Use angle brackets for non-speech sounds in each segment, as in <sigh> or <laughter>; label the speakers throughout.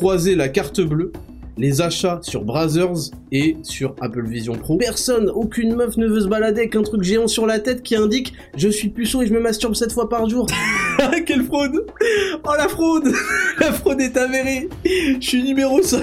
Speaker 1: croiser la carte bleue, les achats sur Brazzers et sur Apple Vision Pro. Personne, aucune meuf ne veut se balader avec un truc géant sur la tête qui indique je suis puceau et je me masturbe 7 fois par jour. <laughs> <laughs> Quelle fraude Oh la fraude <laughs> La fraude est avérée Je suis numéro 5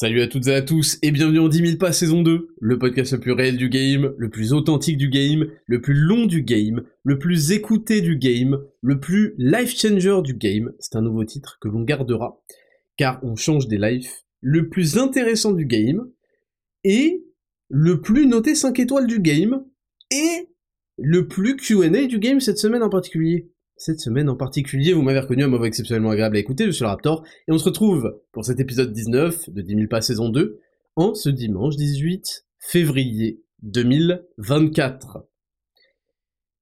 Speaker 1: Salut à toutes et à tous et bienvenue en 10 000 pas saison 2, le podcast le plus réel du game, le plus authentique du game, le plus long du game, le plus écouté du game, le plus life changer du game, c'est un nouveau titre que l'on gardera, car on change des lives, le plus intéressant du game, et le plus noté 5 étoiles du game, et le plus Q&A du game cette semaine en particulier cette semaine en particulier, vous m'avez reconnu un mot exceptionnellement agréable à écouter, je suis le Raptor, et on se retrouve pour cet épisode 19 de 10 000 pas saison 2, en ce dimanche 18 février 2024.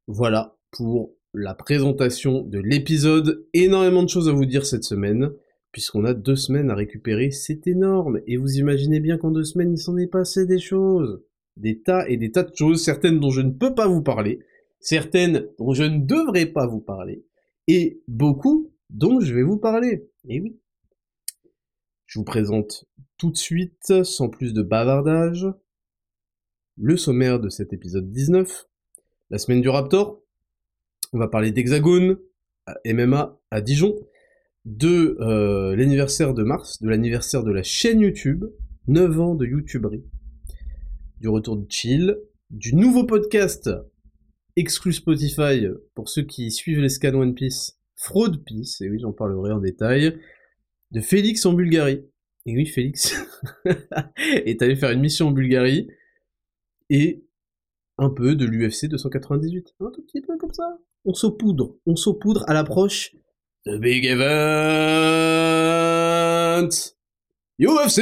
Speaker 1: Voilà pour la présentation de l'épisode, énormément de choses à vous dire cette semaine, puisqu'on a deux semaines à récupérer, c'est énorme, et vous imaginez bien qu'en deux semaines il s'en est passé des choses, des tas et des tas de choses, certaines dont je ne peux pas vous parler, certaines dont je ne devrais pas vous parler, et beaucoup dont je vais vous parler. Et oui. Je vous présente tout de suite, sans plus de bavardage, le sommaire de cet épisode 19. La semaine du Raptor, on va parler d'Hexagone, MMA à Dijon, de euh, l'anniversaire de mars, de l'anniversaire de la chaîne YouTube, 9 ans de YouTuberie, du retour de Chill, du nouveau podcast exclu Spotify pour ceux qui suivent les scans One Piece, Fraud Piece, et oui, j'en parlerai en détail, de Félix en Bulgarie. Et oui, Félix <laughs> est allé faire une mission en Bulgarie, et un peu de l'UFC 298. Un tout petit peu comme ça. On saupoudre, on saupoudre à l'approche de Big Event UFC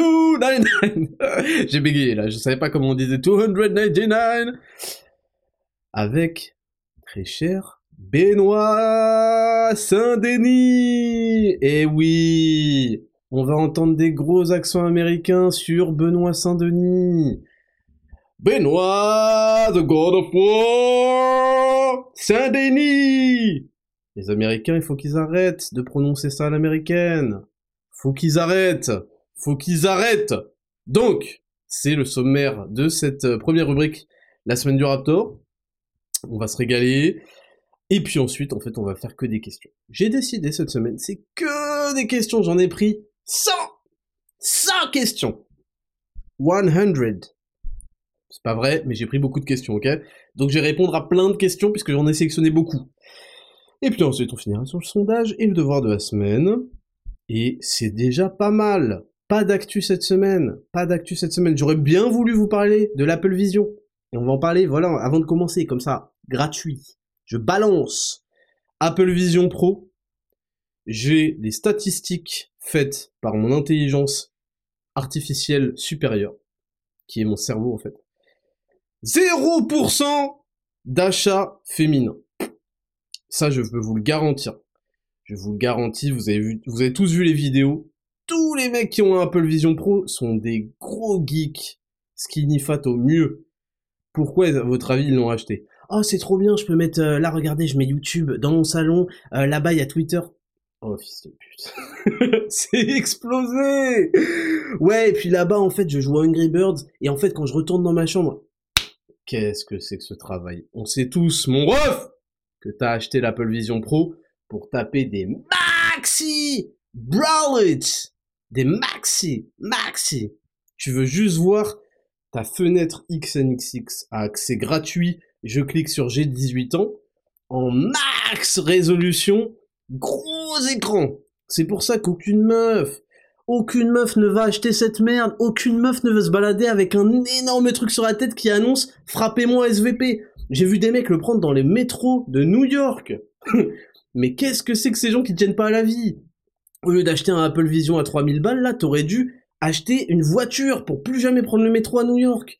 Speaker 1: 299 <laughs> J'ai bégayé là, je savais pas comment on disait 299 Avec, très cher, Benoît Saint-Denis. Et oui. On va entendre des gros accents américains sur Benoît Saint-Denis. Benoît, the God of War Saint-Denis. Les Américains, il faut qu'ils arrêtent de prononcer ça à l'américaine. Faut qu'ils arrêtent faut qu'ils arrêtent. Donc, c'est le sommaire de cette euh, première rubrique, la semaine du Raptor. On va se régaler. Et puis ensuite, en fait, on va faire que des questions. J'ai décidé cette semaine, c'est que des questions. J'en ai pris 100 100 questions 100 C'est pas vrai, mais j'ai pris beaucoup de questions, ok? Donc je vais répondre à plein de questions puisque j'en ai sélectionné beaucoup. Et puis ensuite, on finira sur le sondage et le devoir de la semaine. Et c'est déjà pas mal. Pas d'actu cette semaine, pas d'actu cette semaine. J'aurais bien voulu vous parler de l'Apple Vision. Et on va en parler, voilà, avant de commencer, comme ça, gratuit. Je balance Apple Vision Pro. J'ai des statistiques faites par mon intelligence artificielle supérieure, qui est mon cerveau en fait. 0% d'achats féminins. Ça, je peux vous le garantir. Je vous le garantis, vous avez, vu, vous avez tous vu les vidéos tous les mecs qui ont un Apple Vision Pro sont des gros geeks, skinny fat au mieux. Pourquoi, à votre avis, ils l'ont acheté Oh, c'est trop bien, je peux mettre... Euh, là, regardez, je mets YouTube dans mon salon. Euh, là-bas, il y a Twitter. Oh, fils de pute. <laughs> c'est explosé Ouais, et puis là-bas, en fait, je joue à Angry Birds. Et en fait, quand je retourne dans ma chambre... Qu'est-ce que c'est que ce travail? On sait tous, mon ref, que t'as acheté l'Apple Vision Pro pour taper des maxi brawlers des maxi, maxi. Tu veux juste voir ta fenêtre XNXX à accès gratuit. Je clique sur J'ai 18 ans. En max résolution. Gros écran. C'est pour ça qu'aucune meuf, aucune meuf ne va acheter cette merde. Aucune meuf ne veut se balader avec un énorme truc sur la tête qui annonce Frappez-moi SVP. J'ai vu des mecs le prendre dans les métros de New York. <laughs> Mais qu'est-ce que c'est que ces gens qui tiennent pas à la vie? Au lieu d'acheter un Apple Vision à 3000 balles, là, t'aurais dû acheter une voiture pour plus jamais prendre le métro à New York.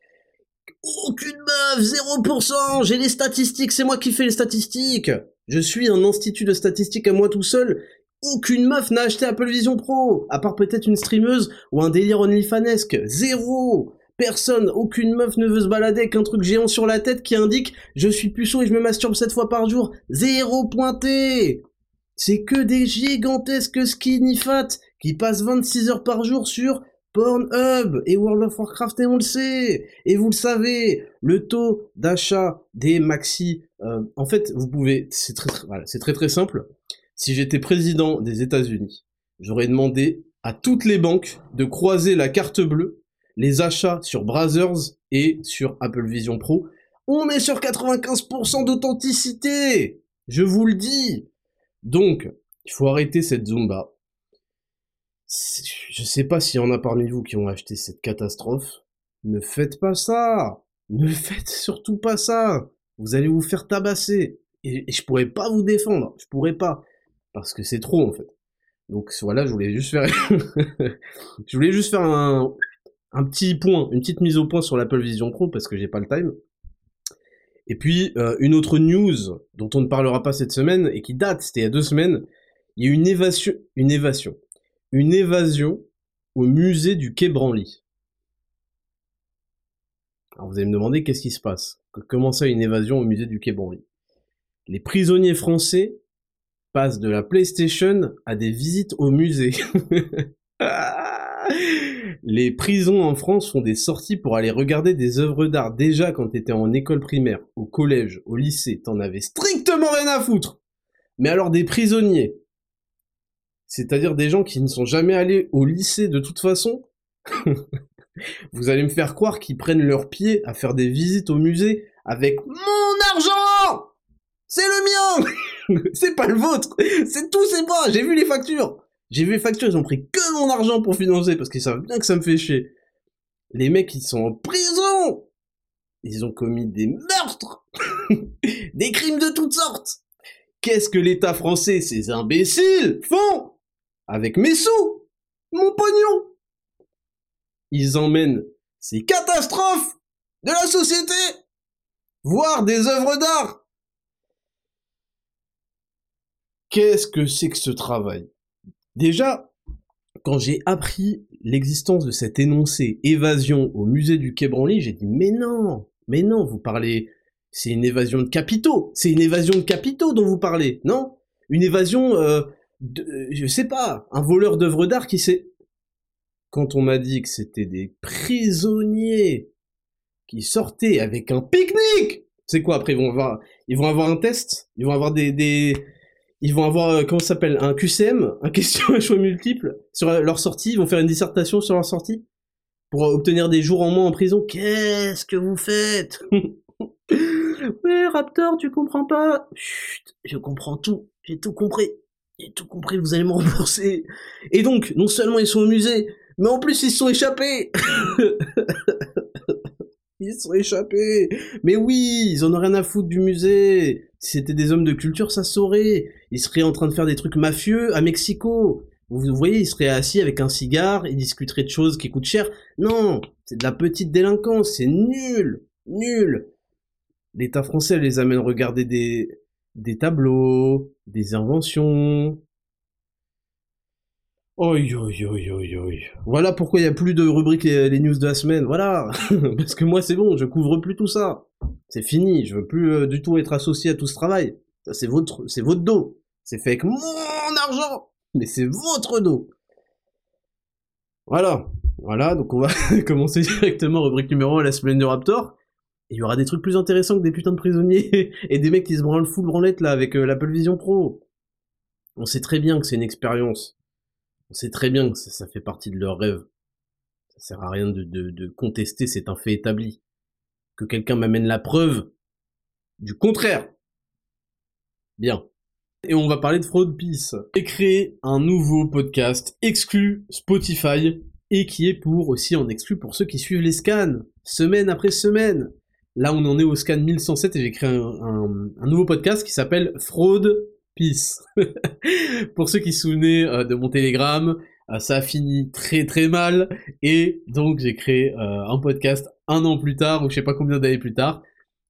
Speaker 1: Aucune meuf, 0%, j'ai les statistiques, c'est moi qui fais les statistiques. Je suis un institut de statistiques à moi tout seul. Aucune meuf n'a acheté Apple Vision Pro, à part peut-être une streameuse ou un délire OnlyFanesque. Zéro Personne, aucune meuf ne veut se balader avec un truc géant sur la tête qui indique je suis puceau et je me masturbe 7 fois par jour. Zéro pointé C'est que des gigantesques skinny fat qui passent 26 heures par jour sur Pornhub et World of Warcraft et on le sait. Et vous le savez, le taux d'achat des maxi, euh, en fait, vous pouvez, c'est très, très, voilà, c'est très très simple. Si j'étais président des États-Unis, j'aurais demandé à toutes les banques de croiser la carte bleue, les achats sur Brazzers et sur Apple Vision Pro. On est sur 95% d'authenticité. Je vous le dis. Donc, il faut arrêter cette zumba je sais pas s'il y en a parmi vous qui ont acheté cette catastrophe. Ne faites pas ça. Ne <laughs> faites surtout pas ça. Vous allez vous faire tabasser. Et, je pourrais pas vous défendre. Je pourrais pas. Parce que c'est trop, en fait. Donc voilà, je voulais juste faire, <laughs> je voulais juste faire un, un petit point, une petite mise au point sur l'Apple Vision Pro parce que j'ai pas le time. Et puis euh, une autre news dont on ne parlera pas cette semaine et qui date, c'était il y a deux semaines. Il y a une évasion, une évasion, une évasion au musée du Quai Branly. Alors vous allez me demander qu'est-ce qui se passe? Comment ça une évasion au musée du Quai Branly? Les prisonniers français passent de la PlayStation à des visites au musée. <laughs> Les prisons en France font des sorties pour aller regarder des œuvres d'art. Déjà quand t'étais en école primaire, au collège, au lycée, t'en avais strictement rien à foutre. Mais alors des prisonniers c'est-à-dire des gens qui ne sont jamais allés au lycée de toute façon, <laughs> vous allez me faire croire qu'ils prennent leur pied à faire des visites au musée avec mon argent! C'est le mien! <laughs> C'est pas le vôtre! C'est tout, c'est moi! J'ai vu les factures J'ai vu les factures, ils ont pris que mon argent pour financer, parce qu'ils savent bien que ça me fait chier. Les mecs, ils sont en prison Ils ont commis des meurtres <laughs> Des crimes de toutes sortes Qu'est-ce que l'État français, ces imbéciles, font avec mes sous, mon pognon. Ils emmènent ces catastrophes de la société, voire des œuvres d'art. Qu'est-ce que c'est que ce travail? Déjà, quand j'ai appris l'existence de cet énoncé évasion au musée du Quai Branly, j'ai dit mais non, mais non, vous parlez, c'est une évasion de capitaux, c'est une évasion de capitaux dont vous parlez, non? Une évasion euh, je sais pas, un voleur d'œuvres d'art qui sait. Quand on m'a dit que c'était des prisonniers qui sortaient avec un pique-nique, c'est quoi après ils vont avoir, ils vont avoir un test, ils vont avoir des, ils vont avoir euh, comment ça s'appelle un QCM, un question à choix multiple sur leur sortie, ils vont faire une dissertation sur leur sortie pour obtenir des jours en moins en prison. Qu'est-ce que vous faites? <laughs> Ouais, Raptor, tu comprends pas? Chut, je comprends tout, j'ai tout compris. J'ai tout compris, vous allez me rembourser. Et donc, non seulement ils sont au musée, mais en plus ils sont échappés. <laughs> ils sont échappés. Mais oui, ils en ont rien à foutre du musée. Si c'était des hommes de culture, ça saurait. Ils seraient en train de faire des trucs mafieux à Mexico. Vous voyez, ils seraient assis avec un cigare, ils discuteraient de choses qui coûtent cher. Non, c'est de la petite délinquance, c'est nul, nul. L'État français les amène regarder des, des tableaux, des inventions. Oi, oi, oi, oi, oi. Voilà pourquoi il n'y a plus de rubrique les, news de la semaine. Voilà. <laughs> Parce que moi, c'est bon, je couvre plus tout ça. C'est fini. Je veux plus euh, du tout être associé à tout ce travail. Ça, c'est votre, c'est votre dos. C'est fait avec mon argent. Mais c'est votre dos. Voilà. Voilà. Donc, on va <laughs> commencer directement rubrique numéro 1 la semaine du Raptor il y aura des trucs plus intéressants que des putains de prisonniers <laughs> et des mecs qui se branlent full branlette là avec euh, l'Apple Vision Pro. On sait très bien que c'est une expérience. On sait très bien que ça, fait partie de leur rêve. Ça sert à rien de, de contester, c'est un fait établi. Que quelqu'un m'amène la preuve du contraire. Bien. Et on va parler de Fraud Peace. J'ai créé un nouveau podcast exclu Spotify et qui est pour aussi en exclu pour ceux qui suivent les scans, semaine après semaine. Là, on en est au scan 1107 et j'ai créé un, nouveau podcast qui s'appelle Fraude Peace. <laughs> Pour ceux qui se souvenaient euh, de mon Telegram, euh, ça a fini très très mal et donc j'ai créé euh, un podcast un an plus tard ou je sais pas combien d'années plus tard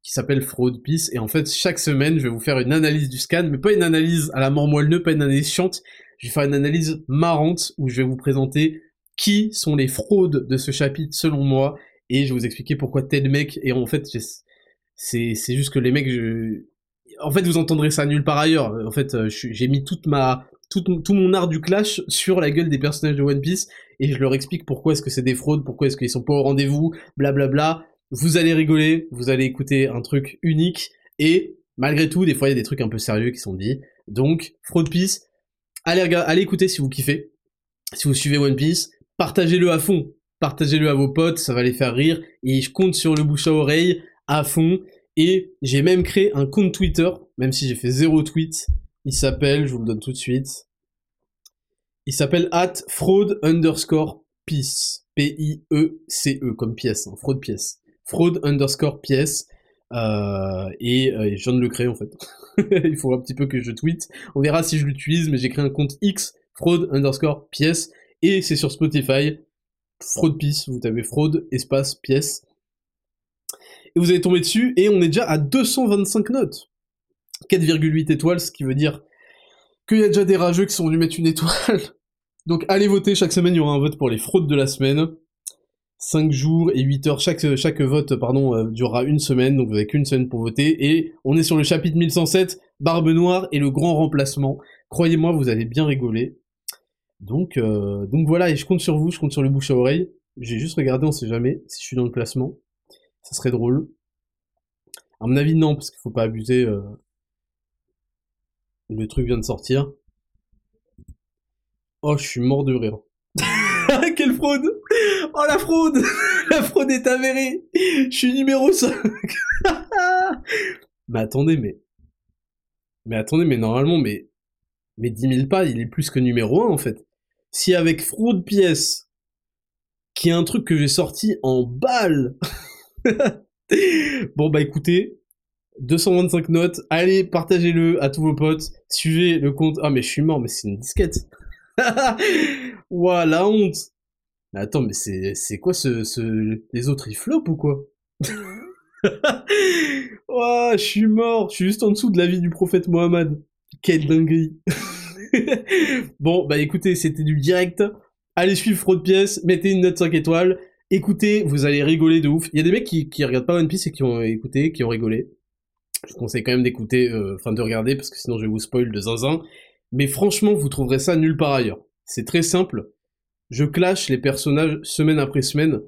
Speaker 1: qui s'appelle Fraud Peace. Et en fait chaque semaine je vais vous faire une analyse du scan mais pas une analyse à la mort moelleux, pas une analyse chiante, je vais faire une analyse marrante où je vais vous présenter qui sont les fraudes de ce chapitre selon moi et je vais vous expliquer pourquoi tel mec et en fait c'est juste que les mecs je en fait vous entendrez ça nulle part ailleurs. En fait euh, j'ai mis toute ma tout, tout, mon art du clash sur la gueule des personnages de One Piece et je leur explique pourquoi est-ce que c'est des fraudes, pourquoi est-ce qu'ils sont pas au rendez-vous, blablabla. Vous allez rigoler, vous allez écouter un truc unique et malgré tout, des fois il y a des trucs un peu sérieux qui sont dits. Donc, Fraud Piece, allez, allez écouter si vous kiffez, si vous suivez One Piece, partagez-le à fond, partagez-le à vos potes, ça va les faire rire et je compte sur le bouche à oreille à fond. Et j'ai même créé un compte Twitter, même si j'ai fait zéro tweet, il s'appelle, je vous le donne tout de suite. Il s'appelle at fraud underscore peace. P-I-E-C-E, -E, comme pièce, hein, fraud pièce. Fraud underscore pièce. Euh, et, euh, je viens de le créer en fait. <laughs> Il faut un petit peu que je tweete. On verra si je l'utilise, mais j'ai créé un compte X, fraud underscore pièce. Et c'est sur Spotify. Fraud pièce, vous tapez fraud espace pièce. Et vous allez tomber dessus, et on est déjà à 225 notes. 4,8 étoiles, ce qui veut dire qu'il y a déjà des rageux qui sont venus mettre une étoile. <laughs> Donc allez voter, chaque semaine il y aura un vote pour les fraudes de la semaine. 5 jours et 8 heures, chaque, vote pardon, euh, durera une semaine, donc vous avez qu'une semaine pour voter. Et on est sur le chapitre 1107, Barbe Noire et le grand remplacement. Croyez-moi, vous allez bien rigoler. Donc, euh, donc voilà, et je compte sur vous, je compte sur le bouche à oreille. J'ai juste regardé, on sait jamais, si je suis dans le classement. Ça serait drôle. À mon avis, non, parce qu'il faut pas abuser. Euh, le truc vient de sortir. Oh, je suis mort de rire. <laughs> Quelle fraude Oh la fraude <laughs> La fraude est avérée Je suis numéro 5 <laughs> Mais attendez, mais... Mais attendez, mais normalement, mais... Mais 10 000 pas, il est plus que numéro 1 en fait. Si avec fraude pièce, qui est un truc que j'ai sorti en balle... <laughs> bon bah écoutez, 225 notes, allez, partagez-le à tous vos potes, suivez le compte. Ah mais je suis mort, mais c'est une disquette. Ouah, la honte. Mais attends, mais c'est, c'est quoi ce, ce... Les autres, ils flopent ou quoi? <laughs> Ouah, je suis mort, je suis juste en dessous de la vie du prophète Mohammed. Quelle dinguerie. <laughs> bon, bah écoutez, c'était du direct. Allez suivre Fraude Pièce, mettez une note 5 étoiles. Écoutez, vous allez rigoler de ouf. Il y a des mecs qui, qui regardent pas One Piece et qui ont écouté, qui ont rigolé je vous conseille quand même d'écouter, euh, enfin de regarder, parce que sinon je vais vous spoil de zinzin. Mais franchement, vous trouverez ça nulle part ailleurs. C'est très simple. Je clash les personnages semaine après semaine,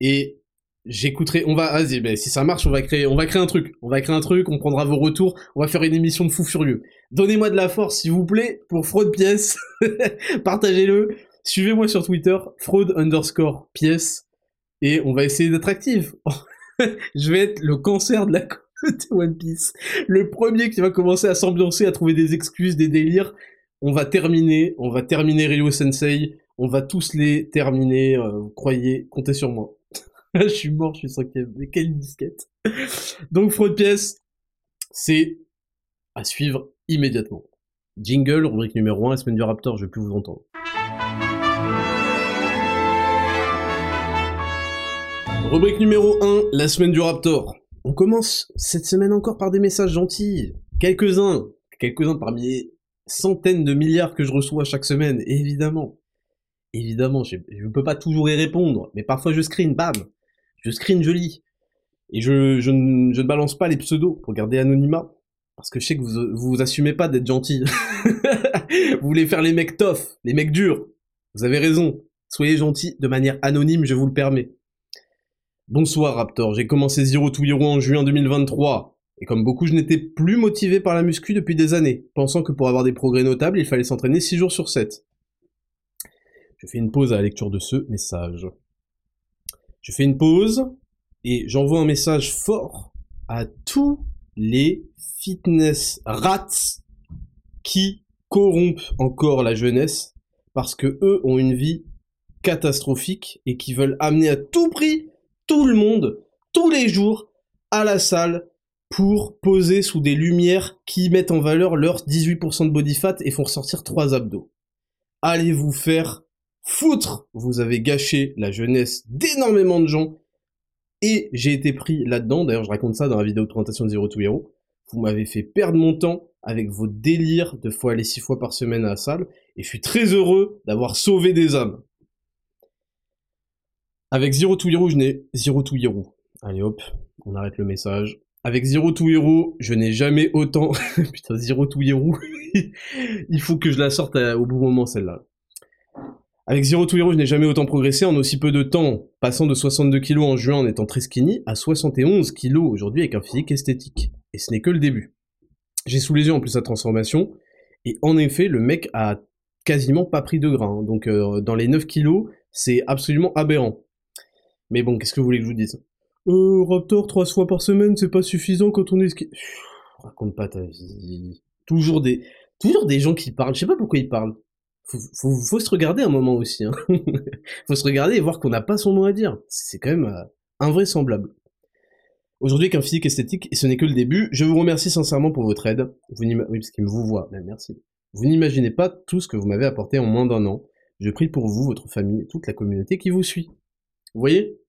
Speaker 1: et j'écouterai. On va, vas-y, ben, si ça marche, on va créer, on va créer un truc. On va créer un truc, on prendra vos retours, on va faire une émission de fou furieux. Donnez-moi de la force, s'il vous plaît, pour fraude pièce. <laughs> Partagez-le. Suivez-moi sur Twitter, fraude underscore pièce, et on va essayer d'être actif. <laughs> je vais être le cancer de la <laughs> One Piece. Le premier qui va commencer à s'ambiancer, à trouver des excuses, des délires. On va terminer, on va terminer Ryo Sensei. On va tous les terminer, euh, croyez, comptez sur moi. <laughs> je suis mort, je suis cinquième. Mais quelle disquette. Donc, fraude pièce, c'est à suivre immédiatement. Jingle, rubrique numéro 1, la semaine du Raptor, je vais plus vous entendre. Rubrique numéro 1, la semaine du Raptor. On commence cette semaine encore par des messages gentils. Quelques-uns. Quelques-uns parmi les centaines de milliards que je reçois chaque semaine, évidemment. Évidemment, je ne peux pas toujours y répondre, mais parfois je screen, bam Je screen, je lis. Et je, ne, balance pas les pseudos pour garder anonymat, parce que je sais que vous vous, assumez pas d'être gentil. <laughs> vous voulez faire les mecs tough, les mecs durs. Vous avez raison. Soyez gentils de manière anonyme, je vous le permets. Bonsoir Raptor, j'ai commencé Zero to Hero en juin 2023, et comme beaucoup je n'étais plus motivé par la muscu depuis des années, pensant que pour avoir des progrès notables il fallait s'entraîner 6 jours sur 7. Je fais une pause à la lecture de ce message. Je fais une pause, et j'envoie un message fort à tous les fitness rats qui corrompent encore la jeunesse, parce que eux ont une vie catastrophique et qui veulent amener à tout prix tout le monde, tous les jours, à la salle pour poser sous des lumières qui mettent en valeur leurs 18% de body fat et font ressortir trois abdos. Allez vous faire foutre Vous avez gâché la jeunesse d'énormément de gens et j'ai été pris là-dedans, d'ailleurs je raconte ça dans la vidéo de présentation de Zero to Hero. Vous m'avez fait perdre mon temps avec vos délires de fois aller six fois par semaine à la salle et je suis très heureux d'avoir sauvé des âmes. Avec Zero to Hero, je n'ai Zero to Hero. Allez hop, on arrête le message. Avec Zero to Hero, je n'ai jamais autant... <laughs> Putain, Zero to Hero. <laughs> Il faut que je la sorte au bon moment, celle-là. Avec Zero to Hero, je n'ai jamais autant progressé en aussi peu de temps, passant de 62 kg en juin en étant très skinny à 71 kg aujourd'hui avec un physique esthétique. Et ce n'est que le début. J'ai sous les yeux en plus sa transformation, et en effet, le mec a quasiment pas pris de gras. Hein. Donc euh, dans les 9 kg, c'est absolument aberrant. Mais bon, qu'est-ce que vous voulez que je vous dise? Euh, Raptor, trois fois par semaine, c'est pas suffisant quand on est... raconte pas ta vie. Toujours des... Toujours des gens qui parlent, je sais pas pourquoi ils parlent. Faut, faut, se regarder un moment aussi. Hein. <laughs> faut se regarder et voir qu'on n'a pas son mot à dire. C'est quand même euh, invraisemblable. Aujourd'hui, qu'un physique esthétique, et ce n'est que le début, je vous remercie sincèrement pour votre aide. Vous oui, parce qu'il me vous voit, ben, merci. Vous n'imaginez pas tout ce que vous m'avez apporté en moins d'un an. Je prie pour vous, votre famille et toute la communauté qui vous suit. Vous voyez?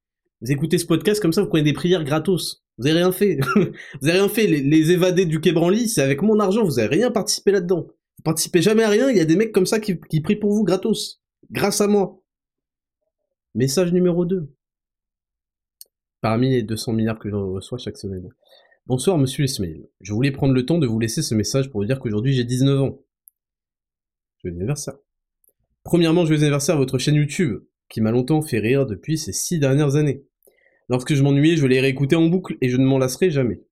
Speaker 1: Vous écoutez ce podcast comme ça, vous prenez des prières gratos. Vous avez rien fait. <laughs> vous avez rien fait. Les, évadés du Quai c'est avec mon argent. Vous avez rien participé là-dedans. Vous participez jamais à rien. Il y a des mecs comme ça qui, prient pour vous gratos. Grâce à moi. Message numéro 2. Parmi les 200 milliards que je reçois chaque semaine. Bonsoir, monsieur Ismail. Je voulais prendre le temps de vous laisser ce message pour vous dire qu'aujourd'hui j'ai 19 ans. Joyeux anniversaire. Premièrement, joyeux anniversaire à votre chaîne YouTube qui m'a longtemps fait rire depuis ces six dernières années. Lorsque je m'ennuyais, je l'ai réécouté en boucle et je ne m'en lasserai jamais.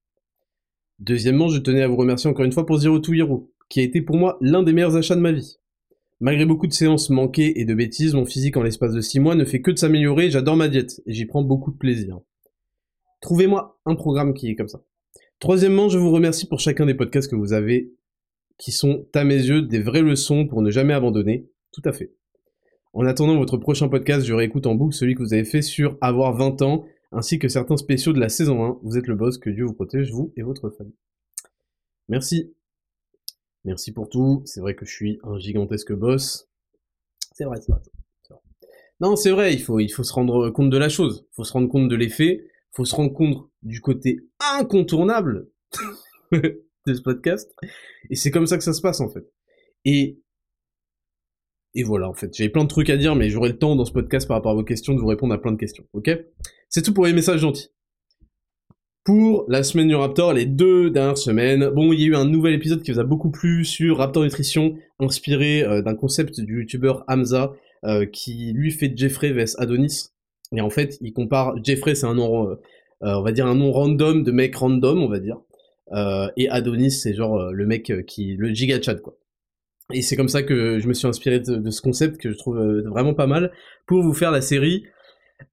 Speaker 1: Deuxièmement, je tenais à vous remercier encore une fois pour Zero to Hero, qui a été pour moi l'un des meilleurs achats de ma vie. Malgré beaucoup de séances manquées et de bêtises, mon physique en l'espace de 6 mois ne fait que de s'améliorer, j'adore ma diète et j'y prends beaucoup de plaisir. Trouvez-moi un programme qui est comme ça. Troisièmement, je vous remercie pour chacun des podcasts que vous avez, qui sont, à mes yeux, des vraies leçons pour ne jamais abandonner. Tout à fait. En attendant votre prochain podcast, je réécoute en boucle celui que vous avez fait sur avoir 20 ans, ainsi que certains spéciaux de la saison 1. Vous êtes le boss, que Dieu vous protège, vous et votre famille. Merci. Merci pour tout. C'est vrai que je suis un gigantesque boss. C'est vrai, c'est vrai, Non, c'est vrai, il faut, il faut se rendre compte de la chose. Il faut se rendre compte de l'effet. Il faut se rendre compte du côté incontournable <laughs> de ce podcast. Et c'est comme ça que ça se passe, en fait. Et et voilà, en fait, j'avais plein de trucs à dire, mais j'aurai le temps dans ce podcast par rapport à vos questions de vous répondre à plein de questions, ok? C'est tout pour les messages gentils. Pour la semaine du Raptor, les deux dernières semaines, bon, il y a eu un nouvel épisode qui vous a beaucoup plu sur Raptor Nutrition, inspiré euh, d'un concept du youtubeur Hamza, euh, qui lui fait Jeffrey vs Adonis. Et en fait, il compare, Jeffrey c'est un nom, euh, on va dire un nom random de mec random, on va dire. et Adonis c'est genre le mec qui, le giga chat quoi. Et c'est comme ça que je me suis inspiré de, ce concept que je trouve vraiment pas mal pour vous faire la série.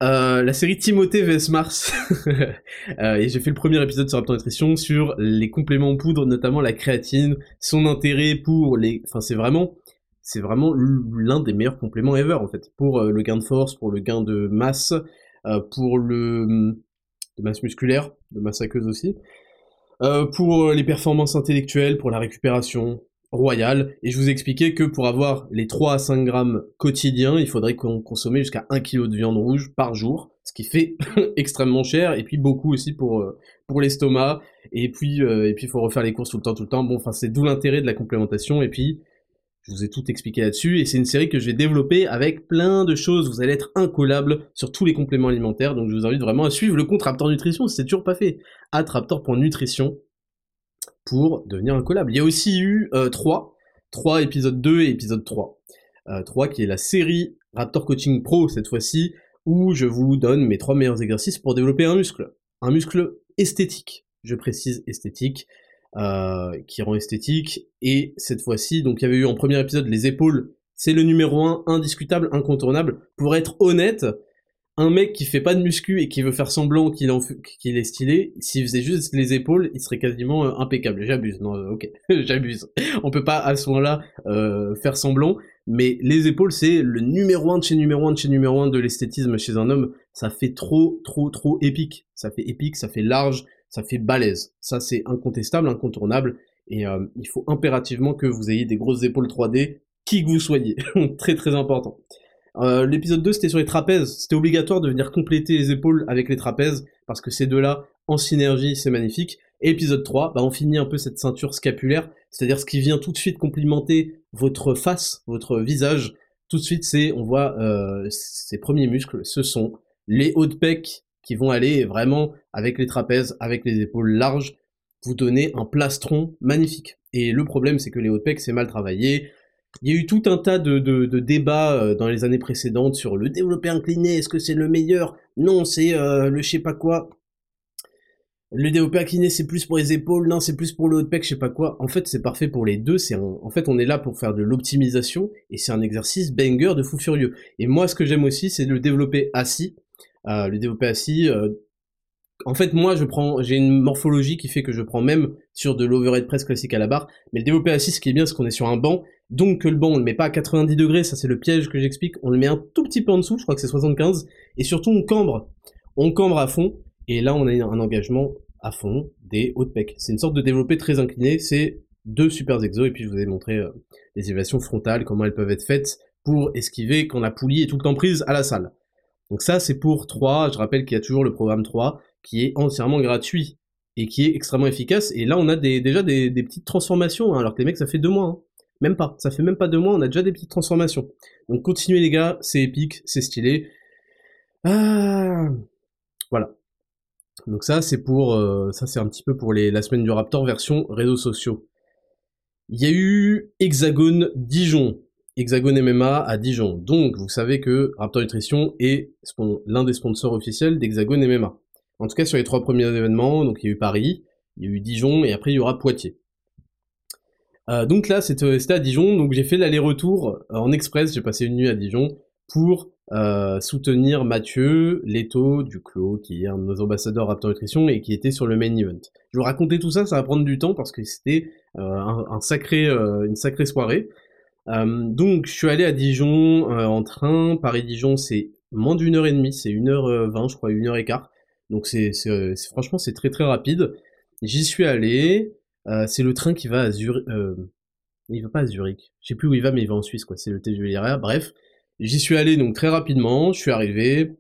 Speaker 1: Euh, la série Timothée vs Mars. <laughs> euh, et j'ai fait le premier épisode sur Raptor Nutrition sur les compléments en poudre, notamment la créatine, son intérêt pour les... Enfin c'est vraiment... C'est vraiment l'un des meilleurs compléments ever en fait. Pour euh, le gain de force, pour le gain de masse, pour le... de masse musculaire, de masse aqueuse aussi. pour les performances intellectuelles, pour la récupération, royal, et je vous expliquais que pour avoir les 3 à 5 grammes quotidiens, il faudrait qu'on consomme jusqu'à 1 kg de viande rouge par jour, ce qui fait <laughs> extrêmement cher, et puis beaucoup aussi pour, euh, pour l'estomac, et puis euh, et puis il faut refaire les courses tout le temps, tout le temps. Bon, enfin c'est d'où l'intérêt de la complémentation, et puis je vous ai tout expliqué là-dessus, et c'est une série que je vais développer avec plein de choses, vous allez être incollable sur tous les compléments alimentaires, donc je vous invite vraiment à suivre le compte Raptor Nutrition si c'est toujours pas fait, at raptor.nutrition, pour devenir incollable. Il y a aussi eu euh, 3, 3 épisode 2 et épisode 3. Euh, 3 qui est la série Raptor Coaching Pro cette fois-ci, où je vous donne mes 3 meilleurs exercices pour développer un muscle. Un muscle esthétique, je précise esthétique, euh, qui rend esthétique. Et cette fois-ci, donc il y avait eu en premier épisode les épaules, c'est le numéro 1, indiscutable, incontournable. Pour être honnête, un mec qui fait pas de muscu et qui veut faire semblant qu'il est stylé, s'il faisait juste les épaules, il serait quasiment euh, impeccable. J'abuse, non, euh, ok, <laughs> j'abuse. On peut pas à ce moment-là euh, faire semblant, mais les épaules, c'est le numéro un de chez numéro un de chez numéro un de l'esthétisme chez un homme. Ça fait trop, trop, trop épique. Ça fait épique, ça fait large, ça fait balèze. Ça, c'est incontestable, incontournable, et il faut impérativement que vous ayez des grosses épaules 3D, qui que vous soyez. <laughs> très très important. Euh, l'épisode 2, c'était sur les trapèzes. C'était obligatoire de venir compléter les épaules avec les trapèzes, parce que ces deux-là, en synergie, c'est magnifique. Et épisode 3, bah, on finit un peu cette ceinture scapulaire, c'est-à-dire ce qui vient tout de suite complimenter votre face, votre visage. Tout de suite, c'est, on voit euh, ces premiers muscles, ce sont les hauts de pec qui vont aller vraiment avec les trapèzes, avec les épaules larges, vous donner un plastron magnifique. Et le problème, c'est que les hauts de pec, c'est mal travaillé, il y a eu tout un tas de, débats euh, dans les années précédentes sur le développé incliné, est-ce que c'est le meilleur? Non, c'est euh, le je sais pas quoi. Le développé incliné, c'est plus pour les épaules, non, c'est plus pour le haut de pec, je sais pas quoi. En fait, c'est parfait pour les deux. C'est en fait, on est là pour faire de l'optimisation et c'est un exercice banger de fou furieux. Et moi, ce que j'aime aussi, c'est le développer assis. Euh, le développé assis, en fait, moi, je prends, j'ai une morphologie qui fait que je prends même sur de l'overhead press classique à la barre. Mais le développé assis, ce qui est bien, c'est qu'on est sur un banc. Donc, que le banc, on le met pas à 90 degrés. Ça, c'est le piège que j'explique. On le met un tout petit peu en dessous. Je crois que c'est 75. Et surtout, on cambre. On cambre à fond. Et là, on a un engagement à fond des hauts de pec. C'est une sorte de développé très incliné. C'est deux super exos. Et puis, je vous ai montré euh, les élévations frontales, comment elles peuvent être faites pour esquiver quand la poulie est tout le temps prise à la salle. Donc ça, c'est pour 3. Je rappelle qu'il y a toujours le programme 3 qui est entièrement gratuit et qui est extrêmement efficace. Et là, on a déjà des, petites transformations, hein, alors que les mecs, ça fait deux mois. Hein. Même pas, ça fait même pas deux mois, on a déjà des petites transformations. Donc continuez les gars, c'est épique, c'est stylé. Ah, voilà. Donc ça, c'est pour, euh, ça c'est un petit peu pour les, la semaine du Raptor version réseaux sociaux. Il y a eu Hexagone Dijon, Hexagone MMA à Dijon. Donc vous savez que Raptor Nutrition est l'un des sponsors officiels d'Hexagone MMA. En tout cas, sur les trois premiers événements, donc il y a eu Paris, il y a eu Dijon, et après il y aura Poitiers. Euh, donc là, c'était à Dijon, donc j'ai fait l'aller-retour euh, en express, j'ai passé une nuit à Dijon pour euh, soutenir Mathieu Leto du Clos, qui est un de nos ambassadeurs Raptor Nutrition et qui était sur le main event. Je vous raconter tout ça, ça va prendre du temps parce que c'était une sacrée soirée. Donc je suis allé à Dijon en train, Paris-Dijon c'est moins d'une heure et demie, c'est une heure vingt, je crois, une heure et quart. Donc c'est, franchement c'est très très rapide. J'y suis allé. Euh, c'est le train qui va à Zurich. Euh, il va pas à Zurich. Je sais plus où il va, mais il va en Suisse quoi. C'est le TGV Bref, j'y suis allé donc très rapidement. Je suis arrivé.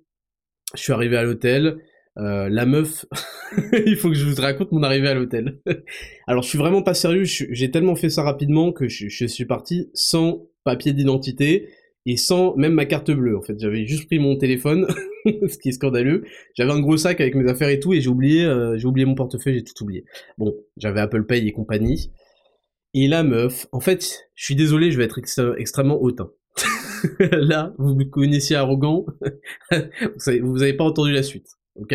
Speaker 1: Je suis arrivé à l'hôtel. Euh, la meuf, <laughs> il faut que je vous raconte mon arrivée à l'hôtel. <laughs> Alors je suis vraiment pas sérieux, j'ai tellement fait ça rapidement que je, suis parti sans papier d'identité et sans même ma carte bleue en fait. J'avais juste pris mon téléphone, <laughs> ce qui est scandaleux. J'avais un gros sac avec mes affaires et tout et j'ai oublié, euh, j'ai oublié mon portefeuille, j'ai tout oublié. Bon, j'avais Apple Pay et compagnie. Et la meuf, en fait, je suis désolé, je vais être extrêmement hautain. Là, vous me connaissiez arrogant, vous, n'avez pas entendu la suite, ok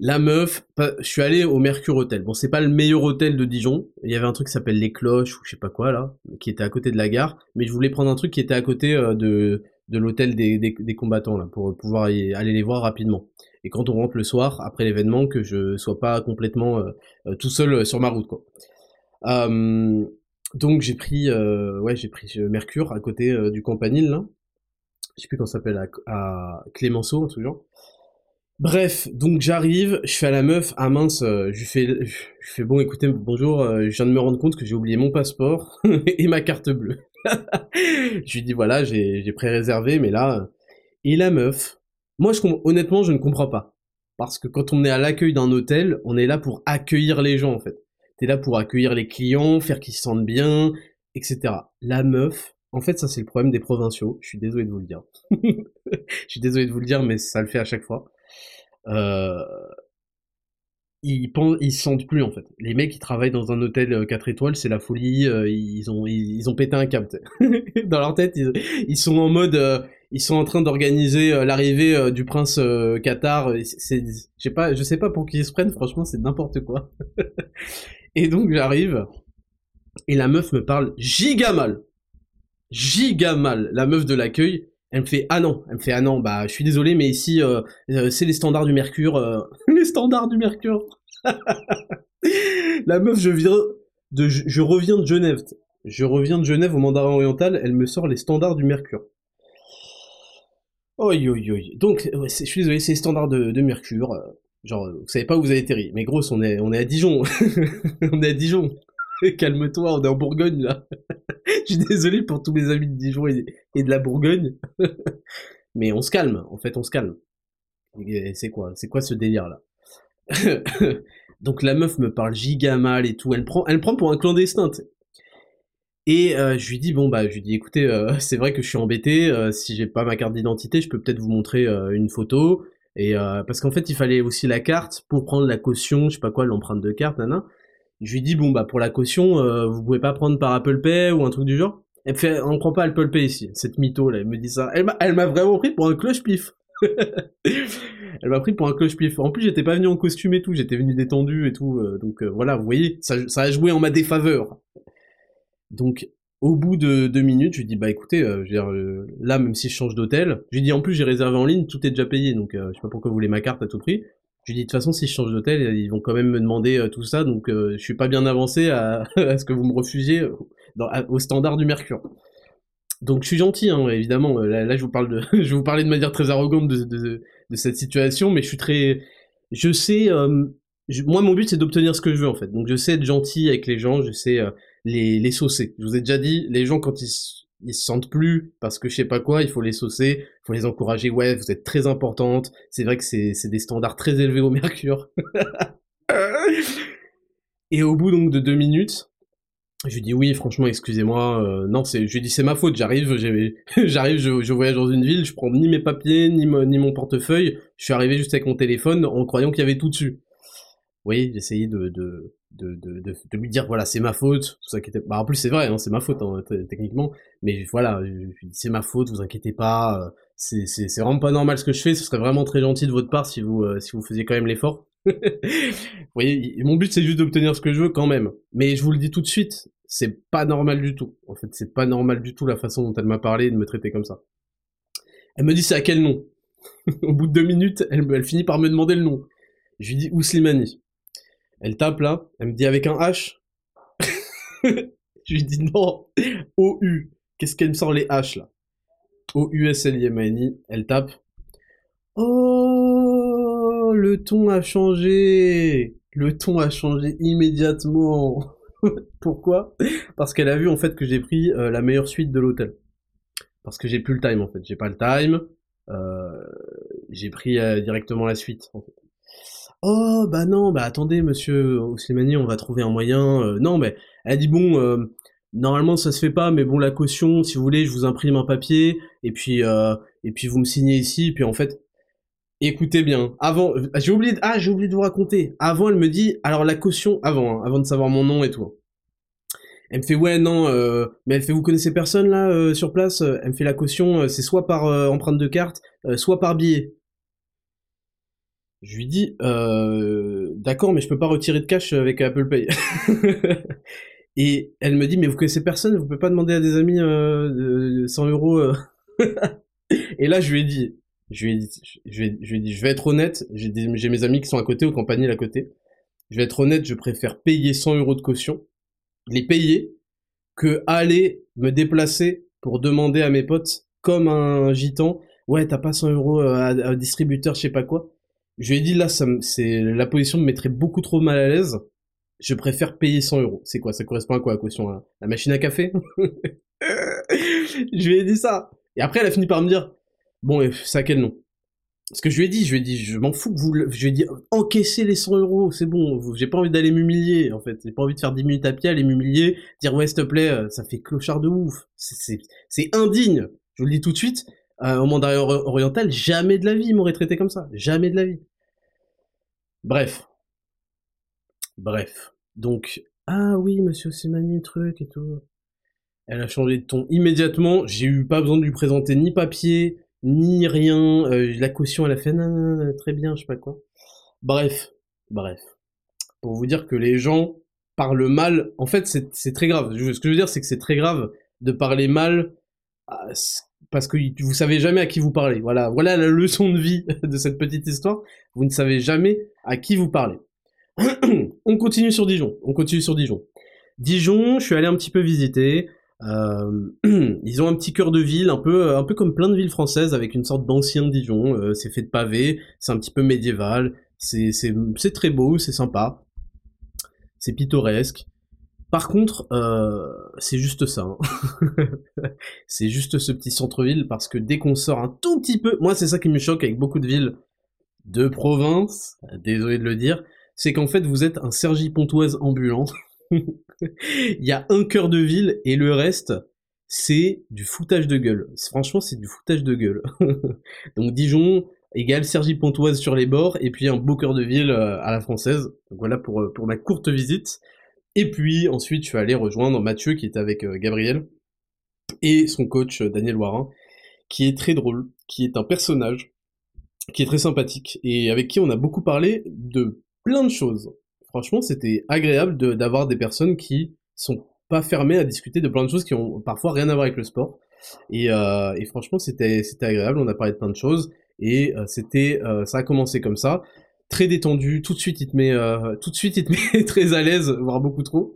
Speaker 1: la meuf, je suis allé au Mercure Hotel. Bon, c'est pas le meilleur hôtel de Dijon. Il y avait un truc qui s'appelle Les Cloches ou je sais pas quoi là, qui était à côté de la gare. Mais je voulais prendre un truc qui était à côté euh, de, de l'hôtel des, des, combattants là, pour pouvoir aller les voir rapidement. Et quand on rentre le soir après l'événement, que je sois pas complètement euh, euh, tout seul sur ma route quoi. donc j'ai pris, ouais, j'ai pris Mercure à côté du Campanile là. Je sais plus comment ça s'appelle à, à Clémenceau, un truc genre. Bref, donc j'arrive, je fais à la meuf, ah mince, euh, je fais, je fais bon, écoutez, bonjour, euh, je viens de me rendre compte que j'ai oublié mon passeport <laughs> et ma carte bleue. <laughs> je lui dis voilà, j'ai pré-réservé, mais là, et la meuf, moi je honnêtement je ne comprends pas, parce que quand on est à l'accueil d'un hôtel, on est là pour accueillir les gens en fait. T'es là pour accueillir les clients, faire qu'ils se sentent bien, etc. La meuf, en fait ça c'est le problème des provinciaux. Je suis désolé de vous le dire. <laughs> je suis désolé de vous le dire, mais ça le fait à chaque fois euh, ils ils se sentent plus en fait. Les mecs qui travaillent dans un hôtel 4 euh, étoiles, c'est la folie. Euh, ils ont, pété un câble. <laughs> dans leur tête, ils, sont en mode, ils sont en train d'organiser l'arrivée du prince Qatar. C'est, je sais pas, je sais pas pour qui ils se prennent. Franchement, c'est n'importe quoi. <laughs> et donc j'arrive et la meuf me parle giga mal, giga mal. La meuf de l'accueil, elle me fait ah non, elle me fait ah non, bah je suis désolé, mais ici euh, euh, c'est les standards du Mercure, euh, <laughs> les standards du Mercure. <laughs> la meuf, je viens de, je, reviens de Genève, je reviens de Genève au Mandarin oriental, elle me sort les standards du Mercure. Oi oi oi. Donc je suis désolé, c'est les standards de, Mercure. Genre, vous savez pas où vous avez atterri. Mais grosse, on est, on est à Dijon. <laughs> on est à Dijon. <laughs> Calme-toi, on est en Bourgogne, là. <laughs> Je suis désolé pour tous mes amis de Dijon et, de la Bourgogne. <laughs> Mais on se calme, en fait, on se calme. C'est quoi C'est quoi ce délire-là? Donc la meuf me parle giga mal et tout. Elle prend, elle prend pour un clandestin, Et euh, je lui dis bon bah je lui dis écoutez euh, c'est vrai que je suis embêté euh, si j'ai pas ma carte d'identité je peux peut-être vous montrer une photo et parce qu'en fait il fallait aussi la carte pour prendre la caution je sais pas quoi l'empreinte de carte nana je lui dis bon bah pour la caution vous pouvez pas prendre par Apple Pay ou un truc du genre elle fait on prend pas Apple Pay ici cette mytho là elle me dit ça elle m'a vraiment pris pour un cloche pif <laughs> elle m'a pris pour un cloche-pif. En plus, j'étais pas venu en costume et tout, j'étais venu détendu et tout. Euh, donc euh, voilà, vous voyez, ça, a joué en ma défaveur. Donc, au bout de deux minutes, je lui dis, bah écoutez, euh, je veux dire, là, même si je change d'hôtel, je lui dis, en plus, j'ai réservé en ligne, tout est déjà payé, donc je sais pas pourquoi vous voulez ma carte à tout prix. Je lui dis, de toute façon, si je change d'hôtel, ils vont quand même me demander tout ça, donc je suis pas bien avancé à, <laughs> ce que vous me refusiez au standard du Mercure. Donc je suis gentil, hein, évidemment. Là, je vous parle de, <laughs> je vous parler de manière très arrogante de, cette situation, mais je suis très, je sais, euh, moi mon but c'est d'obtenir ce que je veux en fait. Donc je sais être gentil avec les gens, je sais euh, les, les saucer. Je vous ai déjà dit, les gens quand ils, ils se sentent plus parce que je sais pas quoi, il faut les saucer, il faut les encourager. Ouais, vous êtes très importante. C'est vrai que c'est des standards très élevés au Mercure. <laughs> Et au bout donc de deux minutes, je lui dis oui, franchement, excusez-moi. Euh, non, c'est, je lui dis c'est ma faute. J'arrive, <laughs> j'arrive, je, voyage dans une ville, je prends ni mes papiers ni, mon portefeuille. Je suis arrivé juste avec mon téléphone en croyant qu'il y avait tout dessus. Oui, de de, de, de, de, lui dire voilà c'est ma faute. Vous inquiétez. Bah en plus c'est vrai, hein, c'est ma faute hein, techniquement. Mais voilà, c'est ma faute. Vous inquiétez pas. Euh, c'est c'est c'est vraiment pas normal ce que je fais. Ce serait vraiment très gentil de votre part si vous euh, si vous faisiez quand même l'effort. <laughs> vous voyez, mon but c'est juste d'obtenir ce que je veux quand même. Mais je vous le dis tout de suite, c'est pas normal du tout. En fait, c'est pas normal du tout la façon dont elle m'a parlé de me traiter comme ça. Elle me dit c'est à quel nom? <laughs> Au bout de deux minutes, elle, elle finit par me demander le nom. Je lui dis Ouslimani. Elle tape là, elle me dit avec un H. je lui dis non, O-U. Qu'est-ce qu'elle me sort les H là? O-U-S-L-I-M-A-N-I. Elle tape. Oh, le ton a changé. Le ton a changé immédiatement. <laughs> Pourquoi? Parce qu'elle a vu en fait que j'ai pris euh, la meilleure suite de l'hôtel. Parce que j'ai plus le time en fait. J'ai pas le time. Euh, j'ai pris euh, directement la suite. Oh bah non, bah attendez monsieur Oslimani, on va trouver un moyen. non mais elle dit bon, normalement ça se fait pas, mais bon la caution, si vous voulez, je vous imprime un papier et puis et puis vous me signez ici. Puis en fait, Écoutez bien, avant, j'ai oublié, de, ah, j'ai oublié de vous raconter. Avant, elle me dit, alors la caution, avant, hein, avant de savoir mon nom et tout. Elle me fait, ouais, non, euh, mais elle fait, vous connaissez personne là euh, sur place Elle me fait la caution, euh, c'est soit par empreinte de carte, soit par billet. Je lui dis, d'accord, mais je peux pas retirer de cash avec Apple Pay. <laughs> et elle me dit, mais vous connaissez personne, vous pouvez pas demander à des amis 100 euros. <laughs> et là, je lui ai dit, je lui ai dit, je vais, je je vais être honnête, j'ai, j'ai mes amis qui sont à côté, au campanile à côté. Je vais être honnête, je préfère payer 100 euros de caution, les payer, que aller me déplacer pour demander à mes potes, comme un gitan, ouais, t'as pas 100 euros euh, à, à, distributeur, je sais pas quoi. Je lui ai dit, là, ça c'est, la position me mettrait beaucoup trop mal à l'aise. Je préfère payer 100 euros. C'est quoi? Ça correspond à quoi, la caution? Hein la machine à café? <laughs> je lui ai dit ça. Et après, elle a fini par me dire, Bon, à quel nom? Parce que je lui ai dit, je lui ai dit, je m'en fous que vous, je lui ai dit, encaissez les 100 euros, c'est bon, j'ai pas envie d'aller m'humilier, en fait, j'ai pas envie de faire 10 minutes à pied, aller m'humilier, dire ouais, s'il te plaît, euh, ça fait clochard de ouf, c'est indigne, je vous le dis tout de suite, euh, au mandarin oriental, jamais de la vie il m'aurait traité comme ça, jamais de la vie. Bref. Bref. Donc, ah oui, monsieur Simani, truc et tout. Elle a changé de ton immédiatement, j'ai eu pas besoin de lui présenter ni papier, ni rien. Euh, la caution, elle a fait très bien, je sais pas quoi. Bref, bref. Pour vous dire que les gens parlent mal, en fait, c'est très grave. Ce que je veux dire, c'est que c'est très grave de parler mal parce que vous savez jamais à qui vous parlez. Voilà, voilà la leçon de vie <laughs> de cette petite histoire. Vous ne savez jamais à qui vous parlez. <clears throat> on continue sur Dijon. On continue sur Dijon. Dijon, je suis allé un petit peu visiter. Euh, <clears throat> ils ont un petit cœur de ville, un peu, un peu comme plein de villes françaises, avec une sorte d'ancien Dijon. Euh, c'est fait de pavés, c'est un petit peu médiéval. C'est c'est très beau, c'est sympa, c'est pittoresque. Par contre, euh, c'est juste ça. Hein. <laughs> c'est juste ce petit centre-ville parce que dès qu'on sort un tout petit peu, moi c'est ça qui me choque avec beaucoup de villes de province, désolé de le dire, c'est qu'en fait vous êtes un Sergi Pontoise ambulant. <laughs> Il y a un cœur de ville et le reste c'est du foutage de gueule. Franchement, c'est du foutage de gueule. <laughs> Donc Dijon égale Sergi Pontoise sur les bords et puis un beau cœur de ville euh, à la française. Voilà pour, euh, pour ma courte visite. Et puis ensuite, je suis allé rejoindre Mathieu qui était avec euh, Gabriel et son coach Daniel Warin, qui est très drôle, qui est un personnage, qui est très sympathique et avec qui on a beaucoup parlé de plein de choses. Franchement, c'était agréable d'avoir des personnes qui sont pas fermées à discuter de plein de choses qui ont parfois rien à voir avec le sport. Et, euh, franchement, c'était agréable. On a parlé de plein de choses et euh, c'était euh, ça a commencé comme ça très détendu, tout de suite il te met, euh, tout de suite il te <laughs> met très à l'aise, voire beaucoup trop.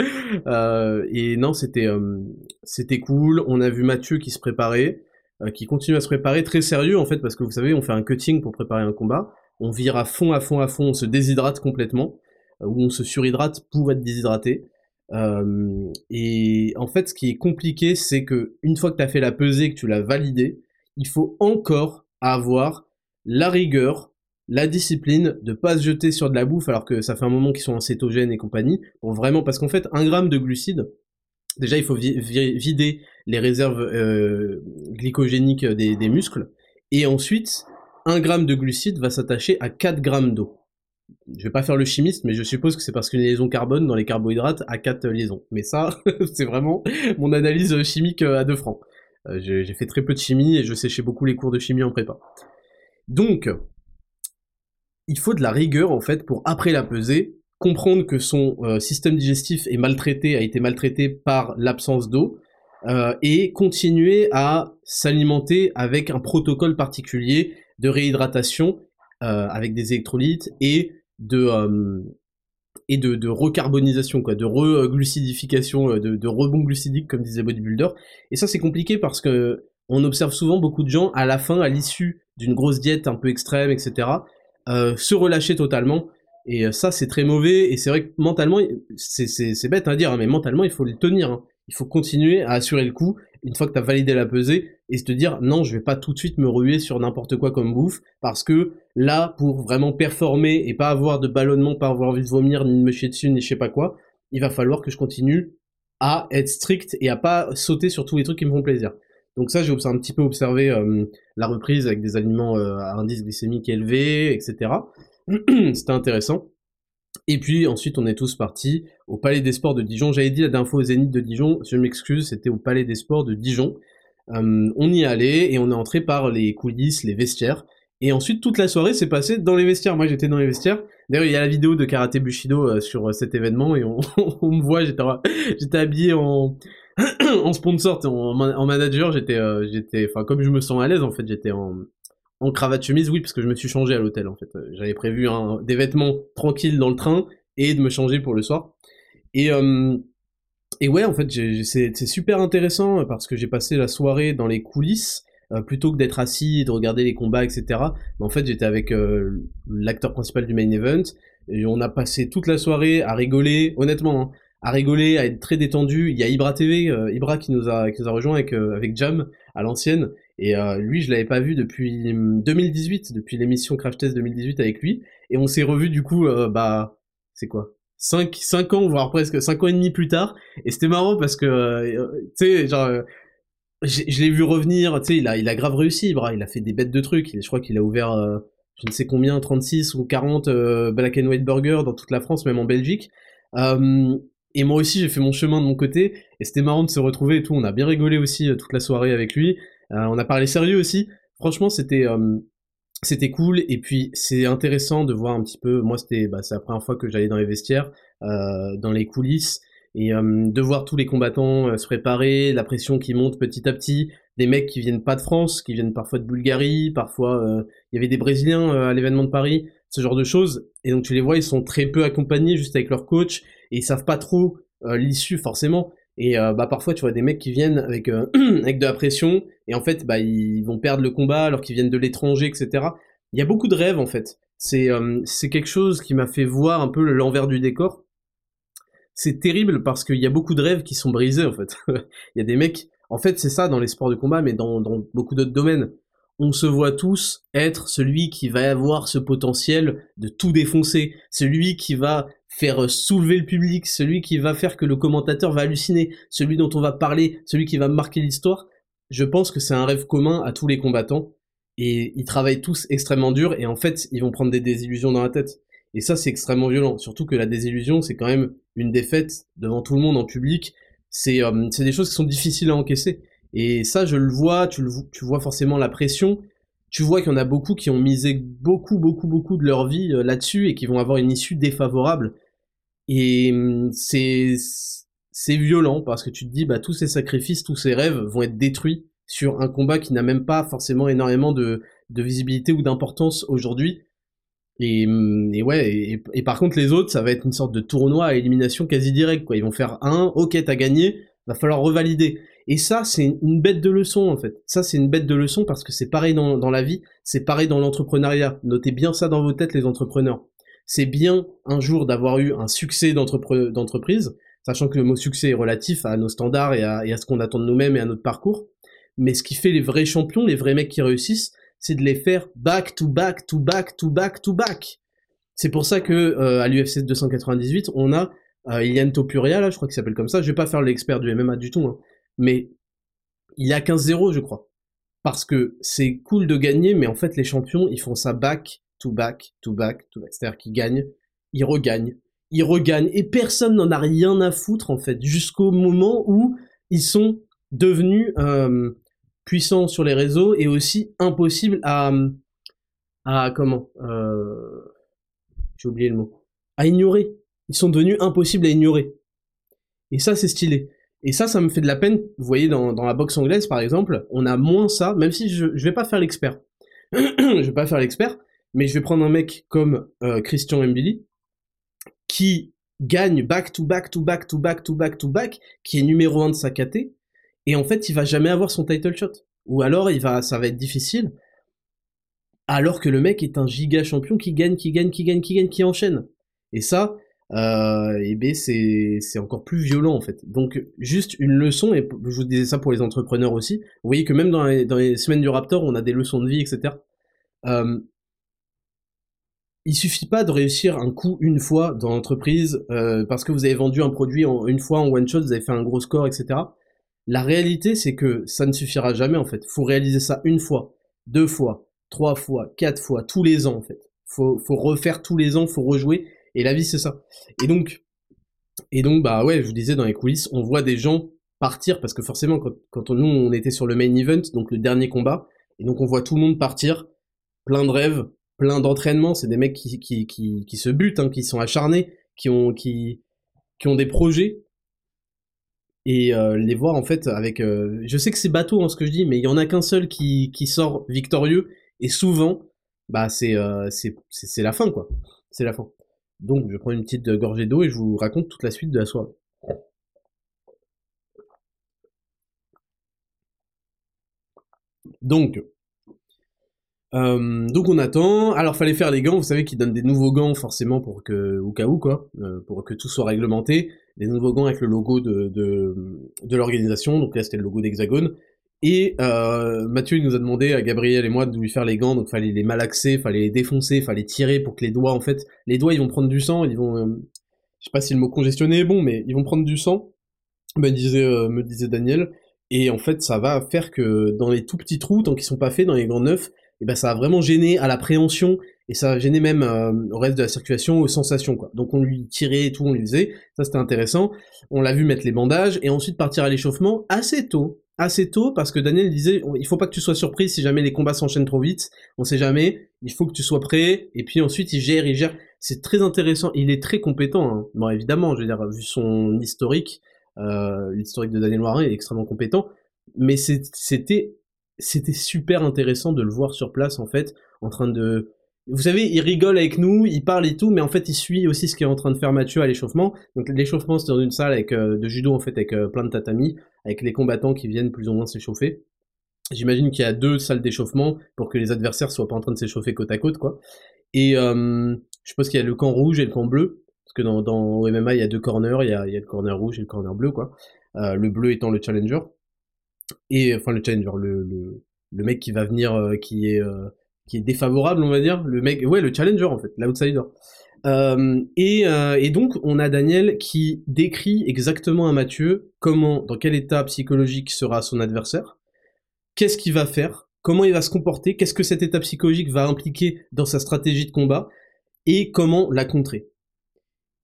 Speaker 1: Euh, et non, c'était, euh, c'était cool. On a vu Mathieu qui se préparait, qui continue à se préparer, très sérieux en fait, parce que vous savez, on fait un cutting pour préparer un combat. On vire à fond, à fond, à fond, on se déshydrate complètement, ou on se surhydrate pour être déshydraté. et en fait, ce qui est compliqué, c'est que une fois que tu as fait la pesée, que tu l'as validé, il faut encore avoir la rigueur, la discipline de pas se jeter sur de la bouffe alors que ça fait un moment qu'ils sont en cétogène et compagnie, pour vraiment, parce qu'en fait, un gramme de glucides, déjà il faut vider les réserves euh, glycogéniques des, muscles, et ensuite, un gramme de glucides va s'attacher à 4 grammes d'eau. Je vais pas faire le chimiste, mais je suppose que c'est parce qu'une liaison carbone dans les carbohydrates a 4 liaisons. Mais ça, <laughs> c'est vraiment mon analyse chimique à deux francs. Euh, j'ai fait très peu de chimie et je séchais beaucoup les cours de chimie en prépa. Donc, il faut de la rigueur en fait pour après la peser comprendre que son euh, système digestif est maltraité, a été maltraité par l'absence d'eau, euh, et continuer à s'alimenter avec un protocole particulier de réhydratation euh, avec des électrolytes et de et de, recarbonisation, quoi, de reglucidification, de, de rebond glucidique, comme disait Bodybuilder. Et ça, c'est compliqué parce que on observe souvent beaucoup de gens à la fin, à l'issue d'une grosse diète un peu extrême, etc., euh, se relâcher totalement. Et euh, ça, c'est très mauvais. Et c'est vrai que mentalement, c'est bête à dire, hein, mais mentalement, il faut le tenir. Hein. Il faut continuer à assurer le coup une fois que tu as validé la pesée et se dire non, je vais pas tout de suite me ruer sur n'importe quoi comme bouffe parce que là, pour vraiment performer et pas avoir de ballonnement, pas avoir envie de vomir, ni de me chier dessus, ni je sais pas quoi, il va falloir que je continue à être strict et à pas sauter sur tous les trucs qui me font plaisir. Donc ça, j'ai un petit peu observé la reprise avec des aliments à indice glycémique élevé, etc. <clears throat> C'était intéressant. Et puis ensuite, on est tous partis au Palais des Sports de Dijon. J'avais dit la dernière fois au Zénith de Dijon, je m'excuse, c'était au Palais des Sports de Dijon. On y allait et on est entré par les coulisses, les vestiaires. Et ensuite, toute la soirée s'est passée dans les vestiaires. Moi, j'étais dans les vestiaires. D'ailleurs, il y a la vidéo de Karaté Bushido sur cet événement et on <laughs> me voit, j'étais habillé en, <clears throat> en sponsor, en, manager, j'étais, euh, j'étais, enfin comme je me sens à l'aise en fait, j'étais en, cravate chemise, oui, parce que je me suis changé à l'hôtel en fait. J'avais prévu des vêtements tranquilles dans le train et de me changer pour le soir. Et euh, et ouais, en fait, c'est super intéressant parce que j'ai passé la soirée dans les coulisses euh, plutôt que d'être assis et de regarder les combats, etc. En fait, j'étais avec l'acteur principal du main event et on a passé toute la soirée à rigoler. Honnêtement, hein, à rigoler, à être très détendu. Il y a Ibra TV, euh, Ibra qui nous a qui nous a rejoint avec euh, avec Jam à l'ancienne. Et euh, lui je l'avais pas vu depuis 2018, hum, depuis l'émission Crash Test 2018 avec lui. Et on s'est revu du coup bah c'est quoi? 5 5 ans voire presque 5 ans et demi plus tard. Et c'était marrant parce que tu sais genre je l'ai vu revenir, tu sais, il a, il a grave réussi, Ibra, il a fait des bêtes de trucs, je crois qu'il a ouvert, je ne sais combien, 36 ou 40 Black and White Burger dans toute la France, même en Belgique. Euh, et moi aussi, j'ai fait mon chemin de mon côté, et c'était marrant de se retrouver et tout. On a bien rigolé aussi euh, toute la soirée avec lui. Euh, on a parlé sérieux aussi. Franchement, c'était euh, c'était cool. Et puis, c'est intéressant de voir un petit peu. Moi, c'était bah, la première fois que j'allais dans les vestiaires, dans les coulisses, et de voir tous les combattants se préparer, la pression qui monte petit à petit, des mecs qui viennent pas de France, qui viennent parfois de Bulgarie, parfois il y avait des Brésiliens à l'événement de Paris, ce genre de choses. Et donc tu les vois, ils sont très peu accompagnés, juste avec leur coach et ils savent pas trop euh, l'issue forcément. Et euh, bah parfois tu vois des mecs qui viennent avec euh, <clears throat> avec de la pression et en fait bah ils vont perdre le combat alors qu'ils viennent de l'étranger etc. Il y a beaucoup de rêves en fait. c'est c'est quelque chose qui m'a fait voir un peu l'envers du décor. C'est terrible parce qu'il y a beaucoup de rêves qui sont brisés en fait. <laughs> Il y a des mecs, en fait c'est ça dans les sports de combat, mais dans, dans beaucoup d'autres domaines. On se voit tous être celui qui va avoir ce potentiel de tout défoncer, celui qui va faire soulever le public, celui qui va faire que le commentateur va halluciner, celui dont on va parler, celui qui va marquer l'histoire. Je pense que c'est un rêve commun à tous les combattants et ils travaillent tous extrêmement dur et en fait ils vont prendre des désillusions dans la tête. Et ça c'est extrêmement violent, surtout que la désillusion c'est quand même une défaite devant tout le monde en public. C'est euh, des choses qui sont difficiles à encaisser. Et ça je le vois, tu, le, tu vois forcément la pression, tu vois qu'il y en a beaucoup qui ont misé beaucoup, beaucoup, beaucoup de leur vie euh, là-dessus et qui vont avoir une issue défavorable. Et hum, c'est c'est violent parce que tu te dis bah tous ces sacrifices, tous ces rêves vont être détruits sur un combat qui n'a même pas forcément énormément de, de visibilité ou d'importance aujourd'hui. Et, hum, et, ouais, et, par contre les autres, ça va être une sorte de tournoi à élimination quasi directe quoi. Ils vont faire un, ok t'as gagné, va falloir revalider. Et ça, c'est une bête de leçon, en fait. Ça, c'est une bête de leçon parce que c'est pareil dans, dans la vie, c'est pareil dans l'entrepreneuriat. Notez bien ça dans vos têtes, les entrepreneurs. C'est bien un jour d'avoir eu un succès d'entreprise, sachant que le mot succès est relatif à nos standards et à, ce qu'on attend de nous-mêmes et à notre parcours. Mais ce qui fait les vrais champions, les vrais mecs qui réussissent, c'est de les faire back to back to back to back to back. C'est pour ça que euh, à l'UFC 298, on a euh, Ilian Topuria, là, je crois qu'il s'appelle comme ça. Je vais pas faire l'expert du MMA du tout, hein. mais il a 15-0, je crois. Parce que c'est cool de gagner, mais en fait, les champions, ils font ça back to back to back to back. C'est-à-dire qu'ils gagnent, ils regagnent, ils regagnent, et personne n'en a rien à foutre, en fait, jusqu'au moment où ils sont devenus euh, puissants sur les réseaux et aussi impossibles à, à comment euh, J'ai oublié le mot. À ignorer ils sont devenus impossibles à ignorer. Et ça, c'est stylé. Et ça, ça me fait de la peine. Vous voyez, dans, la boxe anglaise, par exemple, on a moins ça, même si je, je vais pas faire l'expert. <clears throat> je vais pas faire l'expert, mais je vais prendre un mec comme euh, Christian Mbili, qui gagne back to back to back to back to back to back, qui est numéro 1 de sa KT, et en fait, il va jamais avoir son title shot. Ou alors, il va, ça va être difficile, alors que le mec est un giga champion qui gagne, qui gagne, qui gagne, qui gagne, qui enchaîne. Et ça, euh, et ben c'est encore plus violent en fait. Donc juste une leçon et je vous disais ça pour les entrepreneurs aussi. Vous voyez que même dans les, dans les semaines du Raptor, on a des leçons de vie, etc. il suffit pas de réussir un coup une fois dans l'entreprise euh, parce que vous avez vendu un produit en, une fois en one shot, vous avez fait un gros score, etc. La réalité, c'est que ça ne suffira jamais en fait. Faut réaliser ça une fois, deux fois, trois fois, quatre fois, tous les ans en fait. Faut, faut refaire tous les ans, faut rejouer et la vie, c'est ça. Et donc, et donc, bah ouais, je vous disais dans les coulisses, on voit des gens partir parce que forcément, quand, quand nous on était sur le main event, donc le dernier combat, et donc on voit tout le monde partir, plein de rêves, plein d'entraînements. C'est des mecs qui, qui, qui, se butent, hein, qui sont acharnés, qui ont, qui, qui ont des projets. Et euh, les voir en fait avec. Euh, je sais que c'est bateau hein, ce que je dis, mais il y en a qu'un seul qui, qui sort victorieux. Et souvent, bah c'est euh, c'est la fin quoi. C'est la fin. Donc je prends une petite gorgée d'eau et je vous raconte toute la suite de la soirée. Donc, euh, donc on attend. Alors fallait faire les gants. Vous savez qu'ils donnent des nouveaux gants forcément pour que, au cas où quoi, euh, pour que tout soit réglementé. Les nouveaux gants avec le logo de, de, de l'organisation. Donc là c'était le logo d'Hexagone. Et euh, Mathieu il nous a demandé à Gabriel et moi de lui faire les gants, donc fallait les malaxer, fallait les défoncer, fallait tirer pour que les doigts, en fait, les doigts ils vont prendre du sang, ils vont, euh, je sais pas si le mot congestionné est bon, mais ils vont prendre du sang, ben, disait, euh, me disait Daniel, et en fait ça va faire que dans les tout petits trous, tant qu'ils sont pas faits, dans les gants neufs, et ben ça va vraiment gêner à l'appréhension, et ça va gêner même euh, au reste de la circulation, aux sensations quoi. Donc on lui tirait et tout, on lui faisait, ça c'était intéressant, on l'a vu mettre les bandages, et ensuite partir à l'échauffement assez tôt, assez tôt parce que Daniel disait il faut pas que tu sois surpris si jamais les combats s'enchaînent trop vite, on sait jamais, il faut que tu sois prêt et puis ensuite il gère, il gère. C'est très intéressant, il est très compétent. Hein. Bon évidemment, je veux dire vu son historique, euh, l'historique de Daniel Warin est extrêmement compétent, mais c'était c'était super intéressant de le voir sur place en fait, en train de vous savez, il rigole avec nous, il parle et tout, mais en fait, il suit aussi ce qu'est en train de faire Mathieu à l'échauffement. Donc, l'échauffement, c'est dans une salle euh, de judo, en fait, avec euh, plein de tatamis, avec les combattants qui viennent plus ou moins s'échauffer. J'imagine qu'il y a deux salles d'échauffement pour que les adversaires soient pas en train de s'échauffer côte à côte, quoi. Et je suppose qu'il y a le camp rouge et le camp bleu, parce que dans, dans MMA, il y a deux corners, il y a, il y a le corner rouge et le corner bleu, quoi. le bleu étant le challenger. Et, enfin, le challenger, le, le, mec qui va venir, qui est qui est défavorable, on va dire. Le mec, ouais, le challenger en fait, l'outsider. Euh, et, euh, et, donc on a Daniel qui décrit exactement à Mathieu comment, dans quel état psychologique sera son adversaire, qu'est-ce qu'il va faire, comment il va se comporter, qu'est-ce que cet état psychologique va impliquer dans sa stratégie de combat et comment la contrer.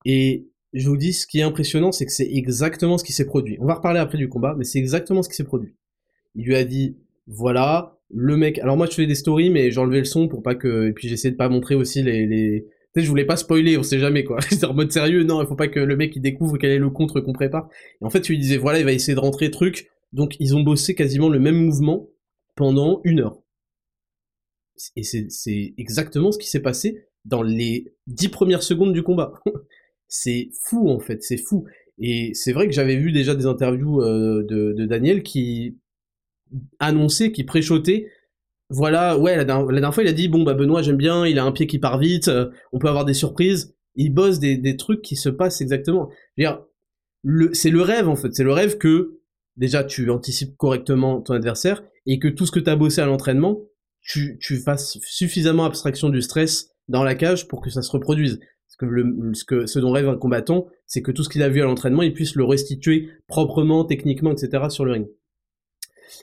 Speaker 1: Et je vous dis, ce qui est impressionnant, c'est que c'est exactement ce qui s'est produit. On va reparler après du combat, mais c'est exactement ce qui s'est produit. Il lui a dit, voilà, le mec. Alors moi, je faisais des stories, mais j'enlevais le son pour pas que. Et puis j'essayais de pas montrer aussi les. les... Tu sais, je voulais pas spoiler, on sait jamais quoi. <laughs> J'étais en mode sérieux, non, il faut pas que le mec il découvre quel est le contre qu'on prépare. Et en fait, tu lui disais voilà, il va essayer de rentrer truc. Donc ils ont bossé quasiment le même mouvement pendant une heure. Et c'est exactement ce qui s'est passé dans les dix premières secondes du combat. <laughs> c'est fou en fait, c'est fou. Et c'est vrai que j'avais vu déjà des interviews euh, de, de Daniel qui annoncé, qui préchotait. Voilà, ouais, la, dernière fois, il a dit, bon, bah, Benoît, j'aime bien, il a un pied qui part vite, euh, on peut avoir des surprises. Il bosse des, des trucs qui se passent exactement. c'est le rêve, en fait. C'est le rêve que, déjà, tu anticipes correctement ton adversaire et que tout ce que tu as bossé à l'entraînement, tu, tu fasses suffisamment abstraction du stress dans la cage pour que ça se reproduise. Que, le, ce, que ce dont rêve un combattant, c'est que tout ce qu'il a vu à l'entraînement, il puisse le restituer proprement, techniquement, etc. sur le ring.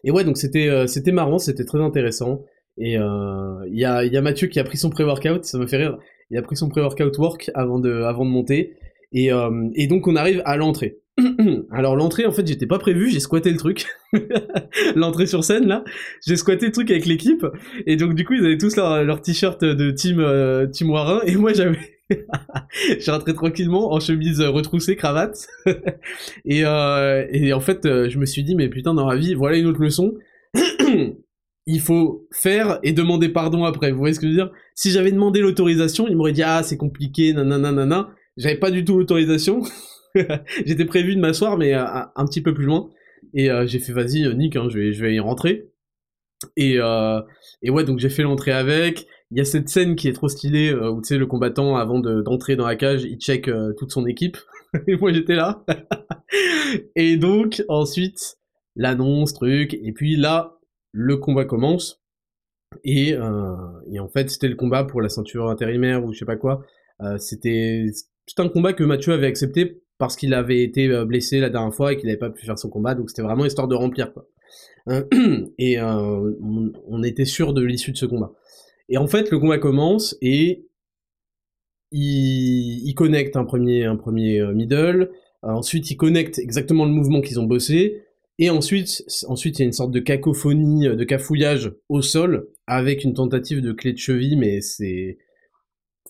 Speaker 1: Et ouais, donc c'était euh, c'était marrant, c'était très intéressant. Et euh, il y, a, y a Mathieu qui a pris son pré-workout, ça me fait rire. Il a pris son pré-workout work avant de, avant de monter. Et, euh, et donc on arrive à l'entrée. <clears throat> Alors l'entrée, en fait, j'étais pas prévu, j'ai squatté le truc. <laughs> l'entrée sur scène, là, j'ai squatté le truc avec l'équipe. Et donc du coup, ils avaient tous leur, leur t-shirt de team, euh, team Warin. Et moi, j'avais <laughs> je suis rentré tranquillement en chemise retroussée, cravate. <laughs> et, euh, et en fait, euh, je me suis dit, mais putain, dans ma vie, voilà une autre leçon. <clears throat> il faut faire et demander pardon après. Vous voyez ce que je veux dire? Si j'avais demandé l'autorisation, il m'aurait dit ah c'est compliqué, nanana, nanana. J'avais pas du tout l'autorisation. <laughs> J'étais prévu de m'asseoir, mais euh, un petit peu plus loin. Et euh, j'ai fait vas-y, Nick, hein, je vais je vais y rentrer. Et et ouais, donc j'ai fait l'entrée avec. Il y a cette scène qui est trop stylée euh, où tu sais le combattant avant d'entrer dans la cage, il check euh, toute son équipe. <laughs> et moi j'étais là. <laughs> et donc ensuite l'annonce truc et puis là le combat commence et euh, et en fait c'était le combat pour la ceinture intérimaire ou je sais pas quoi. c'était tout un combat que Mathieu avait accepté parce qu'il avait été blessé la dernière fois et qu'il n'avait pas pu faire son combat donc c'était vraiment histoire de remplir quoi. <clears throat> et on, on était sûr de l'issue de ce combat. Et en fait, le combat commence et il, il connecte un premier, un premier euh, middle. Ensuite, il connecte exactement le mouvement qu'ils ont bossé. Et ensuite, ensuite, il y a une sorte de cacophonie, euh, de cafouillage au sol avec une tentative de clé de cheville, mais c'est,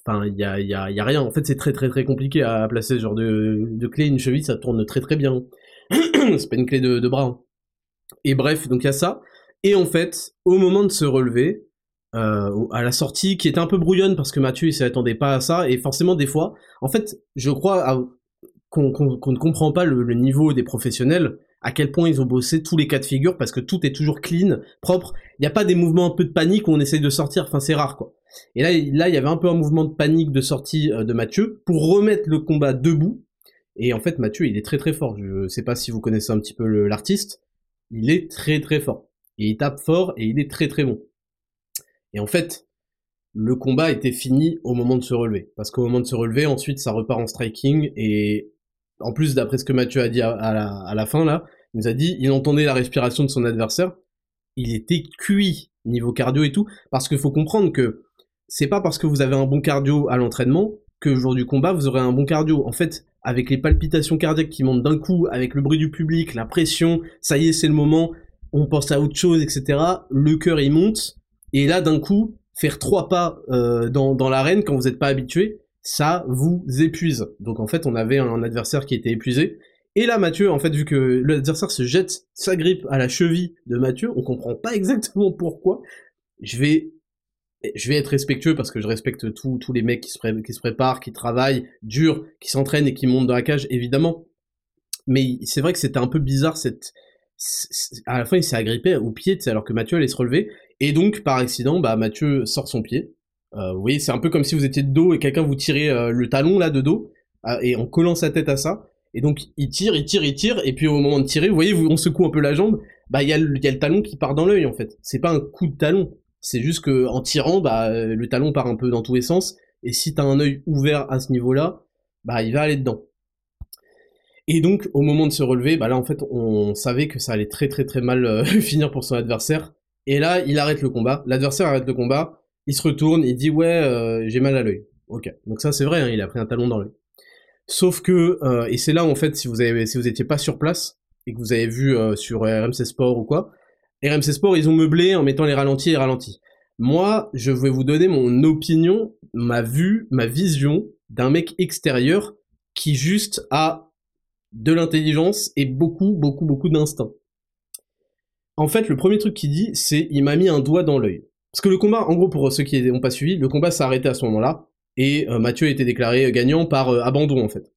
Speaker 1: enfin, il y a, y, a, y a, rien. En fait, c'est très très très compliqué à placer ce genre de, clé. Une cheville, ça tourne très très bien. <clears throat> c'est pas une clé de bras. Et bref, donc il y a ça. Et en fait, au moment de se relever, euh, à la sortie qui était un peu brouillonne parce que Mathieu il s'attendait pas à ça. Et forcément des fois en fait je crois qu'on ne comprend pas le, niveau des professionnels à quel point ils ont bossé tous les cas de figure parce que tout est toujours clean propre. Il n'y a pas des mouvements un peu de panique où on essaye de sortir. Enfin c'est rare quoi. Et là là il y avait un peu un mouvement de panique de sortie euh, de Mathieu pour remettre le combat debout. Et en fait Mathieu il est très très fort. Je sais pas si vous connaissez un petit peu l'artiste. Il est très très fort. Et il tape fort et il est très très bon et en fait, le combat était fini au moment de se relever. Parce qu'au moment de se relever, ensuite, ça repart en striking. Et en plus, d'après ce que Mathieu a dit à, la, fin, là, il nous a dit, il entendait la respiration de son adversaire. Il était cuit niveau cardio et tout. Parce qu'il faut comprendre que c'est pas parce que vous avez un bon cardio à l'entraînement que le jour du combat, vous aurez un bon cardio. En fait, avec les palpitations cardiaques qui montent d'un coup, avec le bruit du public, la pression, ça y est, c'est le moment, on pense à autre chose, etc. Le cœur, il monte et là, d'un coup, faire trois pas euh, dans, l'arène quand vous n'êtes pas habitué, ça vous épuise. Donc en fait, on avait un adversaire qui était épuisé. Et là, Mathieu, en fait, vu que l'adversaire se jette sa grippe à la cheville de Mathieu, on comprend pas <laughs> exactement pourquoi. Je vais, je vais être respectueux parce que je respecte tous les mecs qui se, qui se préparent, qui travaillent dur, qui s'entraînent et qui montent dans la cage, évidemment. Mais c'est vrai que c'était un peu bizarre cette, à la fin il s'est agrippé au pied, alors que Mathieu allait se relever, et donc par accident, bah Mathieu sort son pied, Euh, vous voyez, c'est un peu comme si vous étiez de dos et quelqu'un vous tirait euh, le talon là de dos euh, et en collant sa tête à ça. Et donc il tire, il tire, il tire, et puis au moment de tirer, vous voyez, on secoue un peu la jambe, bah il y, a le, talon qui part dans l'œil en fait. C'est pas un coup de talon, c'est juste que en tirant, bah le talon part un peu dans tous les sens, et si t'as un œil ouvert à ce niveau-là, bah il va aller dedans. Et donc au moment de se relever, bah là en fait on savait que ça allait très très très mal <laughs> finir pour son adversaire. Et là il arrête le combat, l'adversaire arrête le combat, il se retourne, il dit ouais, euh, j'ai mal à l'œil. Ok, donc ça c'est vrai, hein, il a pris un talon dans l'œil. Sauf que, euh, et c'est là en fait, si vous avez, si vous étiez pas sur place et que vous avez vu euh, sur RMC Sport ou quoi, RMC Sport ils ont meublé en mettant les ralentis et ralentis. Moi, je vais vous donner mon opinion, ma vue, ma vision d'un mec extérieur qui juste a de l'intelligence et beaucoup, beaucoup, beaucoup d'instinct. En fait, le premier truc qu'il dit, c'est il m'a mis un doigt dans l'œil. Parce que le combat, en gros, pour ceux qui n'ont pas suivi, le combat s'est arrêté à ce moment-là, et euh, Mathieu a été déclaré gagnant par euh, abandon, en fait.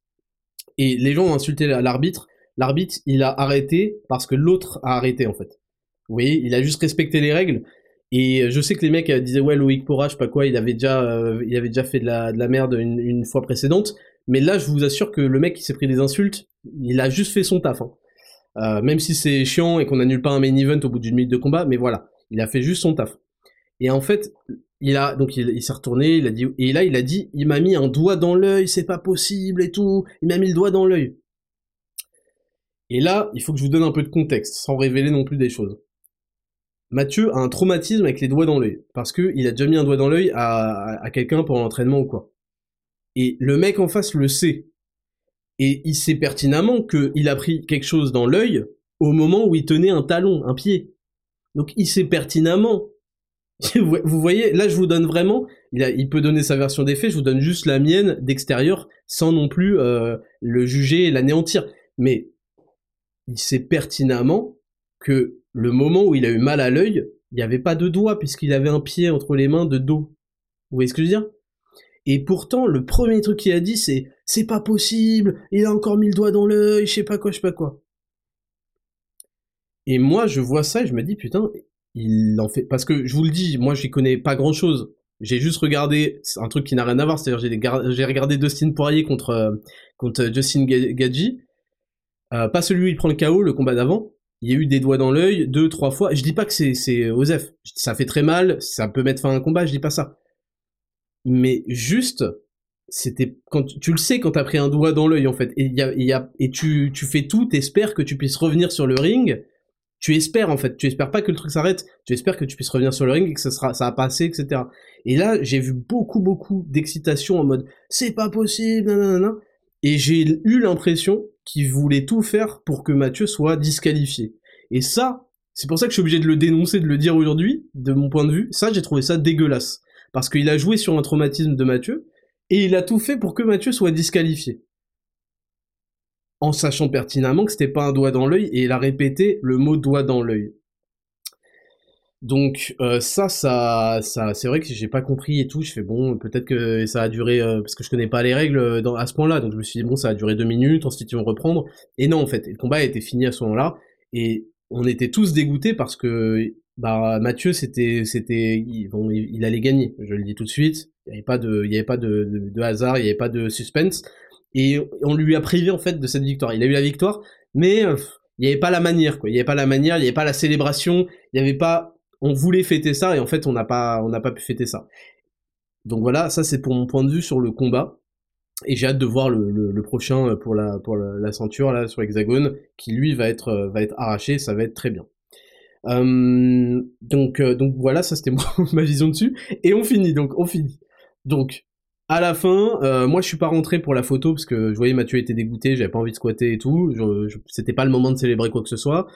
Speaker 1: Et les gens ont insulté l'arbitre. L'arbitre, il a arrêté parce que l'autre a arrêté, en fait. Vous voyez, il a juste respecté les règles. Et je sais que les mecs euh, disaient ouais Loïc Porra, je sais pas quoi, il avait déjà, il avait déjà fait de la, de merde une, une, fois précédente. Mais là, je vous assure que le mec qui s'est pris des insultes, il a juste fait son taf. Hein. Même si c'est chiant et qu'on annule pas un main event au bout d'une minute de combat, mais voilà, il a fait juste son taf. Et en fait, il a donc il, s'est retourné, il a dit et là il a dit il m'a mis un doigt dans l'œil, c'est pas possible et tout, il m'a mis le doigt dans l'œil. Et là, il faut que je vous donne un peu de contexte sans révéler non plus des choses. Mathieu a un traumatisme avec les doigts dans l'œil parce que il a déjà mis un doigt dans l'œil à, à quelqu'un pendant l'entraînement ou quoi. Et le mec en face le sait. Et il sait pertinemment qu'il a pris quelque chose dans l'œil au moment où il tenait un talon, un pied. Donc il sait pertinemment <laughs> vous voyez, là je vous donne vraiment, il, peut donner sa version des faits, je vous donne juste la mienne d'extérieur sans non plus euh, le juger et l'anéantir. Mais il sait pertinemment que le moment où il a eu mal à l'œil, il n'y avait pas de doigt puisqu'il avait un pied entre les mains de dos. Vous voyez ce que je veux dire? Et pourtant, le premier truc qu'il a dit, c'est c'est pas possible, il a encore mis le doigt dans l'œil, je sais pas quoi, je sais pas quoi. Et moi, je vois ça et je me dis putain, il en fait parce que je vous le dis, moi j'y connais pas grand chose. J'ai juste regardé un truc qui n'a rien à voir, c'est-à-dire j'ai regardé Dustin Poirier contre euh, contre Justin Gadji, euh, pas celui où il prend le KO, le combat d'avant. Il y a eu des doigts dans l'œil deux trois fois. Je dis pas que c'est c'est Osef, ça fait très mal, ça peut mettre fin à un combat, je dis pas ça. Mais juste c'était quand tu, le sais quand t'as pris un doigt dans l'œil en fait et a, a, tu fais tout, t'espères que tu puisses revenir sur le ring tu espères en fait, tu espères pas que le truc s'arrête, tu espères que tu puisses revenir sur le ring et que ça sera, ça va passer, etc. Et là, j'ai vu beaucoup, beaucoup d'excitation en mode c'est pas possible, nanana, et j'ai eu l'impression qu'il voulait tout faire pour que Mathieu soit disqualifié. Et ça, c'est pour ça que je suis obligé de le dénoncer, de le dire aujourd'hui, de mon point de vue. Ça, j'ai trouvé ça dégueulasse. Parce qu'il a joué sur un traumatisme de Mathieu, et il a tout fait pour que Mathieu soit disqualifié en sachant pertinemment que c'était pas un doigt dans l'œil, et il a répété le mot doigt dans l'œil. Donc euh, ça, ça, ça, c'est vrai que j'ai pas compris et tout. Je fais bon, peut-être que ça a duré euh, parce que je connais pas les règles euh, à ce point-là. Donc je me suis dit bon, ça a duré deux minutes. Ensuite ils vont reprendre. Et non, en fait, le combat a été fini à ce moment-là. Et on était tous dégoûtés parce que bah Mathieu, c'était, c'était, bon, il, allait gagner. Je le dis tout de suite. Il y avait pas de, il y avait pas de, de hasard, il y avait pas de suspense et on lui a privé en fait de cette victoire. Il a eu la victoire, mais euh, il n'y avait pas la manière, quoi. Il n'y avait pas la manière, il n'y avait pas la célébration, il n'y avait pas. On voulait fêter ça et en fait on n'a pas, on n'a pas pu fêter ça. Donc voilà, ça c'est pour mon point de vue sur le combat. Et j'ai hâte de voir le, prochain pour la pour la, ceinture là sur Hexagone, qui lui va être euh, va être arraché, ça va être très bien. Euh, donc donc voilà, ça c'était <laughs> ma vision dessus. Et on finit donc on finit. Donc à la fin, euh, moi je suis pas rentré pour la photo parce que je voyais Mathieu était dégoûté, j'avais pas envie de squatter et tout, c'était pas le moment de célébrer quoi que ce soit.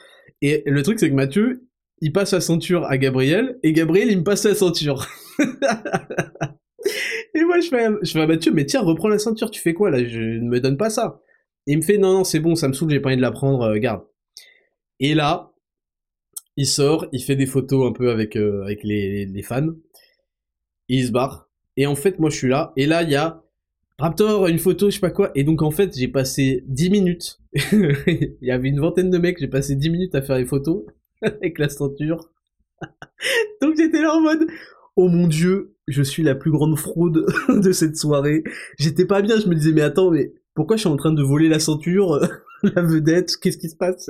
Speaker 1: Et le truc c'est que Mathieu, il passe la ceinture à Gabriel et Gabriel il me passe la ceinture. <laughs> et moi je fais, je fais à Mathieu, mais tiens reprends la ceinture, tu fais quoi là? Je ne me donne pas ça. Et il me fait non non c'est bon, ça me saoule, j'ai pas envie de la prendre, euh, garde. Et là, il sort, il fait des photos un peu avec euh, avec les, les fans, il se barre. Et en fait, moi, je suis là. Et là, il y a Raptor, une photo, je sais pas quoi. Et donc, en fait, j'ai passé 10 minutes. <laughs> il y avait une vingtaine de mecs. J'ai passé 10 minutes à faire les photos <laughs> avec la ceinture. <laughs> donc, j'étais là en mode, oh mon dieu, je suis la plus grande fraude de cette soirée. J'étais pas bien, je me disais mais attends, mais pourquoi je suis en train de voler la ceinture, <laughs> la vedette, qu'est-ce qui se passe?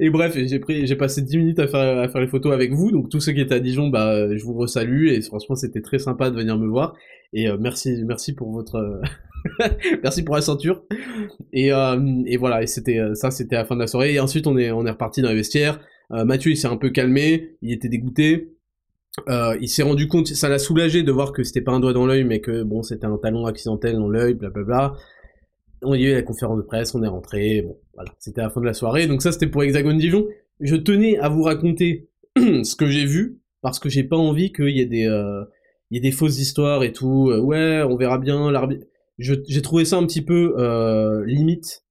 Speaker 1: Et bref, j'ai passé 10 minutes à faire, les photos avec vous, donc tous ceux qui étaient à Dijon, bah, je vous resalue, et franchement, c'était très sympa de venir me voir, et euh, merci, merci pour votre, <laughs> merci pour la ceinture, et, euh, voilà, et c'était, euh, ça, c'était la fin de la soirée, et ensuite, on est, on est reparti dans les vestiaires, Mathieu, il s'est un peu calmé, il était dégoûté, il s'est rendu compte, ça l'a soulagé de voir que c'était pas un doigt dans l'œil, mais que bon, c'était un talon accidentel dans l'œil, blablabla on y a eu la conférence de presse, on est rentré, bon, voilà, c'était la fin de la soirée, donc ça c'était pour Hexagone Dijon. Je tenais à vous raconter <clears throat> ce que j'ai vu, parce que j'ai pas envie qu'il y ait des, euh, y ait des fausses histoires et tout, euh, ouais, on verra bien. J'ai trouvé ça un petit peu euh, limite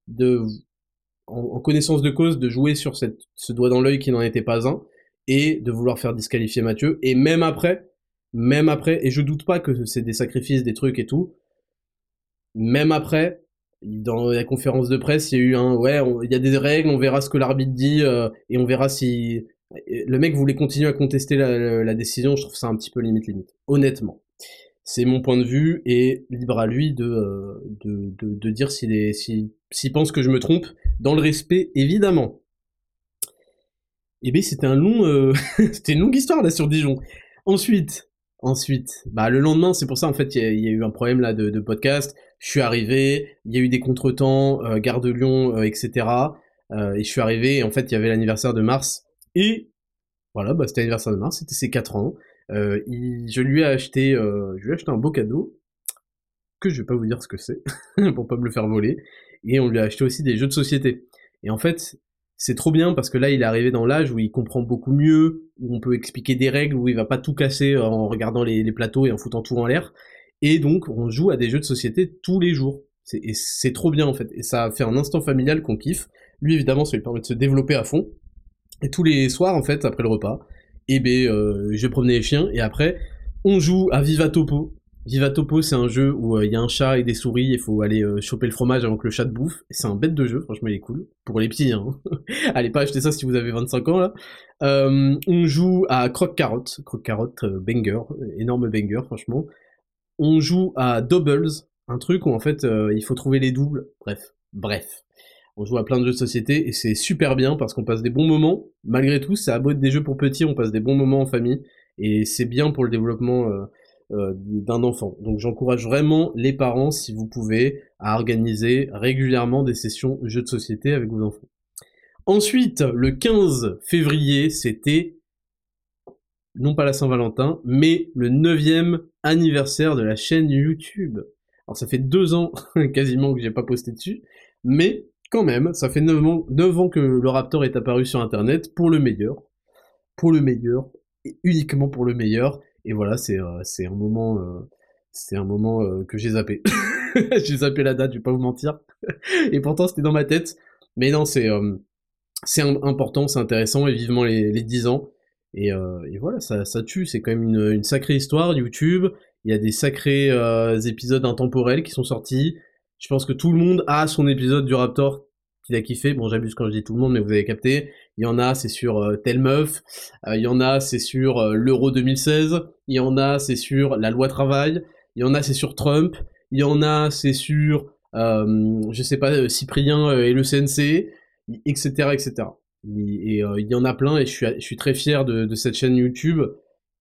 Speaker 1: en, connaissance de cause, de jouer sur ce doigt dans l'œil qui n'en était pas un, et de vouloir faire disqualifier Mathieu, et même après, même après, et je doute pas que c'est des sacrifices, des trucs et tout, même après, dans la conférence de presse, il y a eu un ouais, il y a des règles, on verra ce que l'arbitre dit euh, et on verra si le mec voulait continuer à contester la, décision. Je trouve ça un petit peu limite limite. Honnêtement, c'est mon point de vue et libre à lui de euh, de, de, dire s'il s'il pense que je me trompe dans le respect évidemment. Eh bien, c'était un long, euh, <laughs> c'était une longue histoire là sur Dijon. Ensuite, ensuite, bah le lendemain, c'est pour ça en fait il y, a eu un problème là de, podcast je suis arrivé, il y a eu des contretemps, euh, Gare Lyon, euh, etc. Euh, et je suis arrivé, et en fait, il y avait l'anniversaire de Mars. Et voilà, bah, c'était l'anniversaire de Mars, c'était ses 4 ans. je lui ai acheté, je lui ai acheté un beau cadeau que je vais pas vous dire ce que c'est <laughs> pour pas me le faire voler. Et on lui a acheté aussi des jeux de société. Et en fait, c'est trop bien parce que là, il est arrivé dans l'âge où il comprend beaucoup mieux, où on peut expliquer des règles, où il va pas tout casser en regardant les, plateaux et en foutant tout en l'air. Et donc, on joue à des jeux de société tous les jours. Et c'est trop bien en fait. Et ça fait un instant familial qu'on kiffe. Lui, évidemment, ça lui permet de se développer à fond. Et tous les soirs, en fait, après le repas, eh ben, euh, je promenais les chiens. Et après, on joue à Viva Topo. Viva Topo, c'est un jeu où euh, il y a un chat et des souris. Il faut aller euh, choper le fromage avant que le chat te bouffe. C'est un bête de jeu, franchement, il est cool. Pour les petits, hein. <laughs> Allez pas acheter ça si vous avez 25 ans, là. on joue à Croque Carotte. Croque Carotte, banger. Énorme banger, franchement on joue à Doubles, un truc où en fait euh, il faut trouver les doubles. Bref, bref. On joue à plein de jeux de société et c'est super bien parce qu'on passe des bons moments. Malgré tout, ça aborde des jeux pour petits, on passe des bons moments en famille et c'est bien pour le développement euh, d'un enfant. Donc j'encourage vraiment les parents, si vous pouvez, à organiser régulièrement des sessions jeux de société avec vos enfants. Ensuite, le 15 février, c'était non pas la Saint-Valentin, mais le neuvième anniversaire de la chaîne YouTube. Alors ça fait deux ans <laughs> quasiment que j'ai pas posté dessus, mais quand même, ça fait 9 ans, 9 ans que le Raptor est apparu sur Internet pour le meilleur. Pour le meilleur, et uniquement pour le meilleur. Et voilà, c'est euh, un moment, euh, c'est un moment euh, que j'ai zappé. <laughs> j'ai zappé la date, je vais pas vous mentir. <laughs> et pourtant c'était dans ma tête. Mais non, c'est important, c'est intéressant, et vivement les, les 10 ans. Et, euh, et voilà, ça, ça tue, c'est quand même une, sacrée histoire YouTube. Il y a des sacrés euh, épisodes intemporels qui sont sortis. Je pense que tout le monde a son épisode du Raptor qu'il a kiffé. Bon, j'abuse quand je dis tout le monde, mais vous avez capté. Il y en a, c'est sur euh, Telle Meuf. Euh, il y en a, c'est sur euh, l'Euro 2016. Il y en a, c'est sur la loi travail. Il y en a, c'est sur Trump. Il y en a, c'est sur, je sais pas, Cyprien et le CNC, etc., etc. Et il y en a plein et je suis, je suis très fier de, de cette chaîne YouTube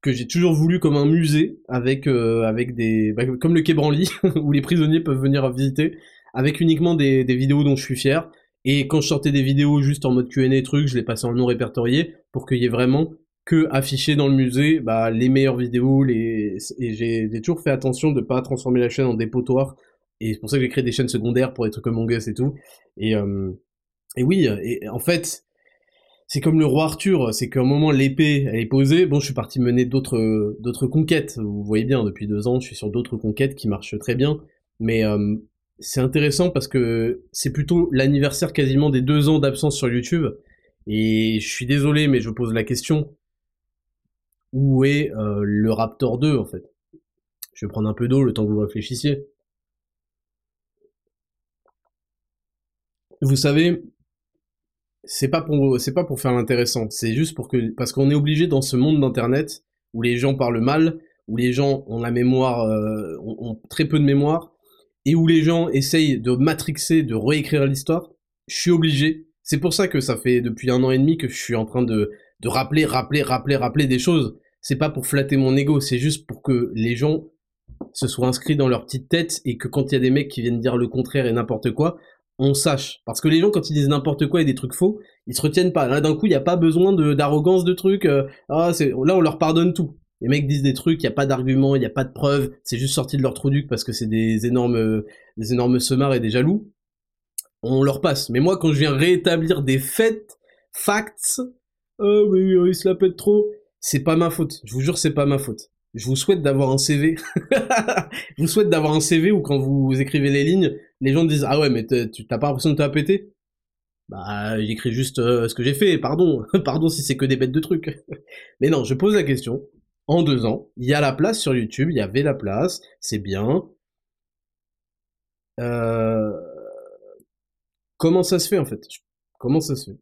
Speaker 1: que j'ai toujours voulu comme un musée avec euh, avec des bah, comme le Quai Branly <laughs> où les prisonniers peuvent venir visiter avec uniquement des, des, vidéos dont je suis fier et quand je sortais des vidéos juste en mode Q&A trucs je les passais en non répertorié pour qu'il y ait vraiment que affiché dans le musée bah, les meilleures vidéos les et j'ai toujours fait attention de pas transformer la chaîne en dépotoir. Et c'est pour ça que j'ai créé des chaînes secondaires pour des trucs comme Mongus et tout. Et euh, et oui et en fait c'est comme le roi Arthur, c'est qu'à un moment l'épée elle est posée, bon je suis parti mener d'autres d'autres conquêtes, vous voyez bien, depuis deux ans je suis sur d'autres conquêtes qui marchent très bien, mais euh, c'est intéressant parce que c'est plutôt l'anniversaire quasiment des deux ans d'absence sur YouTube, et je suis désolé mais je pose la question, où est euh, le Raptor 2 en fait? Je vais prendre un peu d'eau le temps que vous réfléchissiez. Vous savez, c'est pas pour c'est pas pour faire l'intéressant, c'est juste pour que parce qu'on est obligé dans ce monde d'internet où les gens parlent mal, où les gens ont la mémoire, euh, ont, très peu de mémoire, et où les gens essayent de matrixer, de réécrire l'histoire, je suis obligé. C'est pour ça que ça fait depuis un an et demi que je suis en train de, rappeler, rappeler, rappeler, rappeler des choses. C'est pas pour flatter mon ego, c'est juste pour que les gens se soient inscrits dans leur petite tête et que quand il y a des mecs qui viennent dire le contraire et n'importe quoi, on sache. Parce que les gens, quand ils disent n'importe quoi et des trucs faux, ils se retiennent pas. Là, d'un coup, il n'y a pas besoin d'arrogance de, trucs. Euh, ah, là, on leur pardonne tout. Les mecs disent des trucs, il n'y a pas d'argument, il n'y a pas de preuves, c'est juste sorti de leur trou parce que c'est des énormes, des énormes semards et des jaloux. On leur passe. Mais moi, quand je viens rétablir des faits, facts, oh, mais ils se la pètent trop, c'est pas ma faute. Je vous jure, c'est pas ma faute je vous souhaite d'avoir un CV. <laughs> je vous souhaite d'avoir un CV où quand vous écrivez les lignes, les gens disent ah ouais mais t'as pas l'impression de te péter? Bah j'écris juste euh, ce que j'ai fait. Pardon, <laughs> pardon si c'est que des bêtes de trucs. <laughs> mais non, je pose la question. En deux ans, il y a la place sur YouTube, il y avait la place, c'est bien. Euh... Comment ça se fait en fait? Comment ça se fait?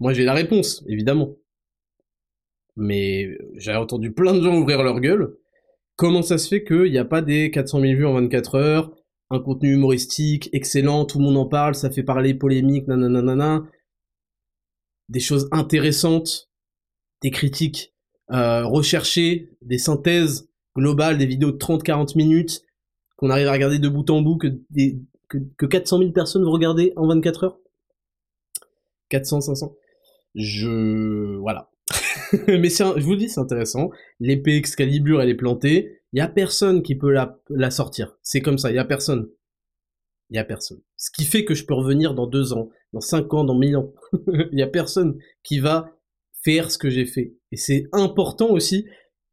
Speaker 1: Moi j'ai la réponse, évidemment mais j'ai entendu plein de gens ouvrir leur gueule. Comment ça se fait qu'il n'y a pas des 400 000 vues en 24 heures, un contenu humoristique, excellent, tout le monde en parle, ça fait parler polémique, nanana, des choses intéressantes, des critiques euh, recherchées, des synthèses globales, des vidéos de 30-40 minutes, qu'on arrive à regarder de bout en bout, que, que, que 400 000 personnes vont regarder en 24 heures 400, 500 Je... Voilà. <laughs> mais je vous dis, c'est intéressant. L'épée Excalibur, elle est plantée. Il y a personne qui peut la, la sortir. C'est comme ça, il y a personne. Il y a personne. Ce qui fait que je peux revenir dans deux ans, dans cinq ans, dans mille ans. Il <laughs> y a personne qui va ce que j'ai fait. Et c'est important aussi.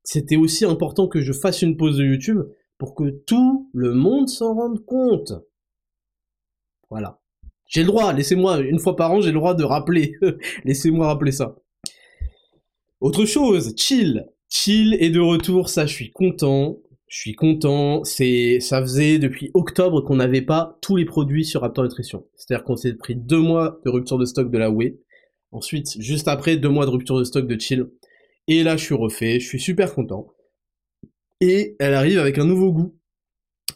Speaker 1: C'était aussi important que je fasse une pause de YouTube pour que tout le monde s'en rende compte. Voilà. J'ai le droit, laissez-moi, une fois par an, j'ai le droit de rappeler. <laughs> laissez-moi rappeler ça. Autre chose, chill. Chill est de retour, ça je suis content. Je suis content. C'est, ça faisait depuis octobre qu'on n'avait pas tous les produits sur Raptor Nutrition. C'est-à-dire qu'on s'est pris deux mois de rupture de stock de la Whey. Ensuite, juste après, deux mois de rupture de stock de Chill. Et là, je suis refait. Je suis super content. Et elle arrive avec un nouveau goût.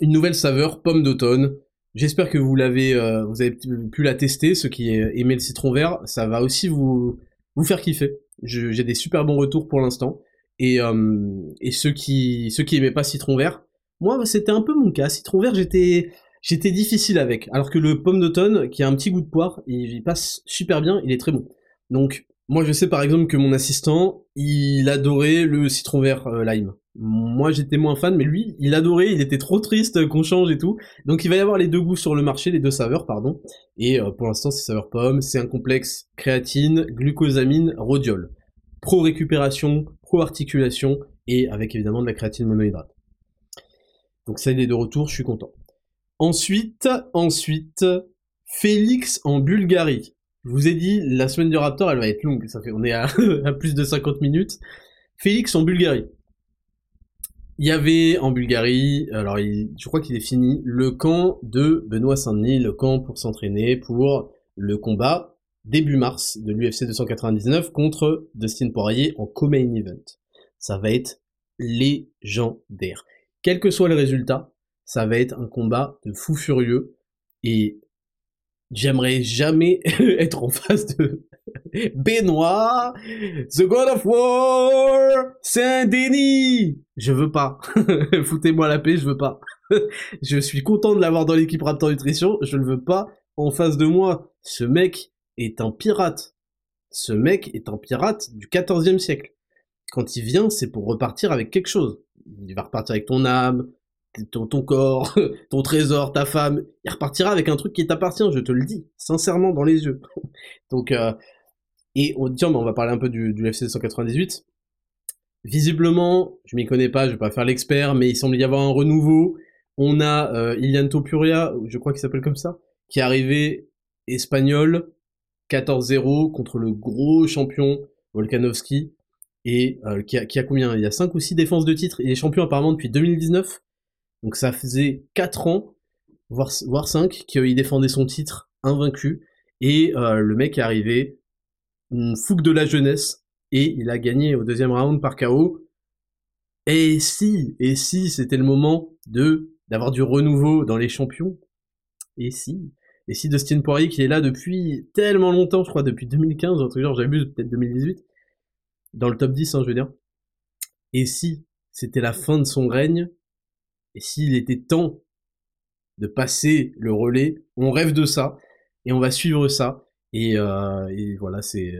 Speaker 1: Une nouvelle saveur, pomme d'automne. J'espère que vous l'avez, euh, vous avez pu la tester. Ceux qui aimaient le citron vert, ça va aussi vous, vous faire kiffer. J'ai des super bons retours pour l'instant. Et, euh, et ceux qui ceux qui aimaient pas citron vert, moi c'était un peu mon cas. Citron vert, j'étais j'étais difficile avec. Alors que le pomme d'automne, qui a un petit goût de poire, il, passe super bien, il est très bon. Donc moi je sais par exemple que mon assistant, il adorait le citron vert euh, lime. Moi j'étais moins fan, mais lui, il adorait, il était trop triste qu'on change et tout. Donc il va y avoir les deux goûts sur le marché, les deux saveurs, pardon. Et euh, pour l'instant c'est saveur pomme, c'est un complexe créatine, glucosamine, rhodiol. Pro-récupération, pro-articulation, et avec évidemment de la créatine monohydrate. Donc ça il est de retour, je suis content. Ensuite, ensuite, Félix en Bulgarie. Je vous ai dit, la semaine du Raptor, elle va être longue. Ça fait, on est à, <laughs> plus de 50 minutes. Félix en Bulgarie. Il y avait en Bulgarie, alors je crois qu'il est fini, le camp de Benoît Saint-Denis, le camp pour s'entraîner pour le combat début mars de l'UFC 299 contre Dustin Poirier en co-main event. Ça va être légendaire. Quel que soit le résultat, ça va être un combat de fou furieux et j'aimerais jamais <laughs> être en face de <laughs> Benoît, The God of War, Saint-Denis. Je veux pas. <laughs> Foutez-moi la paix, je veux pas. je suis content de l'avoir dans l'équipe Raptor Nutrition, je ne veux pas en face de moi. Ce mec est un pirate. Ce mec est un pirate du 14e siècle. Quand il vient, c'est pour repartir avec quelque chose. Il va repartir avec ton âme, ton, ton, corps, <laughs> ton trésor, ta femme. Il repartira avec un truc qui t'appartient, je te le dis, sincèrement, dans les yeux. <laughs> Donc, euh, et on, tiens, on va parler un peu du, du FC 298. Visiblement, je m'y connais pas, je vais pas faire l'expert, mais il semble y avoir un renouveau. On a euh, Ilian Topuria, je crois qu'il s'appelle comme ça, qui est arrivé espagnol, 14-0 contre le gros champion Volkanovski, et euh, qui, a, qui, a, combien? Il y a 5 ou 6 défenses de titre, il est champion apparemment depuis 2019, donc ça faisait 4 ans, voire, voire 5, qu'il défendait son titre invaincu, et euh, le mec est arrivé, une de la jeunesse, et il a gagné au deuxième round par KO. Et si, et si c'était le moment de d'avoir du renouveau dans les champions? Et si? Et si Dustin Poirier qui est là depuis tellement longtemps, je crois depuis 2015, un truc genre, j'abuse, peut-être 2018, dans le top 10, hein, je veux dire. Et si c'était la fin de son règne Et s'il était temps de passer le relais On rêve de ça, et on va suivre ça. Et, euh, et voilà, c'est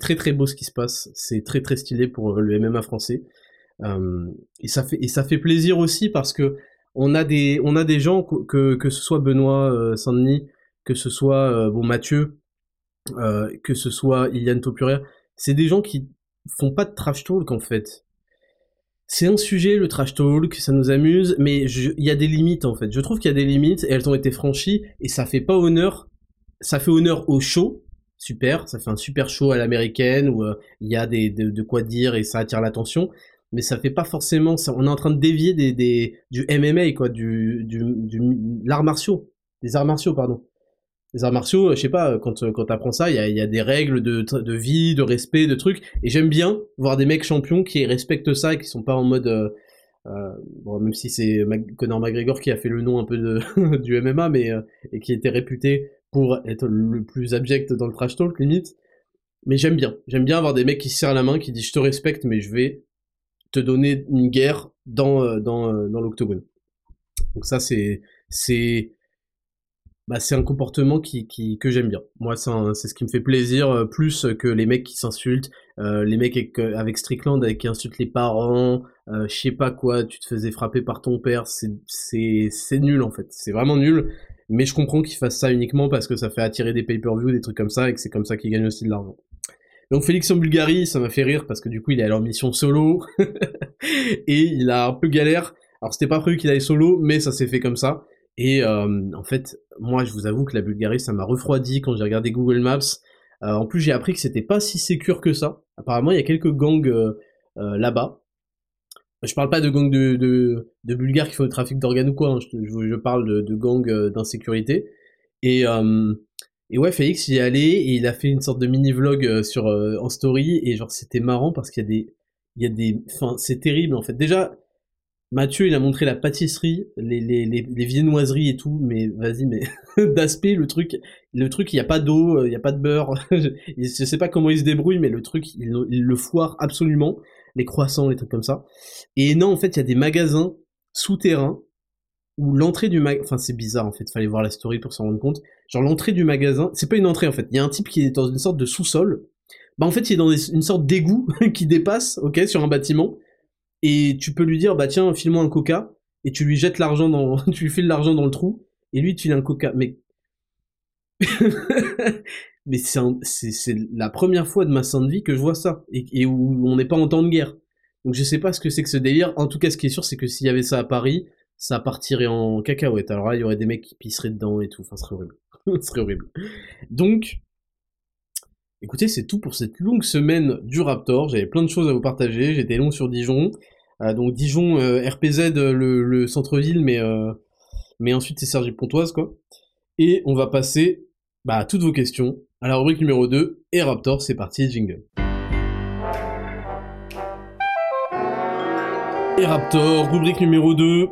Speaker 1: très très beau ce qui se passe. C'est très très stylé pour le MMA français. Euh, et ça fait et ça fait plaisir aussi parce que on a des on a des gens que que ce soit Benoît euh, Saint-Denis, que ce soit euh, bon Mathieu, euh, que ce soit Iliane Topuria, c'est des gens qui font pas de trash talk en fait. C'est un sujet le trash talk, ça nous amuse, mais il y a des limites en fait. Je trouve qu'il y a des limites et elles ont été franchies et ça fait pas honneur. Ça fait honneur au show, super, ça fait un super show à l'américaine où il y a des, de, quoi dire et ça attire l'attention mais ça fait pas forcément. On est en train de dévier des, des du MMA quoi, du du, du l'art martiaux, des arts martiaux pardon. Les arts martiaux, je sais pas, quand quand t'apprends ça, il y a, y a des règles de de vie, de respect, de trucs. Et j'aime bien voir des mecs champions qui respectent ça et qui sont pas en mode euh, euh bon, même si c'est Conor McGregor qui a fait le nom un peu de, <laughs> du MMA, mais euh, et qui était réputé pour être le plus abject dans le trash talk limite. Mais j'aime bien, j'aime bien avoir des mecs qui se serrent la main, qui disent je te respecte, mais je vais te donner une guerre dans, euh, dans, euh, dans l'octogone. Donc ça, c'est, c'est, bah, c'est un comportement qui, qui que j'aime bien. Moi, c'est ce qui me fait plaisir euh, plus que les mecs qui s'insultent, euh, les mecs avec, avec Strickland avec qui insultent les parents, euh, je sais pas quoi, tu te faisais frapper par ton père, c'est nul en fait, c'est vraiment nul. Mais je comprends qu'ils fassent ça uniquement parce que ça fait attirer des pay-per-view, des trucs comme ça, et que c'est comme ça qu'ils gagnent aussi de l'argent. Donc Félix en Bulgarie, ça m'a fait rire parce que du coup il est allé en mission solo <laughs> et il a un peu galère. Alors c'était pas prévu qu'il aille solo, mais ça s'est fait comme ça. Et euh, en fait, moi je vous avoue que la Bulgarie ça m'a refroidi quand j'ai regardé Google Maps. Euh, en plus j'ai appris que c'était pas si sécure que ça. Apparemment il y a quelques gangs euh, là-bas. Je parle pas de gangs de, Bulgares qui font le trafic d'organes ou quoi, hein. je, parle de, gangs d'insécurité. Et et ouais, Félix y est allé et il a fait une sorte de mini vlog sur en story et genre c'était marrant parce qu'il y a des il y a des enfin c'est terrible en fait. Déjà Mathieu, il a montré la pâtisserie, les, les, les, les viennoiseries et tout, mais vas-y, mais <laughs> d'aspect, le truc, le truc, il n'y a pas d'eau, euh, il n'y a pas de beurre, <laughs> je sais pas comment il se débrouille, mais le truc, il, le foire absolument, les croissants, les trucs comme ça. Et non, en fait, il y a des magasins souterrains où l'entrée du magasin, enfin c'est bizarre en fait, fallait voir la story pour s'en rendre compte. Genre l'entrée du magasin, c'est pas une entrée en fait, il y a un type qui est dans une sorte de sous-sol. Bah en fait il est dans une sorte d'égout <laughs> qui dépasse, ok, sur un bâtiment. Et tu peux lui dire bah tiens file-moi un coca et tu lui jettes l'argent dans, <laughs> tu lui files l'argent dans le trou et lui tu file un coca. Mais <laughs> mais c'est la première fois de ma sainte vie que je vois ça et, et où on n'est pas en temps de guerre. Donc je sais pas ce que c'est que ce délire. En tout cas, ce qui est sûr, c'est que s'il y avait ça à Paris, ça partirait en cacahuète. Alors là, il y aurait des mecs qui pisseraient dedans et tout. Enfin, ce serait horrible. <laughs> ce serait horrible. Donc, écoutez, c'est tout pour cette longue semaine du Raptor. J'avais plein de choses à vous partager. J'étais long sur Dijon. Euh, donc Dijon, euh, RPZ, le, le centre-ville, mais, euh, ensuite c'est Sergi Pontoise, quoi. Et on va passer bah, à toutes vos questions à la rubrique numéro 2. Et Raptor, c'est parti, jingle. Et Raptor, rubrique numéro 2.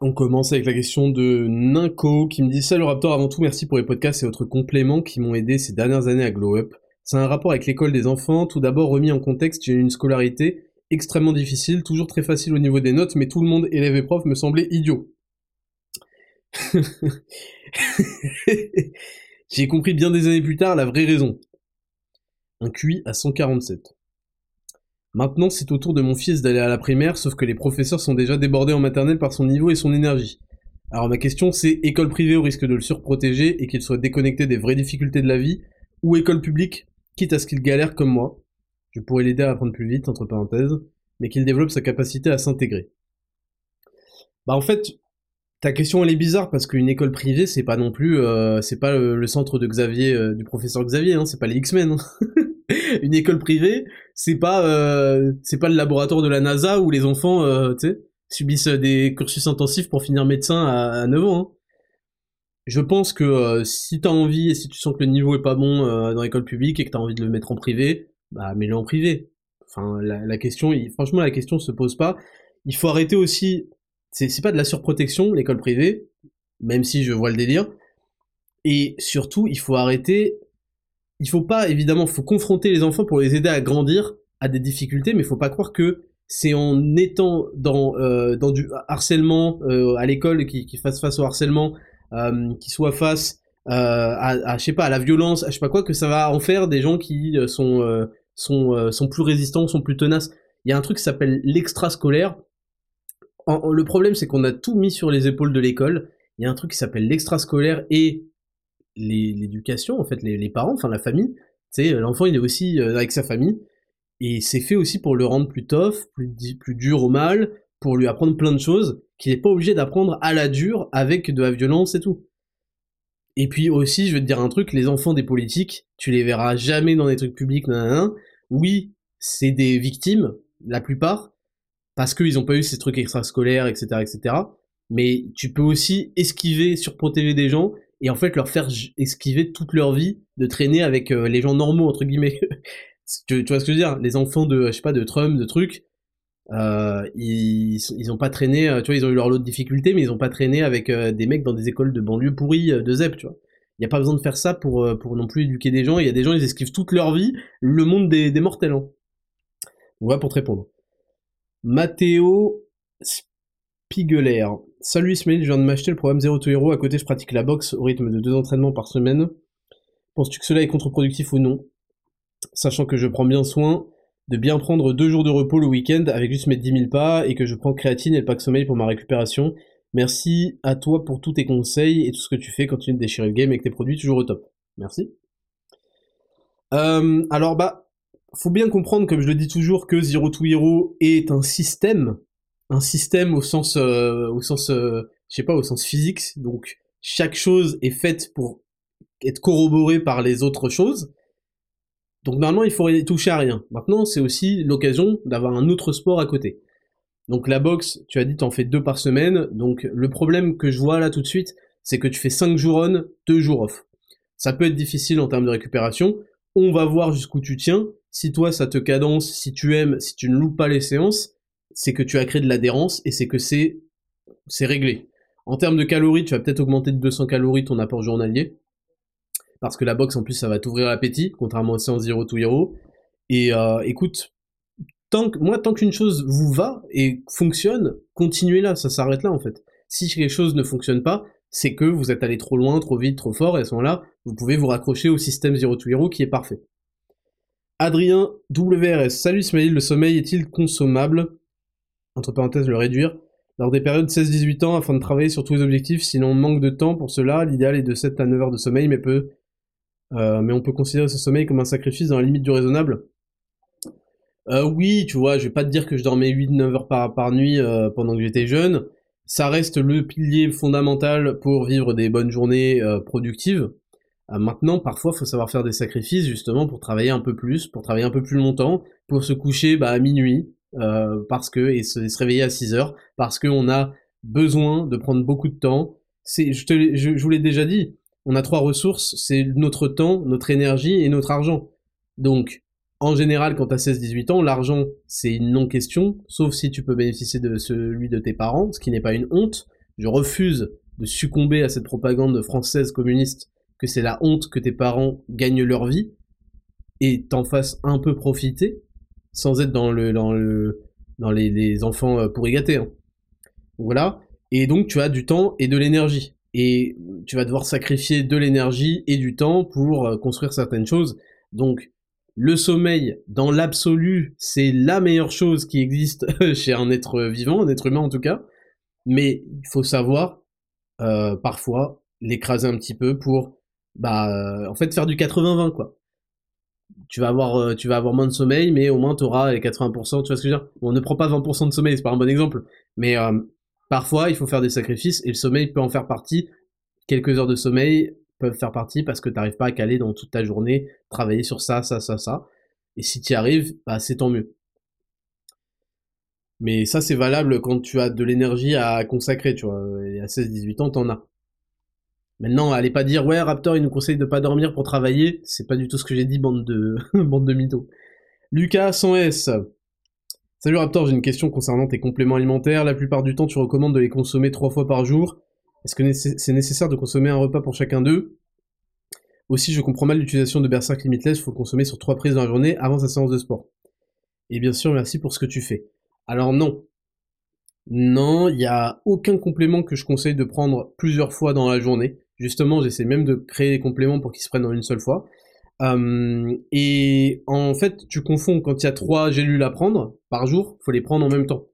Speaker 1: On commence avec la question de Ninko qui me dit Salut Raptor, avant tout merci pour les podcasts et autres compléments qui m'ont aidé ces dernières années à glow up. C'est un rapport avec l'école des enfants. Tout d'abord remis en contexte, j'ai une scolarité extrêmement difficile, toujours très facile au niveau des notes, mais tout le monde, élève et prof, me semblait idiot. <laughs> j'ai compris bien des années plus tard la vraie raison. Un QI à 147. Maintenant, c'est au tour de mon fils d'aller à la primaire, sauf que les professeurs sont déjà débordés en maternelle par son niveau et son énergie. Alors ma question c'est école privée au risque de le surprotéger et qu'il soit déconnecté des vraies difficultés de la vie, ou école publique, quitte à ce qu'il galère comme moi. Je pourrais l'aider à apprendre plus vite, entre parenthèses, mais qu'il développe sa capacité à s'intégrer. Bah en fait, ta question elle est bizarre parce qu'une école privée c'est pas non plus, euh, c'est pas le, centre de Xavier, euh, du professeur Xavier, hein, c'est pas les X-Men. Hein. <laughs> une école privée, c'est pas euh, c'est pas le laboratoire de la NASA où les enfants subissent des cursus intensifs pour finir médecin à, à 9 ans. Hein. Je pense que euh, si t'as envie et si tu sens que le niveau est pas bon euh, dans l'école publique et que t'as envie de le mettre en privé, bah mets-le en privé. Enfin, la, question, franchement, la question se pose pas. Il faut arrêter aussi. C'est pas de la surprotection, l'école privée, même si je vois le délire. Et surtout, il faut arrêter. Il faut pas, évidemment, faut confronter les enfants pour les aider à grandir à des difficultés, mais il faut pas croire que c'est en étant dans euh, dans du harcèlement euh, à l'école qui, qui fasse face au harcèlement, qui soit face euh, à, à je sais pas à la violence, à je sais pas quoi, que ça va en faire des gens qui euh, sont sont sont plus résistants, sont plus tenaces. Il y a un truc qui s'appelle l'extrascolaire. le problème c'est qu'on a tout mis sur les épaules de l'école. Il y a un truc qui s'appelle l'extrascolaire et l'éducation en fait, les, les parents, enfin la famille. Tu sais, l'enfant il est aussi avec sa famille et c'est fait aussi pour le rendre plus tough, plus, plus dur au mal, pour lui apprendre plein de choses qu'il n'est pas obligé d'apprendre à la dure avec de la violence et tout. Et puis aussi, je vais te dire un truc, les enfants des politiques, tu les verras jamais dans des trucs publics, nan, Oui, c'est des victimes, la plupart, parce qu'ils n'ont pas eu ces trucs extrascolaires, etc., etc. Mais tu peux aussi esquiver, surprotéger des gens, et en fait leur faire esquiver toute leur vie de traîner avec euh, les gens normaux, entre guillemets. <laughs> Tu, vois ce que je veux dire? Les enfants de, je sais pas, de Trump, de trucs, euh, ils, ils ont pas traîné, euh, tu vois, ils ont eu leur lot de difficultés, mais ils ont pas traîné avec euh, des mecs dans des écoles de banlieue pourries de ZEP, tu vois. Il y a pas besoin de faire ça pour, pour non plus éduquer des gens. Il y a des gens, ils esquivent toute leur vie le monde des, des mortels. Hein. Voilà pour te répondre. Matteo Spiegeler. Salut Ismail, je viens de m'acheter le programme Zero to Hero. À côté, je pratique la boxe au rythme de deux entraînements par semaine. Penses-tu que cela est contre-productif ou non? Sachant que je prends bien soin de bien prendre deux jours de repos le week-end avec juste mes 10 000 pas et que je prends créatine et le pack sommeil pour ma récupération. Merci à toi pour tous tes conseils et tout ce que tu fais. Continue de déchirer le game avec tes produits toujours au top. Merci. Euh, alors bah, faut bien comprendre, comme je le dis toujours, que Zero to Hero est un système, un système au sens, euh, au sens, euh, je sais pas, au sens physique. Donc chaque chose est faite pour être corroborée par les autres choses. Donc normalement, il faut toucher à rien. Maintenant, c'est aussi l'occasion d'avoir un autre sport à côté. Donc la boxe, tu as dit, t'en fais deux par semaine. Donc le problème que je vois là tout de suite, c'est que tu fais cinq jours on, deux jours off. Ça peut être difficile en termes de récupération. On va voir jusqu'où tu tiens. Si toi, ça te cadence, si tu aimes, si tu ne loupes pas les séances, c'est que tu as créé de l'adhérence et c'est que c'est c'est réglé. En termes de calories, tu vas peut-être augmenter de 200 calories ton apport journalier parce que la boxe en plus ça va t'ouvrir l'appétit, contrairement au séance Zero to Hero. Et euh, écoute, tant moi tant qu'une chose vous va et fonctionne, continuez là, ça s'arrête là en fait. Si quelque chose ne fonctionne pas, c'est que vous êtes allé trop loin, trop vite, trop fort, et à ce moment-là, vous pouvez vous raccrocher au système Zero to Hero qui est parfait. Adrien WRS, salut Ismail, le sommeil est-il consommable? Entre parenthèses, le réduire. Lors des périodes 16-18 ans, afin de travailler sur tous les objectifs, sinon on manque de temps pour cela, l'idéal est de 7 à 9 heures de sommeil, mais peut euh, mais on peut considérer ce sommeil comme un sacrifice dans la limite du raisonnable. Euh, oui, tu vois, je vais pas te dire que je dormais 8-9 heures par, nuit euh, pendant que j'étais jeune. Ça reste le pilier fondamental pour vivre des bonnes journées productives. maintenant, parfois, il faut savoir faire des sacrifices justement pour travailler un peu plus, pour travailler un peu plus longtemps, pour se coucher bah, à minuit, parce que et se, se, réveiller à 6 heures, parce qu'on a besoin de prendre beaucoup de temps. C'est, je, te, je, je vous l'ai déjà dit, on a trois ressources, c'est notre temps, notre énergie et notre argent. Donc, en général, quand tu as 16-18 ans, l'argent, c'est une non-question, sauf si tu peux bénéficier de celui de tes parents, ce qui n'est pas une honte. Je refuse de succomber à cette propagande française communiste que c'est la honte que tes parents gagnent leur vie et t'en fasses un peu profiter sans être dans le dans le dans les, enfants euh, pourri gâtés. Hein. Voilà. Et donc tu as du temps et de l'énergie et tu vas devoir sacrifier de l'énergie et du temps pour euh, construire certaines choses. Donc le sommeil, dans l'absolu, c'est la meilleure chose qui existe <laughs> chez un être vivant, un être humain en tout cas. Mais il faut savoir euh, parfois l'écraser un petit peu pour, bah, euh, en fait, faire du 80-20 quoi. Tu vas avoir, tu vas avoir moins de sommeil, mais au moins tu auras les 80%. Tu vois ce que je veux dire? On ne prend pas 20% de sommeil, c'est pas un bon exemple. Mais Parfois, il faut faire des sacrifices et le sommeil peut en faire partie. Quelques heures de sommeil peuvent faire partie parce que tu n'arrives pas à caler dans toute ta journée, travailler sur ça, ça, ça, ça. Et si tu arrives, bah, c'est tant mieux. Mais ça, c'est valable quand tu as de l'énergie à consacrer, tu vois. Et à 16-18 ans, t'en as. Maintenant, allez pas dire, ouais, Raptor, il nous conseille de pas dormir pour travailler. C'est pas du tout ce que j'ai dit, bande de, <laughs> bande de mythos. Lucas 100S. Salut Raptor, j'ai une question concernant tes compléments alimentaires. La plupart du temps, tu recommandes de les consommer trois fois par jour. Est-ce que c'est nécessaire de consommer un repas pour chacun d'eux? Aussi, je comprends mal l'utilisation de Berserk Limitless, il faut consommer sur trois prises dans la journée avant sa séance de sport. Et bien sûr, merci pour ce que tu fais. Alors non. Non, il n'y a aucun complément que je conseille de prendre plusieurs fois dans la journée. Justement, j'essaie même de créer des compléments pour qu'ils se prennent en une seule fois. Euh, et en fait, tu confonds quand il y a trois gélules à prendre par jour, faut les prendre en même temps.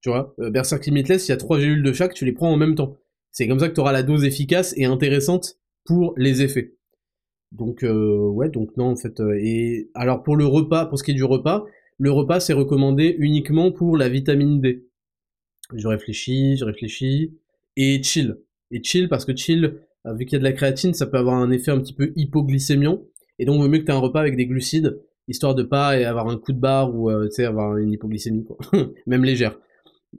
Speaker 1: Tu vois, euh, Berserk Limitless, il y a trois gélules de chaque, tu les prends en même temps. C'est comme ça que tu auras la dose efficace et intéressante pour les effets. Donc euh, ouais, donc non en fait. et alors pour le repas, pour ce qui est du repas, le repas c'est recommandé uniquement pour la vitamine D. Je réfléchis, je réfléchis et chill. Et chill parce que chill, vu qu'il y a de la créatine, ça peut avoir un effet un petit peu hypoglycémiant. Et donc, il vaut mieux que tu aies un repas avec des glucides, histoire de pas avoir un coup de barre ou euh, avoir une hypoglycémie, quoi. <laughs> même légère.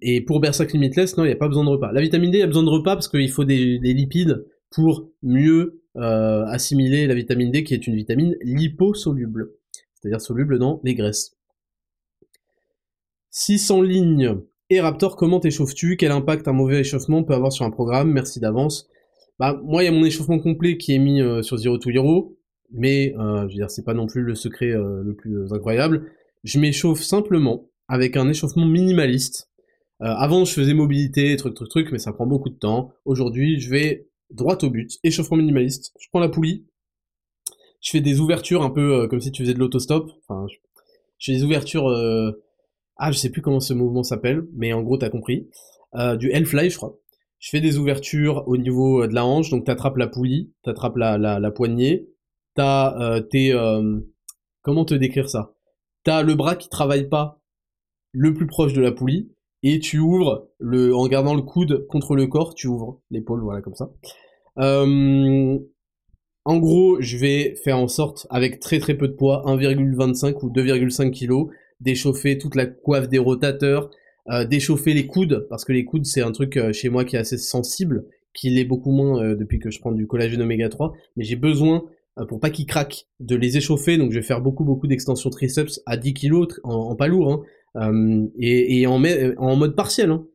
Speaker 1: Et pour Berserk Limitless, non, il n'y a pas besoin de repas. La vitamine D, il y a besoin de repas parce qu'il faut des, lipides pour mieux euh, assimiler la vitamine D, qui est une vitamine liposoluble, c'est-à-dire soluble dans les graisses. 600 lignes. Et Raptor, comment t'échauffes-tu? Quel impact un mauvais échauffement peut avoir sur un programme? Merci d'avance. Bah, moi, il y a mon échauffement complet qui est mis euh, sur Zero to Hero mais euh, je veux dire, c'est pas non plus le secret euh, le plus euh, incroyable. Je m'échauffe simplement avec un échauffement minimaliste. avant, je faisais mobilité, truc, truc, truc, mais ça prend beaucoup de temps. Aujourd'hui, je vais droit au but, échauffement minimaliste. Je prends la poulie, je fais des ouvertures un peu comme si tu faisais de l'autostop. Enfin, je, fais des ouvertures. Ah, je sais plus comment ce mouvement s'appelle, mais en gros, t'as compris. du Hellfly, je crois. Je fais des ouvertures au niveau de la hanche, donc t'attrapes la poulie, t'attrapes la, la, la poignée, t'as euh, tes... Euh, comment te décrire ça? T'as le bras qui travaille pas le plus proche de la poulie, et tu ouvres, le, en gardant le coude contre le corps, tu ouvres l'épaule, voilà, comme ça. Euh, en gros, je vais faire en sorte, avec très très peu de poids, 1,25 ou 2,5 kg, d'échauffer toute la coiffe des rotateurs, d'échauffer les coudes, parce que les coudes c'est un truc chez moi qui est assez sensible, qui l'est beaucoup moins depuis que je prends du collagène oméga 3, mais j'ai besoin pour pas qu'ils craquent, de les échauffer. Donc je vais faire beaucoup beaucoup d'extensions triceps à 10 kg en, pas lourd, hein, euh, et, en, en, mode partiel, hein.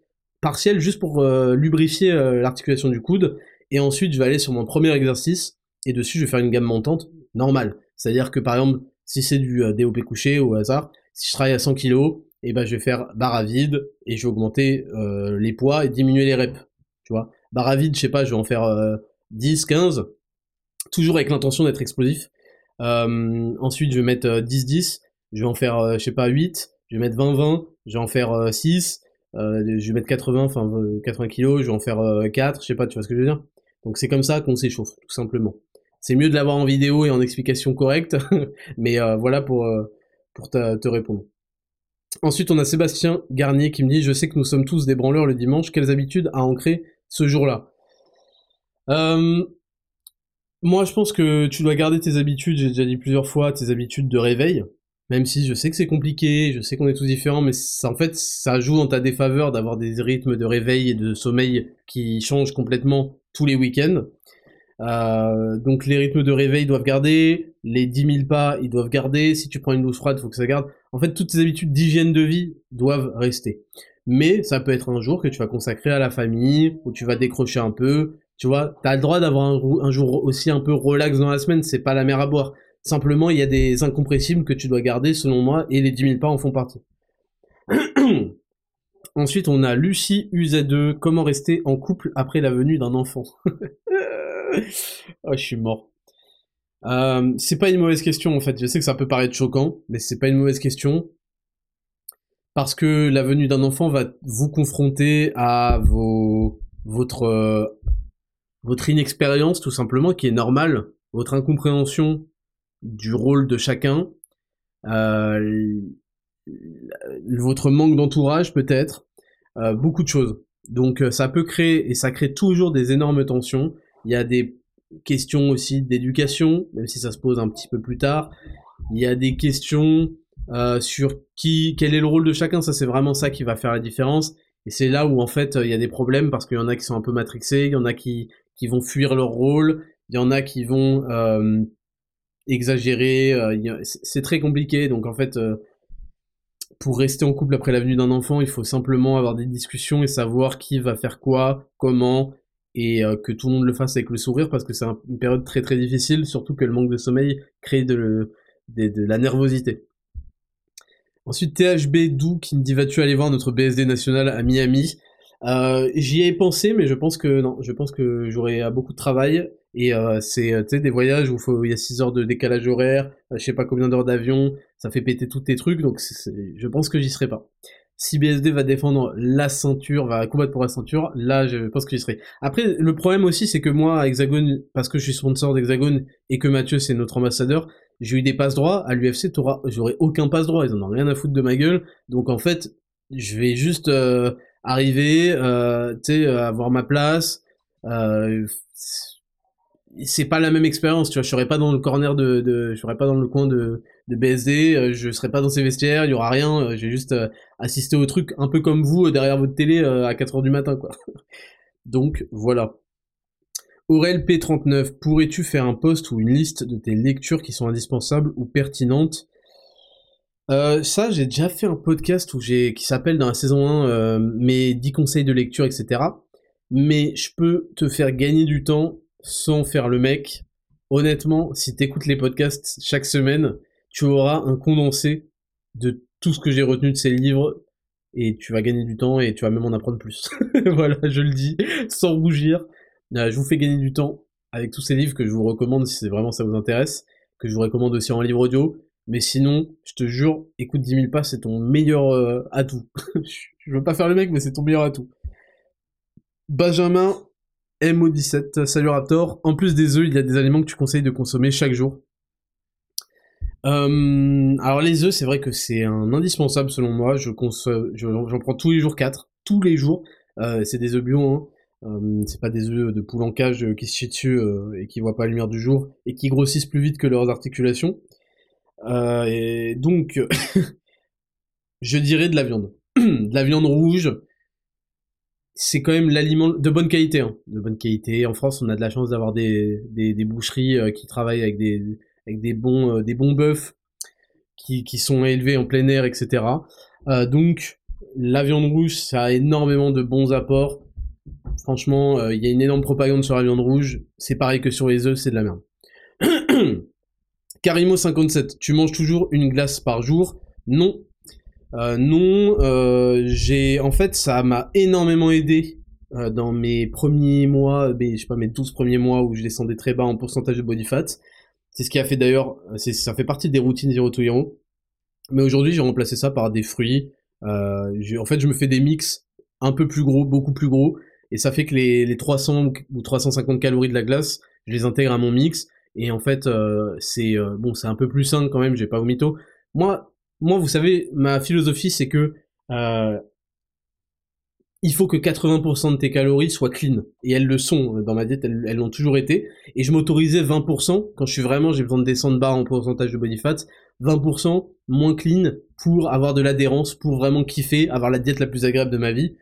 Speaker 1: partiel juste pour euh, lubrifier l'articulation du coude. Et ensuite je vais aller sur mon premier exercice et dessus je vais faire une gamme montante normale. C'est-à-dire que par exemple si c'est du DOP couché au hasard, si je travaille à 100 kg, et ben je vais faire barre à vide et je vais augmenter les poids et diminuer les reps. Tu vois, barre à vide, je sais pas, je vais en faire 10, 15 toujours avec l'intention d'être explosif. Euh, ensuite, je vais mettre 10-10, euh, je vais en faire, euh, je sais pas, 8, je vais mettre 20-20, je vais en faire 6, je vais mettre 80, enfin 80 kilos, je vais en faire 4, je sais pas, tu vois ce que je veux dire Donc c'est comme ça qu'on s'échauffe, tout simplement. C'est mieux de l'avoir en vidéo et en explication correcte, <laughs> mais voilà pour, pour te répondre. Ensuite, on a Sébastien Garnier qui me dit « Je sais que nous sommes tous des branleurs le dimanche, quelles habitudes à ancrer ce jour-là? Moi, je pense que tu dois garder tes habitudes, j'ai déjà dit plusieurs fois, tes habitudes de réveil. Même si je sais que c'est compliqué, je sais qu'on est tous différents, mais ça, en fait, ça joue en ta défaveur d'avoir des rythmes de réveil et de sommeil qui changent complètement tous les week-ends. Euh, donc les rythmes de réveil doivent garder, les 10 000 pas, ils doivent garder, si tu prends une douche froide, faut que ça garde. En fait, toutes tes habitudes d'hygiène de vie doivent rester. Mais ça peut être un jour que tu vas consacrer à la famille, où tu vas décrocher un peu, tu vois, t'as le droit d'avoir un, jour aussi un peu relax dans la semaine, c'est pas la mer à boire. Simplement, il y a des incompressibles que tu dois garder selon moi, et les 10 000 pas en font partie. <clears throat> Ensuite, on a Lucie UZ2, comment rester en couple après la venue d'un enfant? Oh, <laughs> je suis mort. Euh, c'est pas une mauvaise question en fait, je sais que ça peut paraître choquant, mais c'est pas une mauvaise question. Parce que la venue d'un enfant va vous confronter à vos, votre votre inexpérience tout simplement qui est normale, votre incompréhension du rôle de chacun, euh, votre manque d'entourage peut-être, euh, beaucoup de choses. Donc euh, ça peut créer, et ça crée toujours des énormes tensions. Il y a des questions aussi d'éducation, même si ça se pose un petit peu plus tard. Il y a des questions sur qui, quel est le rôle de chacun, ça c'est vraiment ça qui va faire la différence. Et c'est là où en fait il y a des problèmes parce qu'il y en a qui sont un peu matrixés, il y en a qui qui vont fuir leur rôle, il y en a qui vont euh, exagéré. c'est très compliqué. Donc en fait, pour rester en couple après la venue d'un enfant, il faut simplement avoir des discussions et savoir qui va faire quoi, comment, et que tout le monde le fasse avec le sourire parce que c'est une période très très difficile, surtout que le manque de sommeil crée de, de la nervosité. Ensuite, THB Dou qui me dit vas-tu aller voir notre BSD national à Miami? Euh, J'y ai pensé, mais je pense que non, je pense que j'aurai beaucoup de travail. Et euh, c'est des voyages où il y a 6 heures de décalage horaire, euh, je sais pas combien d'heures d'avion, ça fait péter tous tes trucs, donc je pense que j'y serai pas. Si BSD va défendre la ceinture, va combattre pour la ceinture, là je pense que j'y serai. Après, le problème aussi, c'est que moi, Hexagone, parce que je suis sponsor d'Hexagone et que Mathieu c'est notre ambassadeur, j'ai eu des passes droits, à l'UFC, j'aurais aucun passe droit, ils en ont rien à foutre de ma gueule, donc en fait, je vais juste euh, arriver, euh, tu sais, avoir ma place, euh, c'est pas la même expérience, tu vois, je serais pas dans le corner de, je serais pas dans le coin de, de BSD, euh, je serais pas dans ces vestiaires, il y aura rien, euh, j'ai juste assisté au truc un peu comme vous derrière votre télé à 4h du matin, quoi. <laughs> donc, voilà. Aurel P39, pourrais-tu faire un post ou une liste de tes lectures qui sont indispensables ou pertinentes euh, ça, j'ai déjà fait un podcast où qui s'appelle dans la saison 1 euh, mes 10 conseils de lecture, etc. Mais je peux te faire gagner du temps sans faire le mec. Honnêtement, si t'écoutes les podcasts chaque semaine, tu auras un condensé de tout ce que j'ai retenu de ces livres et tu vas gagner du temps et tu vas même en apprendre plus. <laughs> voilà, je le dis, sans rougir. Euh, je vous fais gagner du temps avec tous ces livres que je vous recommande si vraiment ça vous intéresse, que je vous recommande aussi en livre audio. Mais sinon, je te jure, écoute 10 000 pas, c'est ton meilleur euh, atout. <laughs> je veux pas faire le mec, mais c'est ton meilleur atout. Benjamin MO17, salut Raptor. En plus des œufs, il y a des aliments que tu conseilles de consommer chaque jour. Euh, alors les œufs, c'est vrai que c'est un indispensable selon moi. J'en prends tous les jours 4, tous les jours. c'est des œufs bio, hein. Euh, c'est pas des œufs de poule en cage euh, qui se chient euh, et qui voient pas la lumière du jour et qui grossissent plus vite que leurs articulations. Et donc, <laughs> je dirais de la viande. <clears throat> de la viande rouge, c'est quand même l'aliment de bonne qualité. Hein. De bonne qualité. En France, on a de la chance d'avoir des, des, boucheries qui travaillent avec des, avec des bons, des bons bœufs qui, qui sont élevés en plein air, etc. donc, la viande rouge, ça a énormément de bons apports Franchement, euh, il y a une énorme propagande sur la viande rouge. C'est pareil que sur les œufs, c'est de la merde. <clears throat> Karimo57, tu manges toujours une glace par jour? Non. Euh, non, euh, j'ai en fait ça m'a énormément aidé dans mes premiers mois, je sais pas mes 12 premiers mois où je descendais très bas en pourcentage de body fat. C'est ce qui a fait d'ailleurs, ça fait partie des routines Zero to. Mais aujourd'hui j'ai remplacé ça par des fruits. en fait je me fais des mix un peu plus gros, beaucoup plus gros, et ça fait que les, les 300 ou 350 calories de la glace, je les intègre à mon mix, et en fait, euh, c'est euh, bon, c'est un peu plus sain quand même, j'ai pas au mytho. Moi, moi, vous savez, ma philosophie, c'est que euh, il faut que 80% de tes calories soient clean. Et elles le sont dans ma diète, elles l'ont toujours été. Et je m'autorisais 20% quand je suis vraiment, j'ai besoin de descendre bas en pourcentage de body fat, 20% moins clean pour avoir de l'adhérence, pour vraiment kiffer, avoir la diète la plus agréable de ma vie.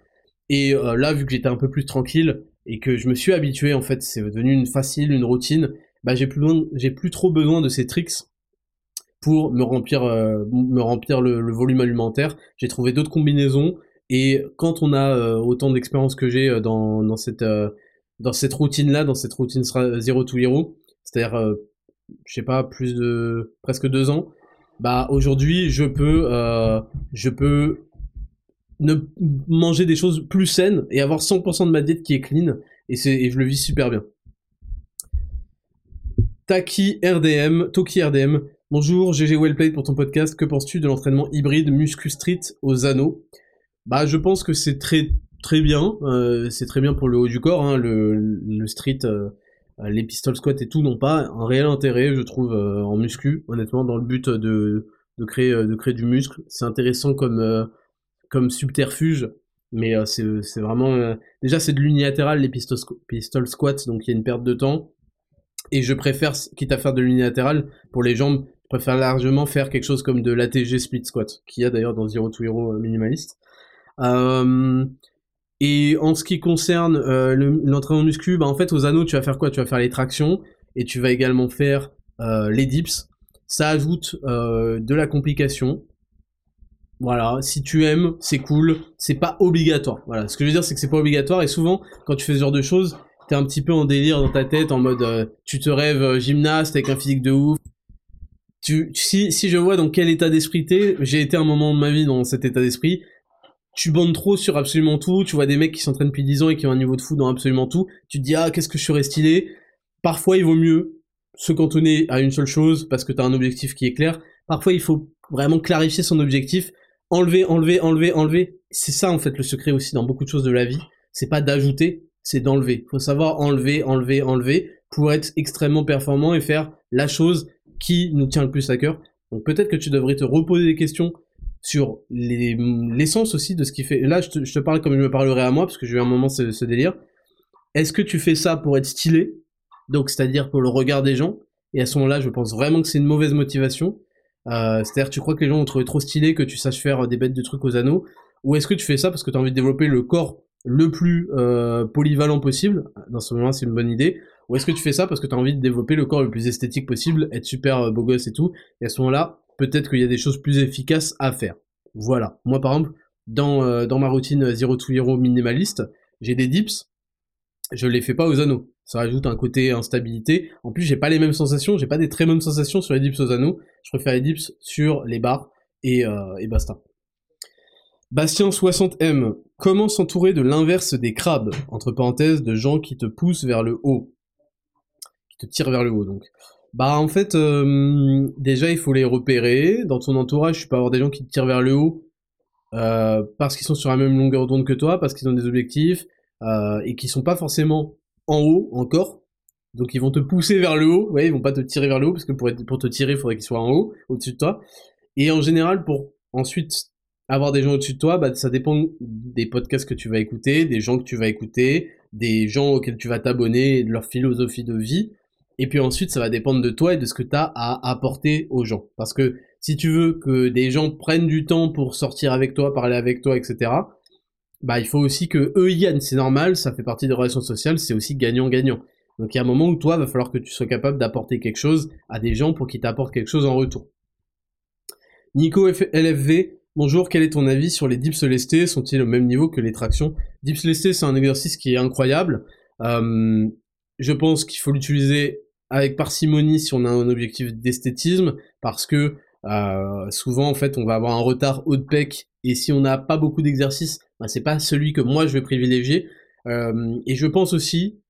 Speaker 1: Et là, vu que j'étais un peu plus tranquille et que je me suis habitué, en fait, c'est devenu une facile, une routine, bah j'ai plus, j'ai plus trop besoin de ces tricks pour me remplir, euh, me remplir le, volume alimentaire. J'ai trouvé d'autres combinaisons et quand on a euh, autant d'expérience que j'ai dans, dans cette dans cette routine là, dans cette routine zéro to hero, c'est-à-dire je sais pas plus de presque deux ans, bah aujourd'hui je peux je peux ne manger des choses plus saines et avoir 100% de ma diète qui est clean et, c'est, je le vis super bien. Taki RDM, Toki RDM, bonjour GG Wellplayed pour ton podcast, que penses-tu de l'entraînement hybride Muscu Street aux anneaux Bah je pense que c'est très très bien, euh, c'est très bien pour le haut du corps, hein, le, le, street, euh, les pistol squats et tout n'ont pas un réel intérêt je trouve euh, en muscu, honnêtement dans le but de, de, créer, de créer du muscle, c'est intéressant comme comme subterfuge, mais euh, c'est vraiment... Euh, déjà, c'est de l'unilatéral, les pistol, pistol squats, donc il y a une perte de temps. Et je préfère, quitte à faire de l'unilatéral, pour les jambes, je préfère largement faire quelque chose comme de l'ATG split squat, qu'il y a d'ailleurs dans Zero to Hero euh, minimaliste. et en ce qui concerne l'entraînement muscu, bah en fait aux anneaux tu vas faire quoi? Tu vas faire les tractions et tu vas également faire les dips, ça ajoute de la complication. Voilà, si tu aimes, c'est cool, c'est pas obligatoire. Voilà, ce que je veux dire, c'est que c'est pas obligatoire et souvent, quand tu fais ce genre de choses, t'es un petit peu en délire dans ta tête, en mode, tu te rêves gymnaste avec un physique de ouf, tu, si, si je vois dans quel état d'esprit t'es, j'ai été un moment de ma vie dans cet état d'esprit, tu bandes trop sur absolument tout, tu vois des mecs qui s'entraînent depuis 10 ans et qui ont un niveau de fou dans absolument tout, tu te dis ah qu'est-ce que je serais stylé, parfois il vaut mieux se cantonner à une seule chose parce que t'as un objectif qui est clair, parfois il faut vraiment clarifier son objectif, enlever, enlever, enlever, enlever, c'est ça en fait le secret aussi dans beaucoup de choses de la vie, c'est pas d'ajouter, c'est d'enlever, faut savoir enlever, enlever, enlever pour être extrêmement performant et faire la chose qui nous tient le plus à cœur. Donc peut-être que tu devrais te reposer des questions sur l'essence aussi de ce qui fait. Là, je te, parle comme je me parlerai à moi, parce que j'ai eu un moment ce, ce délire. Est-ce que tu fais ça pour être stylé? Donc, c'est-à-dire pour le regard des gens? Et à ce moment-là, je pense vraiment que c'est une mauvaise motivation. Euh, c'est-à-dire, tu crois que les gens vont trouver trop stylé que tu saches faire des bêtes de trucs aux anneaux? Ou est-ce que tu fais ça parce que tu as envie de développer le corps le plus euh, polyvalent possible Dans ce moment-là, c'est une bonne idée. Ou est-ce que tu fais ça parce que tu as envie de développer le corps le plus esthétique possible, être super euh, beau gosse et tout Et à ce moment-là, peut-être qu'il y a des choses plus efficaces à faire. Voilà. Moi, par exemple, dans, euh, dans ma routine Zero to Hero minimaliste, j'ai des dips, je les fais pas aux anneaux. Ça rajoute un côté instabilité. En plus, j'ai pas les mêmes sensations, j'ai pas des très bonnes sensations sur les dips aux anneaux. Je préfère les dips sur les barres et, euh, et basta. Bastien60M, comment s'entourer de l'inverse des crabes? Entre parenthèses, de gens qui te poussent vers le haut te tire vers le haut. Donc, bah en fait, déjà il faut les repérer. Dans ton entourage, tu peux avoir des gens qui te tirent vers le haut euh, parce qu'ils sont sur la même longueur d'onde que toi, parce qu'ils ont des objectifs euh, et qui sont pas forcément en haut encore. Donc ils vont te pousser vers le haut. Ouais, ils vont pas te tirer vers le haut parce que pour, pour te tirer, il faudrait qu'ils soient en haut, au-dessus de toi. Et en général, pour ensuite avoir des gens au-dessus de toi, bah, ça dépend des podcasts que tu vas écouter, des gens que tu vas écouter, des gens auxquels tu vas t'abonner, de leur philosophie de vie. Et puis ensuite, ça va dépendre de toi et de ce que tu as à apporter aux gens. Parce que si tu veux que des gens prennent du temps pour sortir avec toi, parler avec toi, etc., bah il faut aussi que eux y gagnent. C'est normal, ça fait partie des relations sociales, c'est aussi gagnant-gagnant. Donc il y a un moment où toi, va falloir que tu sois capable d'apporter quelque chose à des gens pour qu'ils t'apportent quelque chose en retour. Nico LFV, bonjour, quel est ton avis sur les dips lestés? Sont-ils au même niveau que les tractions? Dips lestés, c'est un exercice qui est incroyable. Je pense qu'il faut l'utiliser avec parcimonie si on a un objectif d'esthétisme, parce que euh, souvent en fait on va avoir un retard haut de pec et si on n'a pas beaucoup d'exercices, bah, c'est pas celui que moi je vais privilégier. Et je pense aussi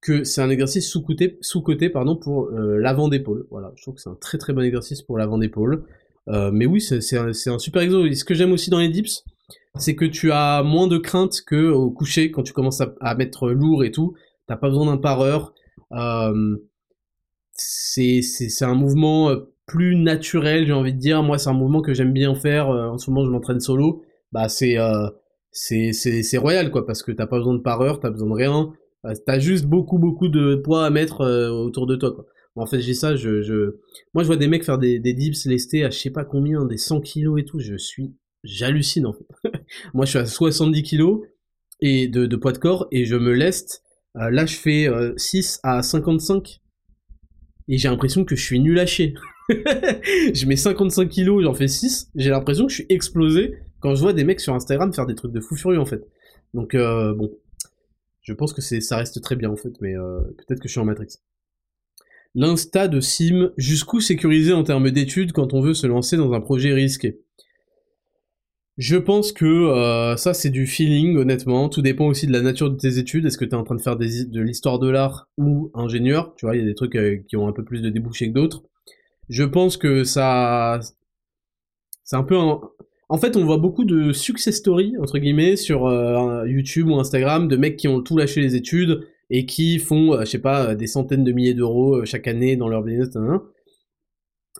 Speaker 1: que c'est un exercice sous-côté sous -côté, pardon, pour euh, l'avant d'épaule. Voilà, je trouve que c'est un très très bon exercice pour l'avant d'épaule. Mais oui, c'est un, un, super exo. ce que j'aime aussi dans les dips, c'est que tu as moins de crainte que au coucher quand tu commences à, à mettre lourd et tout. T'as pas besoin d'un pareur. Euh, c'est un mouvement euh, plus naturel, j'ai envie de dire. Moi, c'est un mouvement que j'aime bien faire. Euh, en ce moment, je m'entraîne solo. Bah, c'est euh, c'est royal, quoi, parce que t'as pas besoin de pareur, t'as besoin de rien. t'as juste beaucoup, beaucoup de poids à mettre autour de toi, quoi. En fait, j'ai ça. Moi, je vois des mecs faire des, des dips lestés à je sais pas combien, des 100 kilos et tout. Je suis... J'hallucine, en fait. <laughs> Moi, je suis à 70 kilos et de, poids de corps et je me leste. là, je fais 6 à 55 et j'ai l'impression que je suis nul à <laughs> je mets 55 kilos, j'en fais 6, j'ai l'impression que je suis explosé quand je vois des mecs sur Instagram faire des trucs de fou furieux en fait. Donc euh, bon, je pense que ça reste très bien en fait, mais euh, peut-être que je suis en Matrix. L'insta de Sim, jusqu'où sécuriser en termes d'études quand on veut se lancer dans un projet risqué. Je pense que euh, ça c'est du feeling honnêtement, tout dépend aussi de la nature de tes études, est-ce que tu es en train de faire de l'histoire de l'art ou ingénieur, tu vois, il y a des trucs euh, qui ont un peu plus de débouchés que d'autres. Je pense que ça c'est un peu en fait, on voit beaucoup de success stories entre guillemets sur euh, YouTube ou Instagram de mecs qui ont tout lâché les études et qui font je sais pas des centaines de milliers d'euros chaque année dans leur business.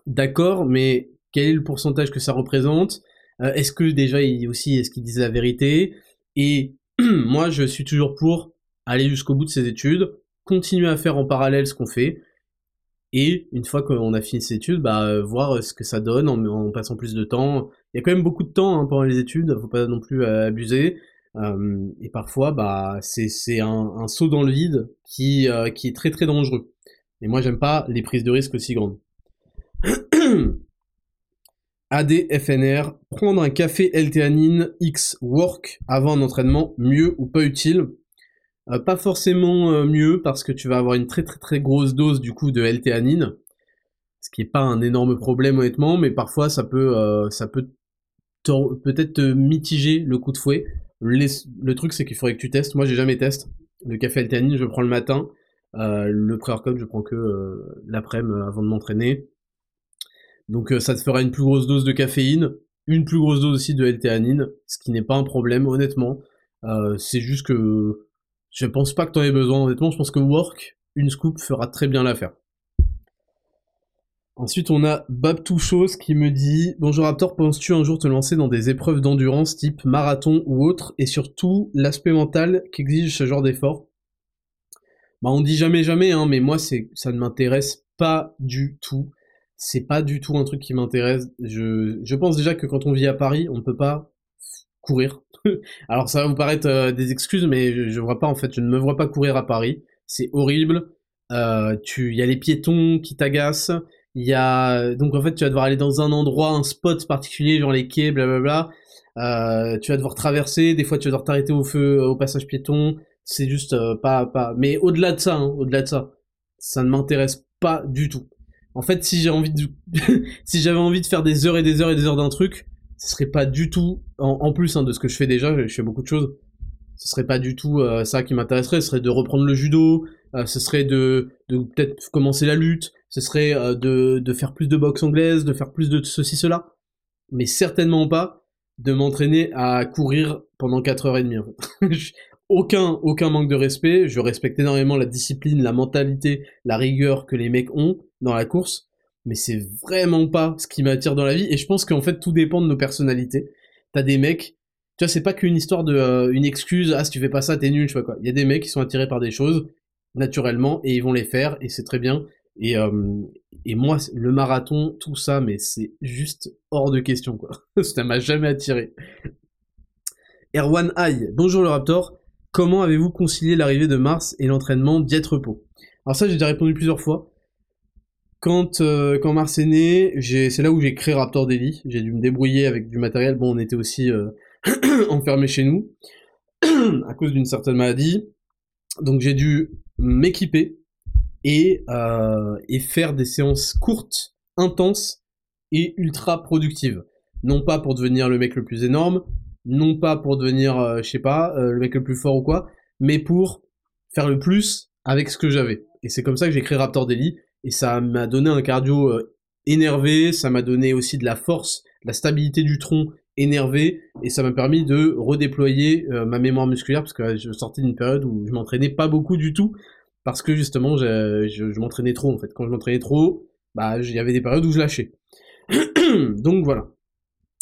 Speaker 1: D'accord, mais quel est le pourcentage que ça représente? Euh, est-ce que déjà il aussi est-ce qu'ils disent la vérité? Et <clears throat> moi je suis toujours pour aller jusqu'au bout de ses études, continuer à faire en parallèle ce qu'on fait, et une fois qu'on a fini ses études, bah, euh, voir euh, ce que ça donne en, passant plus de temps. Il y a quand même beaucoup de temps hein, pendant les études, faut pas non plus abuser. Et parfois, bah, c'est un, un, saut dans le vide qui, qui est très très dangereux. Et moi, j'aime pas les prises de risque aussi grandes. <clears throat> ADFNR, prendre un café L-théanine X work avant un entraînement, mieux ou pas utile? Euh, Pas forcément euh, mieux parce que tu vas avoir une très très très grosse dose du coup de L-théanine, ce qui est pas un énorme problème honnêtement, mais parfois ça peut euh, ça peut peut-être mitiger le coup de fouet. Le truc c'est qu'il faudrait que tu testes. Moi j'ai jamais testé. Le café L-théanine je prends le matin, le pré-workout je prends que l'après-midi avant de m'entraîner. Donc ça te fera une plus grosse dose de caféine, une plus grosse dose aussi de L-théanine, ce qui n'est pas un problème honnêtement. c'est juste que je pense pas que t'en aies besoin honnêtement, je pense que Work, une scoop fera très bien l'affaire. Ensuite, on a Babtou Chose qui me dit Bonjour Raptor, penses-tu un jour te lancer dans des épreuves d'endurance type marathon ou autre Et surtout, l'aspect mental qu'exige ce genre d'effort? Bah, on dit jamais jamais, hein, mais moi, ça ne m'intéresse pas du tout. C'est pas du tout un truc qui m'intéresse. Je, je pense déjà que quand on vit à Paris, on ne peut pas courir. <laughs> Alors, ça va vous paraître euh, des excuses, mais je, je vois pas, en fait, je ne me vois pas courir à Paris. C'est horrible. Euh, il y a les piétons qui t'agacent il y a donc en fait tu vas devoir aller dans un endroit, un spot particulier, genre les quais, blablabla. Euh, tu vas devoir traverser, des fois tu vas devoir t'arrêter au feu, euh, au passage piéton. C'est juste euh, pas pas. Mais au-delà de ça, hein, au-delà de ça, ça ne m'intéresse pas du tout. En fait, si j'ai envie de, <laughs> si j'avais envie de faire des heures et des heures et des heures d'un truc, ce serait pas du tout en, plus hein, de ce que je fais déjà. Je fais beaucoup de choses. Ce serait pas du tout euh, ça qui m'intéresserait. Ce serait de reprendre le judo. ce serait de, de peut-être commencer la lutte ce serait euh, de, de, faire plus de boxe anglaise, de faire plus de ceci, cela, mais certainement pas de m'entraîner à courir pendant 4 heures et demie. <laughs> aucun, aucun manque de respect, je respecte énormément la discipline, la mentalité, la rigueur que les mecs ont dans la course, mais c'est vraiment pas ce qui m'attire dans la vie, et je pense qu'en fait tout dépend de nos personnalités. T'as des mecs, tu vois, c'est pas qu'une histoire de, euh, une excuse, ah si tu fais pas ça t'es nul, je sais pas quoi. Il y a des mecs qui sont attirés par des choses, naturellement, et ils vont les faire, et c'est très bien. Et, moi, le marathon, tout ça, mais c'est juste hors de question, quoi. <laughs> ça m'a jamais attiré. Erwan Aïe, bonjour le Raptor. Comment avez-vous concilié l'arrivée de Mars et l'entraînement diète repos? Alors ça, j'ai déjà répondu plusieurs fois. Quand, Mars est né, c'est là où j'ai créé Raptor Daily. J'ai dû me débrouiller avec du matériel. Bon, on était aussi <clears throat> enfermés chez nous <clears throat> à cause d'une certaine maladie. Donc j'ai dû m'équiper et, euh, et faire des séances courtes, intenses et ultra productives. Non pas pour devenir le mec le plus énorme, non pas pour devenir, euh, je sais pas, euh, le mec le plus fort ou quoi, mais pour faire le plus avec ce que j'avais. Et c'est comme ça que j'ai créé Raptor Daily, et ça m'a donné un cardio euh, énervé, ça m'a donné aussi de la force, la stabilité du tronc énervé, et ça m'a permis de redéployer ma mémoire musculaire, parce que je sortais d'une période où je m'entraînais pas beaucoup du tout, parce que justement je, m'entraînais trop en fait. Quand je m'entraînais trop, bah il y avait des périodes où je lâchais. <clears throat> Donc voilà.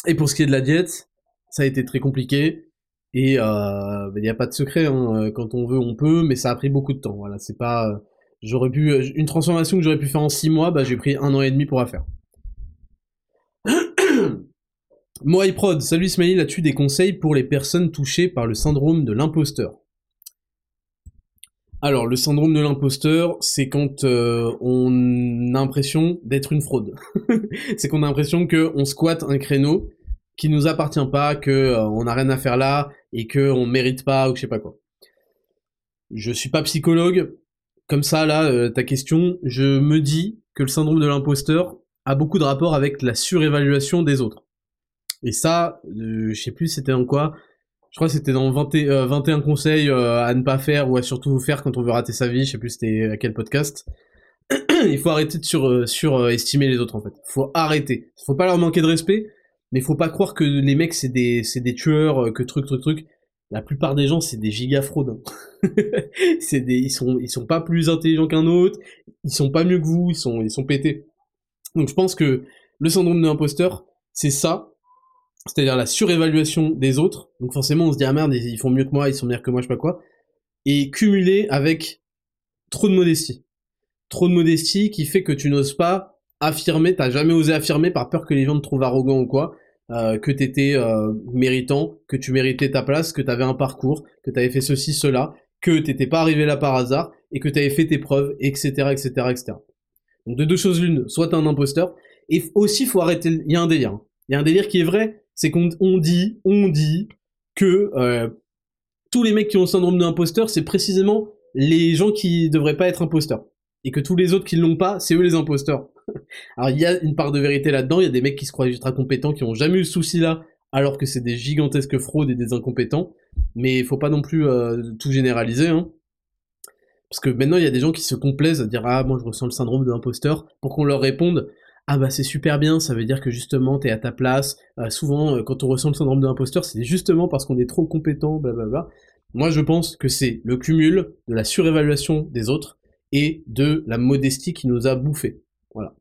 Speaker 1: Et pour ce qui est de la diète, ça a été très compliqué. Et euh, bah, il n'y a pas de secret, hein. quand on veut, on peut, mais ça a pris beaucoup de temps. Voilà, c'est pas. J'aurais pu une transformation que j'aurais pu faire en six mois, bah j'ai pris un an et demi pour la faire. <clears throat> Moai Prod, salut Ismail, as-tu des conseils pour les personnes touchées par le syndrome de l'imposteur? Alors, le syndrome de l'imposteur, c'est quand euh, on a l'impression d'être une fraude. <laughs> c'est qu'on a l'impression qu'on squatte un créneau qui nous appartient pas, que euh, on n'a rien à faire là et que on mérite pas ou je sais pas quoi. Je suis pas psychologue. Comme ça, là, euh, ta question, je me dis que le syndrome de l'imposteur a beaucoup de rapport avec la surévaluation des autres. Et ça, je sais plus c'était en quoi, je crois que c'était dans 20, 21 euh, conseils euh, à ne pas faire ou à surtout faire quand on veut rater sa vie, je sais plus c'était à quel podcast. <clears throat> il faut arrêter de sur, euh, surestimer les autres en fait. faut arrêter. Faut pas leur manquer de respect, mais faut pas croire que les mecs c'est des, c'est des tueurs, que truc, truc, truc. La plupart des gens c'est des giga fraudes. Hein. <laughs> c'est des, ils sont, ils sont pas plus intelligents qu'un autre, ils sont pas mieux que vous, ils sont, ils sont pétés. Donc je pense que le syndrome de l'imposteur, c'est ça, c'est-à-dire la surévaluation des autres. Donc forcément, on se dit ah merde, ils font mieux que moi, ils sont meilleurs que moi, je sais pas quoi. Et cumulé avec trop de modestie. Trop de modestie qui fait que tu n'oses pas affirmer, t'as jamais osé affirmer par peur que les gens te trouvent arrogant ou quoi, euh, que t'étais euh, méritant, que tu méritais ta place, que t'avais un parcours, que t'avais fait ceci, cela. que t'étais pas arrivé là par hasard et que t'avais fait tes preuves, etc., etc., etc. Donc de deux choses l'une, soit un imposteur, et aussi faut arrêter. Il y a un délire. Hein. Il y a un délire qui est vrai, c'est qu'on dit, on dit que euh, tous les mecs qui ont le syndrome de l'imposteur, c'est précisément les gens qui devraient pas être imposteurs. Et que tous les autres qui l'ont pas, c'est eux les imposteurs. <laughs> Alors il y a une part de vérité là-dedans, il y a des mecs qui se croient ultra compétents, qui ont jamais eu ce souci-là, alors que c'est des gigantesques fraudes et des incompétents. Mais il faut pas non plus euh, tout généraliser, hein. Parce que maintenant, il y a des gens qui se complaisent à dire Ah, moi je ressens le syndrome de l'imposteur, pour qu'on leur réponde Ah, bah c'est super bien, ça veut dire que justement t'es à ta place. Euh, souvent, euh, quand on ressent le syndrome de l'imposteur, c'est justement parce qu'on est trop compétent, blablabla. Moi, je pense que c'est le cumul de la surévaluation des autres et de la modestie qui nous a bouffé. Voilà.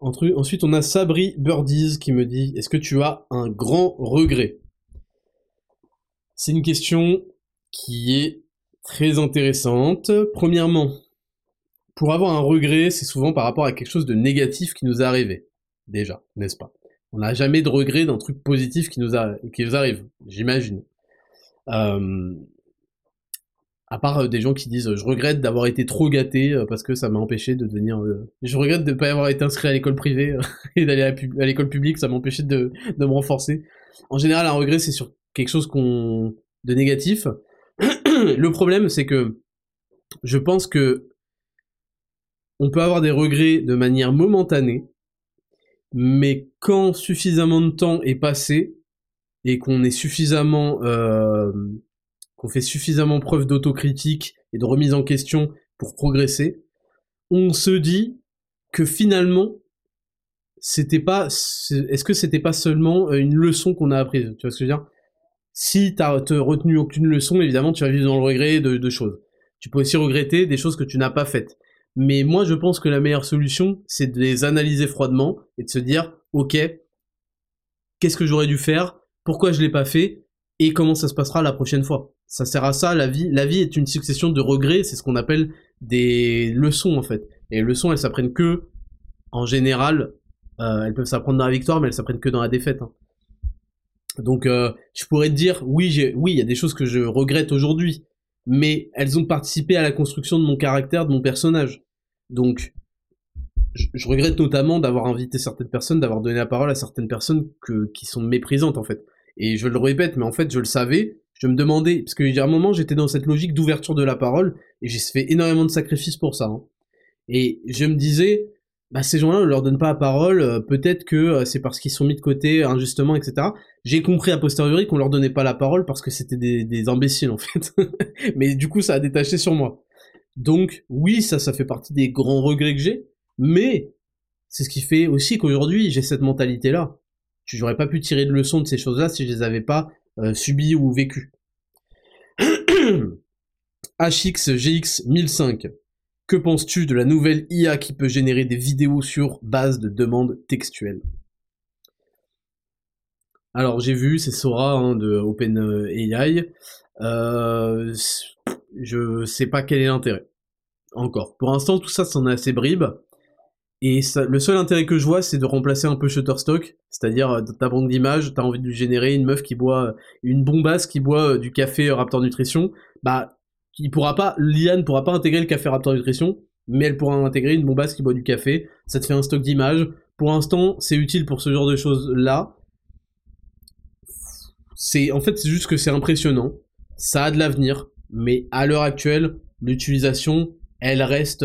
Speaker 1: Ensuite, on a Sabri Birdies qui me dit Est-ce que tu as un grand regret? C'est une question qui est très intéressante. Premièrement, pour avoir un regret, c'est souvent par rapport à quelque chose de négatif qui nous est arrivé. Déjà, n'est-ce pas? On n'a jamais de regret d'un truc positif qui nous, arrive, j'imagine. Euh, à part euh, des gens qui disent je regrette d'avoir été trop gâté euh, parce que ça m'a empêché de devenir je regrette de ne pas avoir été inscrit à l'école privée <laughs> et d'aller à, l'école publique ça m'a empêché de, de me renforcer en général un regret c'est sur quelque chose de négatif <clears throat> le problème c'est que je pense que on peut avoir des regrets de manière momentanée mais quand suffisamment de temps est passé et qu'on est suffisamment euh, qu'on fait suffisamment preuve d'autocritique et de remise en question pour progresser, on se dit que finalement c'était pas est-ce que c'était pas seulement euh, une leçon qu'on a apprise? Tu vois ce que je veux dire? Si t'as retenu aucune leçon évidemment tu vas vivre dans le regret de, de choses. Tu peux aussi regretter des choses que tu n'as pas faites mais moi je pense que la meilleure solution c'est de les analyser froidement et de se dire ok qu'est-ce que j'aurais dû faire? Pourquoi je l'ai pas fait? Et comment ça se passera la prochaine fois? Ça sert à ça, la vie. La vie est une succession de regrets, c'est ce qu'on appelle des leçons en fait. Et les leçons, elles s'apprennent que, en général, euh, elles peuvent s'apprendre dans la victoire, mais elles s'apprennent que dans la défaite. Hein. Donc, euh, je pourrais te dire, oui, oui, il y a des choses que je regrette aujourd'hui, mais elles ont participé à la construction de mon caractère, de mon personnage. Donc, je, regrette notamment d'avoir invité certaines personnes, d'avoir donné la parole à certaines personnes qui sont méprisantes en fait. Et je le répète, mais en fait je le savais, je me demandais, parce que à un moment j'étais dans cette logique d'ouverture de la parole, et j'ai fait énormément de sacrifices pour ça. Hein. Et je me disais, bah ces gens-là, on leur donne pas la parole, euh, peut-être que euh, c'est parce qu'ils sont mis de côté injustement, etc. J'ai compris a posteriori qu'on leur donnait pas la parole parce que c'était des imbéciles en fait. <laughs> mais du coup ça a détaché sur moi. Donc oui, ça, ça fait partie des grands regrets que j'ai, mais c'est ce qui fait aussi qu'aujourd'hui j'ai cette mentalité-là. J'aurais pas pu tirer de leçons de ces choses-là si je les avais pas euh, subies ou vécues. HX GX 1005. Que penses-tu de la nouvelle IA qui peut générer des vidéos sur base de demandes textuelles? Alors j'ai vu, c'est Sora hein, de OpenAI. Euh, je sais pas quel est l'intérêt. Encore. Pour l'instant, tout ça, c'en est assez bribes. Et le seul intérêt que je vois, c'est de remplacer un peu Shutterstock, c'est-à-dire euh, ta banque d'images, t'as envie de générer une meuf qui boit, euh, une bombasse qui boit du café Raptor Nutrition, bah, il pourra pas, l'IA ne pourra pas intégrer le café Raptor Nutrition, mais elle pourra intégrer une bombasse qui boit du café, ça te fait un stock d'images. Pour l'instant, c'est utile pour ce genre de choses-là. C'est, en fait, c'est juste que c'est impressionnant. Ça a de l'avenir, mais à l'heure actuelle, l'utilisation, elle reste,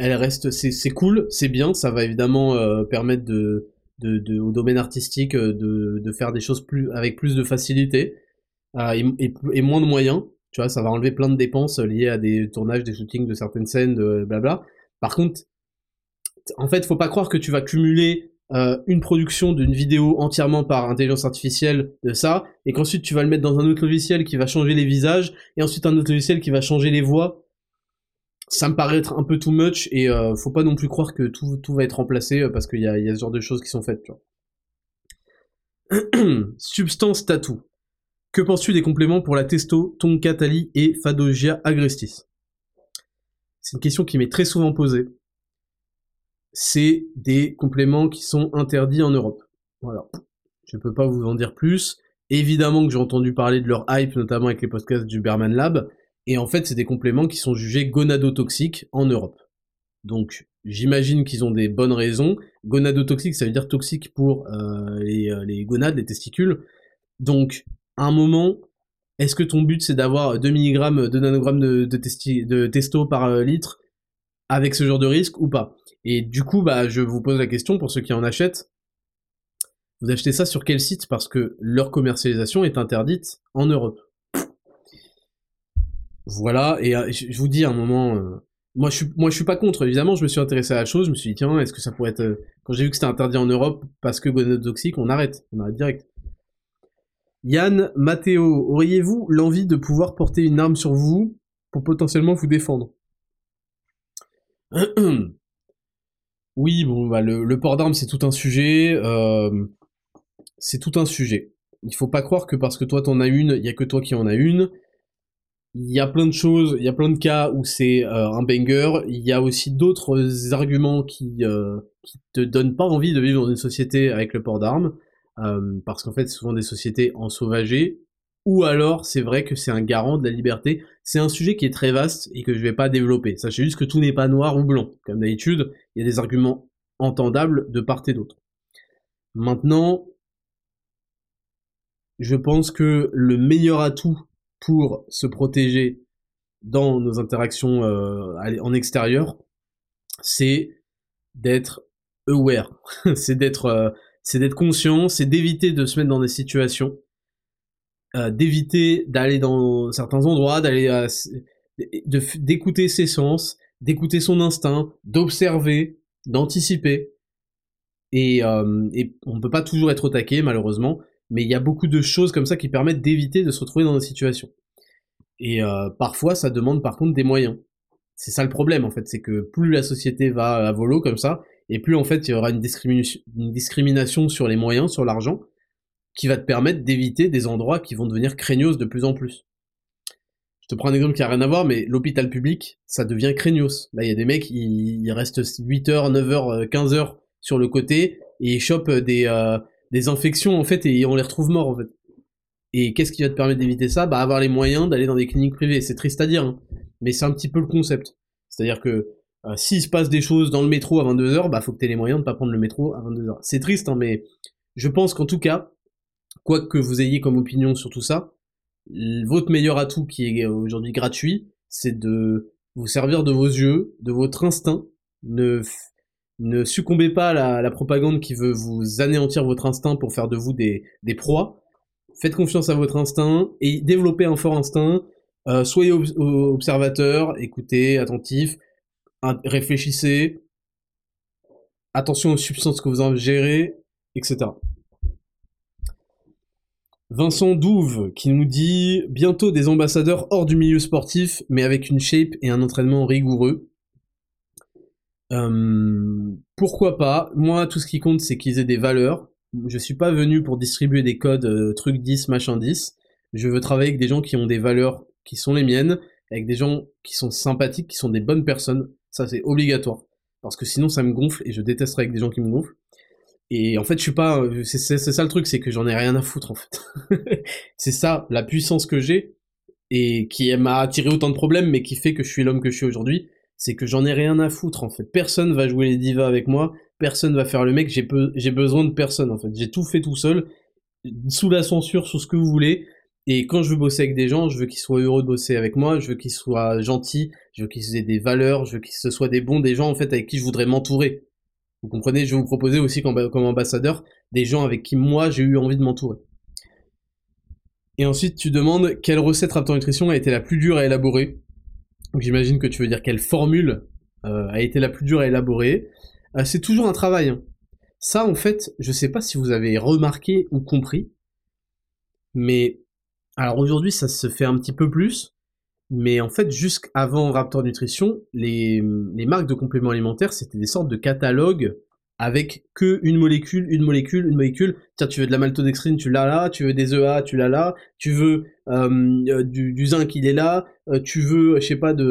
Speaker 1: elle reste, c'est cool, c'est bien, ça va évidemment euh, permettre de, de, au domaine artistique euh, de, de, faire des choses plus avec plus de facilité euh, et, et, moins de moyens. Tu vois, ça va enlever plein de dépenses liées à des tournages, des shootings de certaines scènes, de blabla. Par contre, en fait, faut pas croire que tu vas cumuler une production d'une vidéo entièrement par intelligence artificielle de ça, et qu'ensuite tu vas le mettre dans un autre logiciel qui va changer les visages, et ensuite un autre logiciel qui va changer les voix, ça me paraît être un peu too much et euh, faut pas non plus croire que tout, tout va être remplacé euh, parce qu'il y a, y a ce genre de choses qui sont faites. Tu vois. <clears throat> Substance tattoo. Que penses-tu des compléments pour la testo, Tonkatali et Fadogia agrestis? C'est une question qui m'est très souvent posée. C'est des compléments qui sont interdits en Europe. Voilà. Je ne peux pas vous en dire plus. Évidemment que j'ai entendu parler de leur hype, notamment avec les podcasts du Berman Lab, et en fait, c'est des compléments qui sont jugés gonadotoxiques en Europe. Donc, j'imagine qu'ils ont des bonnes raisons. Gonadotoxique, ça veut dire toxique pour euh, les, euh, les, gonades, les testicules. Donc, à un moment, est-ce que ton but c'est d'avoir 2 mg, 2 nanogrammes de, de, testo par euh, litre avec ce genre de risque ou pas? Et du coup, bah, je vous pose la question pour ceux qui en achètent. Vous achetez ça sur quel site? Parce que leur commercialisation est interdite en Europe. Voilà, et je vous dis à un moment, moi je suis suis pas contre évidemment je me suis intéressé à la chose je me suis dit tiens est-ce que ça pourrait être euh, quand j'ai vu que c'était interdit en Europe parce que gonotoxique on arrête on arrête direct Yann Matteo auriez-vous l'envie de pouvoir porter une arme sur vous pour potentiellement vous défendre? <clears throat> oui bah le, port d'armes c'est tout un sujet euh, c'est tout un sujet il faut pas croire que parce que toi t'en as une il y a que toi qui en as une il y a plein de choses, il y a plein de cas où c'est euh, un banger. Il y a aussi d'autres arguments qui euh, qui te donnent pas envie de vivre dans une société avec le port d'armes, parce qu'en fait, souvent des sociétés ensauvagées. Ou alors, c'est vrai que c'est un garant de la liberté. C'est un sujet qui est très vaste et que je vais pas développer. Sachez juste que tout n'est pas noir ou blanc. Comme d'habitude, il y a des arguments entendables de part et d'autre. Maintenant, je pense que le meilleur atout pour se protéger dans nos interactions euh, en extérieur, c'est d'être aware, <laughs> c'est d'être euh, c'est d'être conscient, c'est d'éviter de se mettre dans des situations, euh, d'éviter d'aller dans certains endroits, d'aller d'écouter ses sens, d'écouter son instinct, d'observer, d'anticiper. Et, et on peut pas toujours être attaqué malheureusement, mais il y a beaucoup de choses comme ça qui permettent d'éviter de se retrouver dans des situations. Et euh, parfois, ça demande par contre des moyens. C'est ça le problème en fait, c'est que plus la société va à volo comme ça, et plus en fait il y aura une, une discrimination sur les moyens, sur l'argent, qui va te permettre d'éviter des endroits qui vont devenir craignos de plus en plus. Je te prends un exemple qui a rien à voir, mais l'hôpital public, ça devient craignos. Là, il y a des mecs, ils, restent 8 heures, 9 heures, 15 heures sur le côté, et ils chopent des, euh, des infections en fait et on les retrouve morts en fait. Et qu'est-ce qui va te permettre d'éviter ça? Bah avoir les moyens d'aller dans des cliniques privées. C'est triste à dire, hein, mais c'est un petit peu le concept. C'est-à-dire que euh, s'il se passe des choses dans le métro à 22h, bah faut que tu aies les moyens de pas prendre le métro à 22h. C'est triste, hein, mais je pense qu'en tout cas, quoi que vous ayez comme opinion sur tout ça, votre meilleur atout qui est aujourd'hui gratuit, c'est de vous servir de vos yeux, de votre instinct. Ne succombez pas à la, propagande qui veut vous anéantir votre instinct pour faire de vous des, proies. Faites confiance à votre instinct et développez un fort instinct. Euh, soyez observateur, écoutez, attentif, réfléchissez, attention aux substances que vous ingérez, etc. Vincent Douve qui nous dit bientôt des ambassadeurs hors du milieu sportif mais avec une shape et un entraînement rigoureux. Euh, pourquoi pas? Moi, tout ce qui compte, c'est qu'ils aient des valeurs. Je suis pas venu pour distribuer des codes euh, truc 10, machin 10. Je veux travailler avec des gens qui ont des valeurs qui sont les miennes, avec des gens qui sont sympathiques, qui sont des bonnes personnes. Ça, c'est obligatoire. Parce que sinon, ça me gonfle et je détesterais avec des gens qui me gonflent. Et en fait, je suis pas. C'est ça le truc, c'est que j'en ai rien à foutre en fait. <laughs> c'est ça la puissance que j'ai et qui m'a attiré autant de problèmes, mais qui fait que je suis l'homme que je suis aujourd'hui c'est que j'en ai rien à foutre en fait. Personne va jouer les divas avec moi, personne va faire le mec, j'ai besoin de personne en fait. J'ai tout fait tout seul, sous la censure, sous ce que vous voulez. Et quand je veux bosser avec des gens, je veux qu'ils soient heureux de bosser avec moi, je veux qu'ils soient gentils, je veux qu'ils aient des valeurs, je veux qu'ils se soient des bons, des gens en fait avec qui je voudrais m'entourer. Vous comprenez Je vais vous proposer aussi comme, ambassadeur des gens avec qui moi j'ai eu envie de m'entourer. Et ensuite tu demandes quelle recette Raptor Nutrition a été la plus dure à élaborer. Donc j'imagine que tu veux dire quelle formule euh, a été la plus dure à élaborer. Euh, c'est toujours un travail. Hein. Ça, en fait, je sais pas si vous avez remarqué ou compris, mais alors aujourd'hui, ça se fait un petit peu plus, mais en fait, jusqu'avant Raptor Nutrition, les, marques de compléments alimentaires, c'était des sortes de catalogues avec que une molécule, une molécule, une molécule. Tiens, tu veux de la maltodextrine, tu l'as là. Tu veux des EA, tu l'as là. Tu veux euh, euh, du, zinc, il est là. Euh, tu veux, je sais pas, de,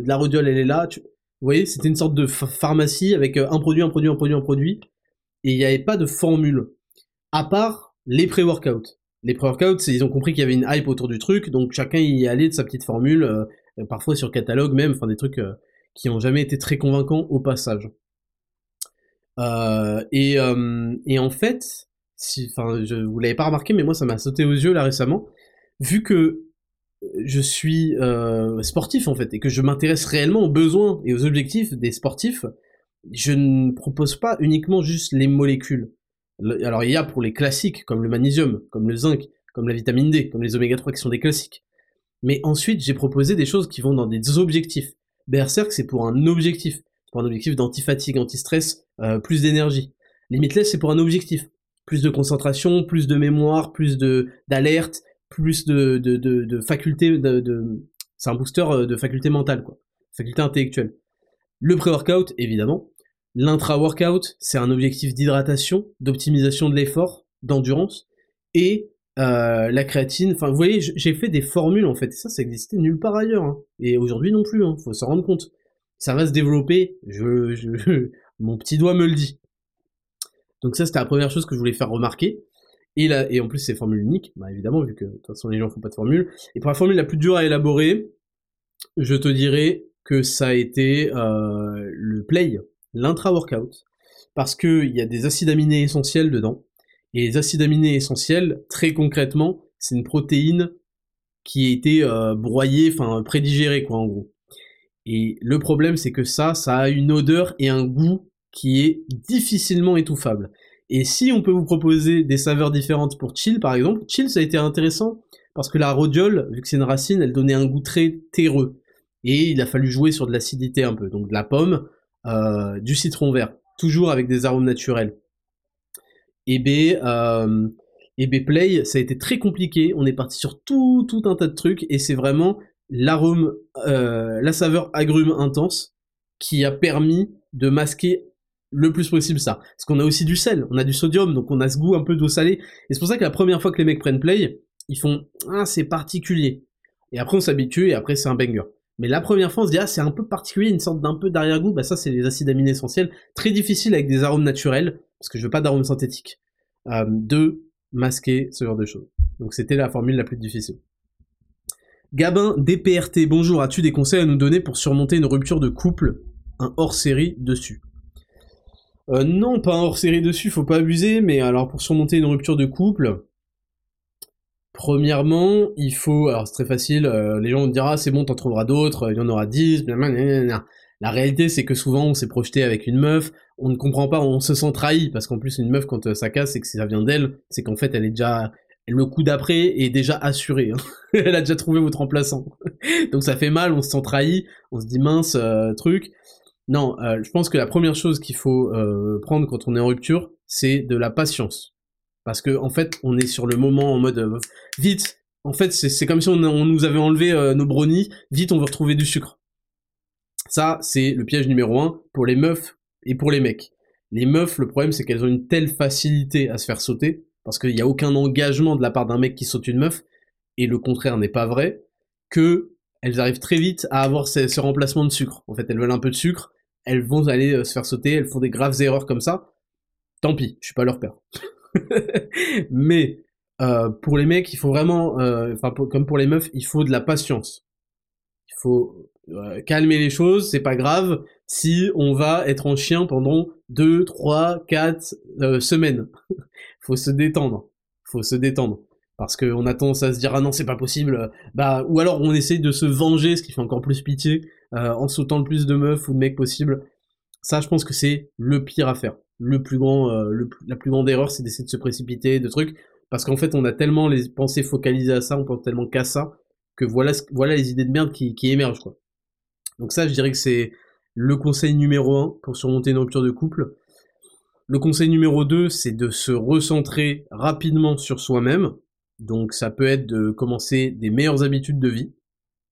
Speaker 1: de la rhodiole, elle est là. Vous voyez, c'était une sorte de pharmacie avec un produit, un produit, un produit, un produit. Et il n'y avait pas de formule. À part les pré-workouts. Les pré-workouts, ils ont compris qu'il y avait une hype autour du truc, donc chacun y allait de sa petite formule, euh, parfois sur catalogue même, enfin des trucs qui ont jamais été très convaincants au passage. et, et en fait, si, enfin, je vous l'avez pas remarqué, mais moi ça m'a sauté aux yeux là récemment, vu que je suis euh, sportif en fait et que je m'intéresse réellement aux besoins et aux objectifs des sportifs, je ne propose pas uniquement juste les molécules. Alors il y a pour les classiques comme le magnésium, comme le zinc, comme la vitamine D, comme les oméga 3 qui sont des classiques. Mais ensuite j'ai proposé des choses qui vont dans des objectifs. Berserk c'est pour un objectif, c'est pour un objectif d'anti-fatigue, anti-stress, euh, plus d'énergie. Limitless c'est pour un objectif, plus de concentration, plus de mémoire, plus de d'alerte, plus de, de, de, de facultés, de, c'est un booster euh, de faculté mentale, quoi. Faculté intellectuelle. Le pré-workout, évidemment. L'intra-workout, c'est un objectif d'hydratation, d'optimisation de l'effort, d'endurance. Et euh, la créatine, enfin vous voyez, j'ai fait des formules en fait, ça, ça existait nulle part ailleurs. Hein. Et aujourd'hui non plus, hein, faut s'en rendre compte. Ça va se développer, je, je, <laughs> mon petit doigt me le dit. Donc ça, c'était la première chose que je voulais faire remarquer. Et, là, et en plus, c'est formule unique, bah évidemment, vu que de toute façon les gens font pas de formule. Et pour la formule la plus dure à élaborer, je te dirais que ça a été euh, le play, l'intra-workout, parce qu'il y a des acides aminés essentiels dedans. Et les acides aminés essentiels, très concrètement, c'est une protéine qui a été euh, broyée, enfin prédigérée, quoi, en gros. Et le problème, c'est que ça, ça a une odeur et un goût qui est difficilement étouffable. Et si on peut vous proposer des saveurs différentes pour chill, par exemple, chill, ça a été intéressant parce que la rhodiole, vu que c'est une racine, elle donnait un goût très terreux. Et il a fallu jouer sur de l'acidité un peu. Donc de la pomme, euh, du citron vert, toujours avec des arômes naturels. Et B, euh, et B Play, ça a été très compliqué. On est parti sur tout, un tas de trucs et c'est vraiment l'arôme, euh, la saveur agrume intense qui a permis de masquer le plus possible ça. Parce qu'on a aussi du sel, on a du sodium, donc on a ce goût un peu d'eau salée. Et c'est pour ça que la première fois que les mecs prennent play, ils font ah c'est particulier. Et après on s'habitue et après c'est un banger. Mais la première fois on se dit ah c'est un peu particulier, une sorte d'un peu d'arrière-goût, bah ça c'est les acides aminés essentiels, très difficile avec des arômes naturels, parce que je veux pas d'arômes synthétiques, euh, de masquer ce genre de choses. Donc c'était la formule la plus difficile. Gabin DPRT, bonjour, as-tu des conseils à nous donner pour surmonter une rupture de couple Un hors-série dessus? Euh, non, pas un hors-série dessus, faut pas abuser, mais alors pour surmonter une rupture de couple, premièrement, il faut, alors c'est très facile, euh, les gens vont dire ah c'est bon, t'en trouveras d'autres, il y en aura 10, La réalité c'est que souvent on s'est projeté avec une meuf, on ne comprend pas, on se sent trahi, parce qu'en plus une meuf quand euh, ça casse c'est que ça vient d'elle, c'est qu'en fait elle est déjà, le coup d'après est déjà assuré, hein. <laughs> elle a déjà trouvé votre remplaçant. <laughs> Donc ça fait mal, on se sent trahi, on se dit mince, truc. Non, euh, je pense que la première chose qu'il faut euh, prendre quand on est en rupture, c'est de la patience. Parce que en fait, on est sur le moment en mode euh, vite. En fait, c'est comme si on, nous avait enlevé nos brownies. Vite, on veut retrouver du sucre. Ça, c'est le piège numéro un pour les meufs et pour les mecs. Les meufs, le problème, c'est qu'elles ont une telle facilité à se faire sauter parce qu'il n'y a aucun engagement de la part d'un mec qui saute une meuf et le contraire n'est pas vrai que elles arrivent très vite à avoir ce, ce remplacement de sucre. En fait, elles veulent un peu de sucre elles vont aller euh, se faire sauter, elles font des graves erreurs comme ça. Tant pis, je suis pas leur père. <laughs> Mais euh, pour les mecs, il faut vraiment, euh, enfin comme pour les meufs, il faut de la patience. Il faut calmer les choses, c'est pas grave si on va être en chien pendant 2, 3, 4 semaines. <laughs> faut se détendre. Faut se détendre. Parce qu'on a tendance à se dire ah non c'est pas possible, bah ou alors on essaye de se venger, ce qui fait encore plus pitié, euh, en sautant le plus de meufs ou de mecs possible. Ça, je pense que c'est le pire à faire. Le plus grand, euh, la plus grande erreur, c'est d'essayer de se précipiter, de trucs, parce qu'en fait, on a tellement les pensées focalisées à ça, on pense tellement qu'à ça, que voilà, voilà les idées de merde qui, émergent, quoi. Donc ça, je dirais que c'est le conseil numéro un pour surmonter une rupture de couple. Le conseil numéro 2, c'est de se recentrer rapidement sur soi-même. Donc ça peut être de commencer des meilleures habitudes de vie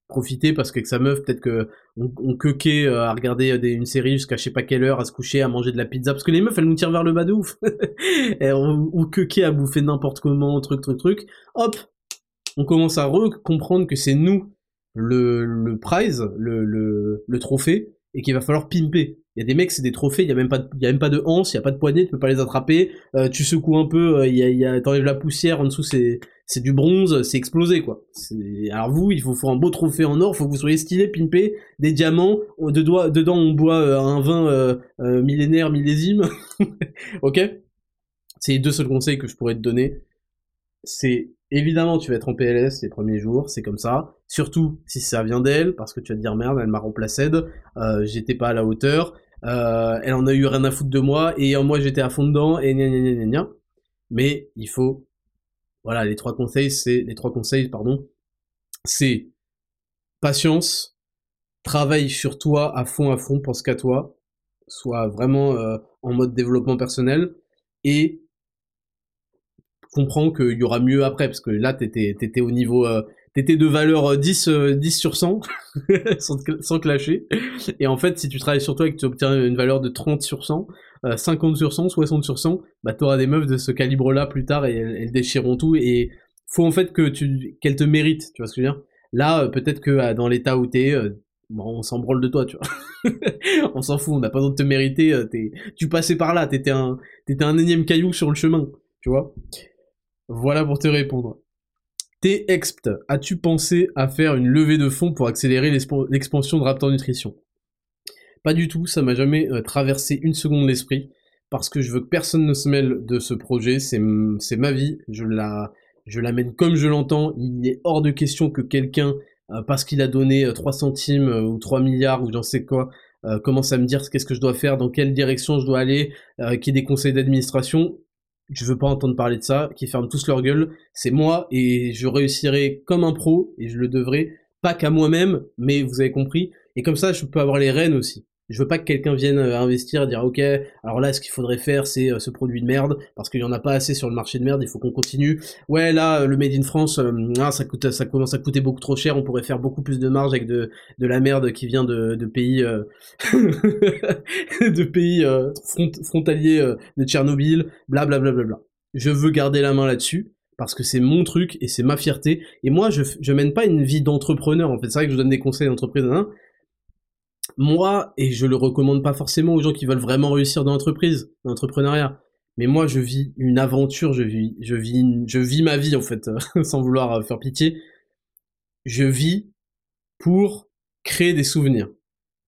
Speaker 1: profiter parce qu'avec sa meuf, peut-être que on, on euh, à regarder euh, une série jusqu'à je sais pas quelle heure, à se coucher, à manger de la pizza, parce que les meufs, elles nous tirent vers le bas de ouf. <laughs> ou quequer à bouffer n'importe comment, truc, truc, truc. Hop, on commence à comprendre que c'est nous le, le prize, le, le, le trophée, et qu'il va falloir pimper. Il y a des mecs, c'est des trophées, il y a même pas de, a même pas de hanse, il y a pas de poignée, tu peux pas les attraper. Euh, tu secoues un peu, euh, il y a, y a t'enlèves la poussière en dessous, c'est c'est du bronze, c'est explosé quoi. Alors vous, il faut faire un beau trophée en or, faut que vous soyez stylé, pimpé, des diamants, de dedans on boit euh, un vin millénaire, millésime, <laughs> ok? C'est les deux seuls conseils que je pourrais te donner. C'est évidemment tu vas être en PLS les premiers jours, c'est comme ça. Surtout si ça vient d'elle, parce que tu vas te dire merde, elle m'a remplacé, euh, j'étais pas à la hauteur. Euh, elle en a eu rien à foutre de moi et moi j'étais à fond dedans et gna gna gna gna Mais il faut, voilà, les trois conseils, c'est les trois conseils, pardon, c'est patience, travaille sur toi à fond à fond, pense qu'à toi, sois vraiment euh, en mode développement personnel et comprends qu'il y aura mieux après parce que là t'étais t'étais au niveau euh, t'étais de valeur 10, euh, 10 euh, sur 100, <laughs> sans, clasher. Et en fait, si tu travailles sur toi et que tu obtiens une valeur de 30 sur 100, 50 euh, sur 100, 60 sur 100, bah t'auras des meufs de ce calibre-là plus tard et elles, déchireront tout. Et faut en fait que tu qu'elles te méritent, tu vois ce que je veux dire? Là, peut-être que dans l'état où t'es, bon, on s'en branle de toi, tu vois. <laughs> on s'en fout, on n'a pas besoin de te mériter. tu passais par là, t'étais un, t'étais un énième caillou sur le chemin, tu vois? Voilà pour te répondre. T-Expt, as-tu pensé à faire une levée de fonds pour accélérer l'expansion de Raptor Nutrition? Pas du tout, ça m'a jamais euh, traversé une seconde l'esprit, parce que je veux que personne ne se mêle de ce projet, c'est ma vie, je la je l'amène comme je l'entends, il est hors de question que quelqu'un, euh, parce qu'il a donné 3 euh, centimes ou 3 milliards ou j'en sais quoi, commence à me dire qu'est-ce que je dois faire, dans quelle direction je dois aller, qui des conseils d'administration je veux pas entendre parler de ça, qui ferment tous leur gueule, c'est moi et je réussirai comme un pro et je le devrai pas qu'à moi-même, mais vous avez compris. Et comme ça, je peux avoir les rênes aussi. Je veux pas que quelqu'un vienne euh, investir et dire ok, alors là ce qu'il faudrait faire c'est euh, ce produit de merde parce qu'il y en a pas assez sur le marché de merde, il faut qu'on continue. Ouais là euh, le made in France, ah, ça coûte, ça commence à coûter beaucoup trop cher, on pourrait faire beaucoup plus de marge avec de, de la merde qui vient de, de pays <laughs> de pays frontaliers de Tchernobyl, bla bla bla bla. Je veux garder la main là-dessus parce que c'est mon truc et c'est ma fierté. Et moi je je mène pas une vie d'entrepreneur en fait. C'est vrai que je donne des conseils d'entreprise, hein, moi, et je le recommande pas forcément aux gens qui veulent vraiment réussir dans l'entreprise, dans l'entrepreneuriat, mais moi je vis une aventure, je vis, je vis, je vis ma vie en fait, <laughs> sans vouloir euh, faire pitié. Je vis pour créer des souvenirs,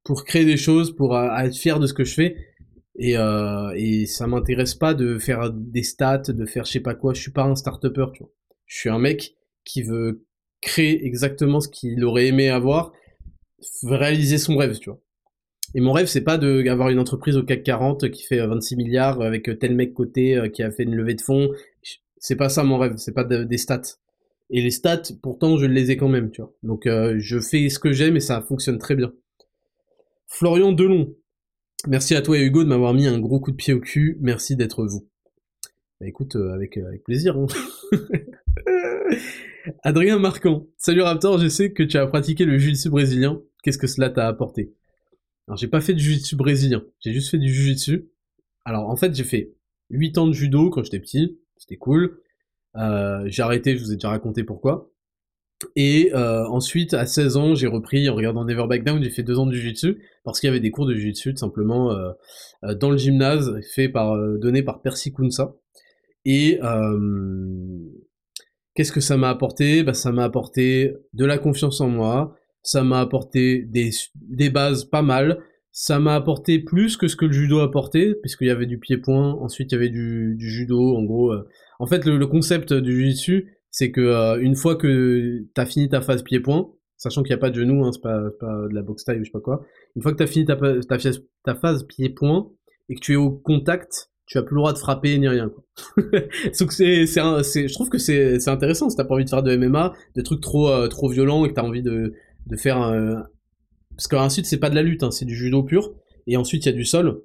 Speaker 1: pour créer des choses, pour euh, être fier de ce que je fais. Et, euh, et ça m'intéresse pas de faire des stats, de faire je sais pas quoi. Je suis pas un start-upper, tu vois. Je suis un mec qui veut créer exactement ce qu'il aurait aimé avoir réaliser son rêve, tu vois. Et mon rêve, c'est pas d'avoir une entreprise au CAC 40 qui fait 26 euh, milliards avec euh, tel mec côté euh, qui a fait une levée de fonds. C'est pas ça mon rêve, c'est pas des stats. Et les stats, pourtant, je les ai quand même, tu vois. Donc, je fais ce que j'aime et ça fonctionne très bien. Florian Delon. Merci à toi et Hugo de m'avoir mis un gros coup de pied au cul. Merci d'être vous. Bah écoute, avec, avec plaisir. Hein. <laughs> Adrien Marquant. Salut Raptor, je sais que tu as pratiqué le jiu-jitsu brésilien. Qu'est-ce que cela t'a apporté? Alors j'ai pas fait du jiu-jitsu brésilien, j'ai juste fait du jiu-jitsu. Alors en fait j'ai fait 8 ans de judo quand j'étais petit, c'était cool. Euh, j'ai arrêté, je vous ai déjà raconté pourquoi. Et euh, ensuite, à 16 ans, j'ai repris en regardant Never Back Down, j'ai fait 2 ans de jiu-jitsu, parce qu'il y avait des cours de jiu-jitsu tout simplement euh, dans le gymnase, fait par, donné par Percy Kunsa. Et Qu'est-ce que ça m'a apporté? Bah, Ça m'a apporté de la confiance en moi, ça m'a apporté des, des bases pas mal, ça m'a apporté plus que ce que le judo a apporté, puisqu'il y avait du pied-point, ensuite il y avait du, du judo, en gros. Euh. En fait, le, concept du jiu-jitsu, c'est que euh, une fois que t'as fini ta phase pied-point, sachant qu'il n'y a pas de genou, hein, c'est pas, pas, de la boxe style ou je sais pas quoi, une fois que t'as fini ta, ta, ta phase pied-point et que tu es au contact, tu as plus le droit de frapper ni rien. Quoi. <laughs> Donc c'est, c'est, je trouve que c'est, c'est intéressant si t'as pas envie de faire de MMA, des trucs trop, euh, trop violents et que t'as envie de, de faire un... Parce qu'ensuite c'est pas de la lutte, hein, c'est du judo pur. Et ensuite il y a du sol.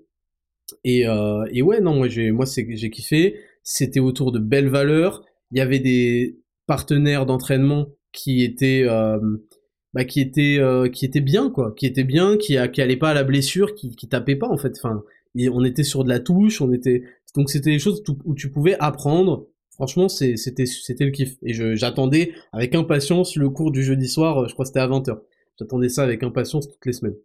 Speaker 1: Et, euh, et ouais, non, moi j'ai, moi c'est, j'ai kiffé. C'était autour de belles valeurs. Il y avait des partenaires d'entraînement qui étaient, euh, bah, qui étaient, euh, qui étaient bien quoi, qui étaient bien, qui, qui allaient pas à la blessure, qui, qui tapaient pas en fait. Enfin, on était sur de la touche, on était donc c'était des choses où tu pouvais apprendre. Franchement, c'était le kiff et j'attendais avec impatience le cours du jeudi soir, je crois que c'était à 20h. J'attendais ça avec impatience toutes les semaines.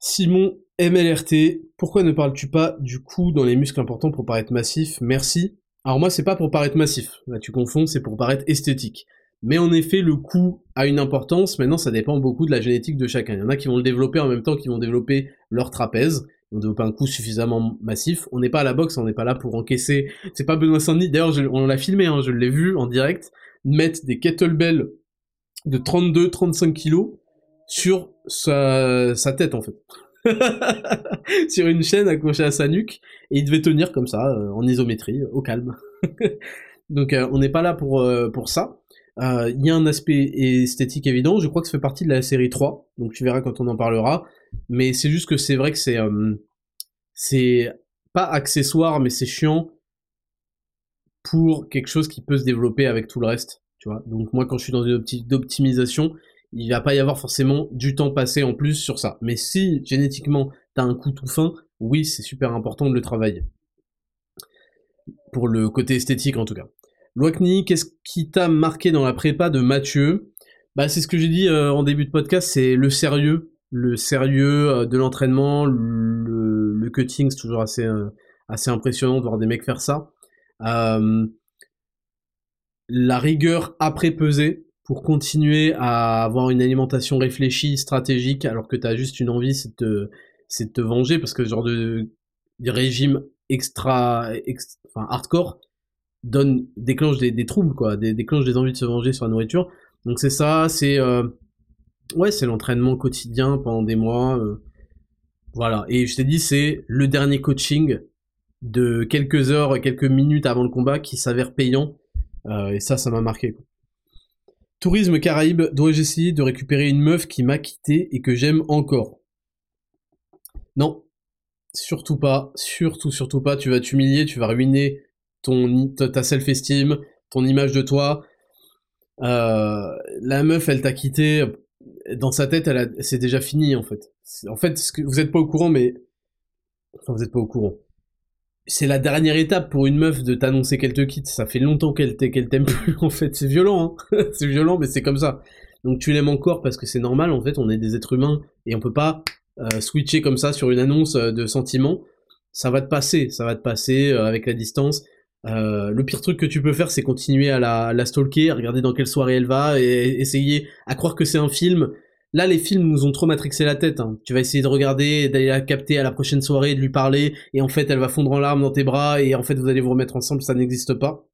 Speaker 1: Simon MLRT, pourquoi ne parles-tu pas du coup dans les muscles importants pour paraître massif? Merci. Alors moi c'est pas pour paraître massif, là tu confonds, c'est pour paraître esthétique. Mais en effet, le coup a une importance. Maintenant, ça dépend beaucoup de la génétique de chacun. Il y en a qui vont le développer en même temps qu'ils vont développer leur trapèze. Ils vont développer un coup suffisamment massif. On n'est pas à la boxe, on n'est pas là pour encaisser. C'est pas Benoît Saint-Denis. D'ailleurs, on l'a filmé, hein, je l'ai vu en direct, mettre des kettlebells de 32-35 kilos sur sa, sa tête, en fait. <laughs> sur une chaîne accrochée à sa nuque. Et il devait tenir comme ça, euh, en isométrie, au calme. <laughs> Donc, euh, on n'est pas là pour, euh, pour ça. Euh, il y a un aspect esthétique évident, je crois que ça fait partie de la série 3, donc tu verras quand on en parlera, mais c'est juste que c'est vrai que c'est euh, c'est pas accessoire, mais c'est chiant pour quelque chose qui peut se développer avec tout le reste, tu vois. Donc moi quand je suis dans une optique d'optimisation, il va pas y avoir forcément du temps passé en plus sur ça. Mais si génétiquement t'as un coup tout fin, oui c'est super important de le travailler. Pour le côté esthétique en tout cas. Loakni, qu'est-ce qui t'a marqué dans la prépa de Mathieu? Bah c'est ce que j'ai dit euh, en début de podcast, c'est le sérieux, le sérieux euh, de l'entraînement, le, cutting, c'est toujours assez euh, assez impressionnant de voir des mecs faire ça. la rigueur après peser pour continuer à avoir une alimentation réfléchie, stratégique, alors que t'as juste une envie, c'est de, te, venger parce que ce genre de, régime extra, enfin hardcore, donne déclenche des, troubles quoi, déclenche des envies de se venger sur la nourriture. Donc c'est ça, c'est euh, ouais, c'est l'entraînement quotidien pendant des mois. Euh, voilà. Et je t'ai dit, c'est le dernier coaching de quelques heures, quelques minutes avant le combat qui s'avère payant. Euh, et ça, ça m'a marqué. Tourisme Caraïbe, dois-je essayer de récupérer une meuf qui m'a quitté et que j'aime encore? Non, surtout pas, surtout, surtout pas. Tu vas t'humilier, tu vas ruiner ton ta self-esteem, ton image de toi. Euh, la meuf, elle t'a quitté. Dans sa tête, c'est déjà fini en fait. En fait, vous êtes pas au courant, mais enfin, vous êtes pas au courant. C'est la dernière étape pour une meuf de t'annoncer qu'elle te quitte. Ça fait longtemps qu'elle qu'elle t'aime plus. <laughs> En fait, c'est violent. Hein <laughs> c'est violent, mais c'est comme ça. Donc tu l'aimes encore parce que c'est normal. En fait, on est des êtres humains et on peut pas euh, switcher comme ça sur une annonce euh, de sentiments. Ça va te passer. Ça va te passer avec la distance. Euh, le pire truc que tu peux faire, c'est continuer à la, la, stalker, regarder dans quelle soirée elle va, et essayer à croire que c'est un film. Là, les films nous ont trop matrixé la tête. Hein. Tu vas essayer de regarder, d'aller la capter à la prochaine soirée, de lui parler, et en fait, elle va fondre en larmes dans tes bras, et en fait, vous allez vous remettre ensemble, ça n'existe pas.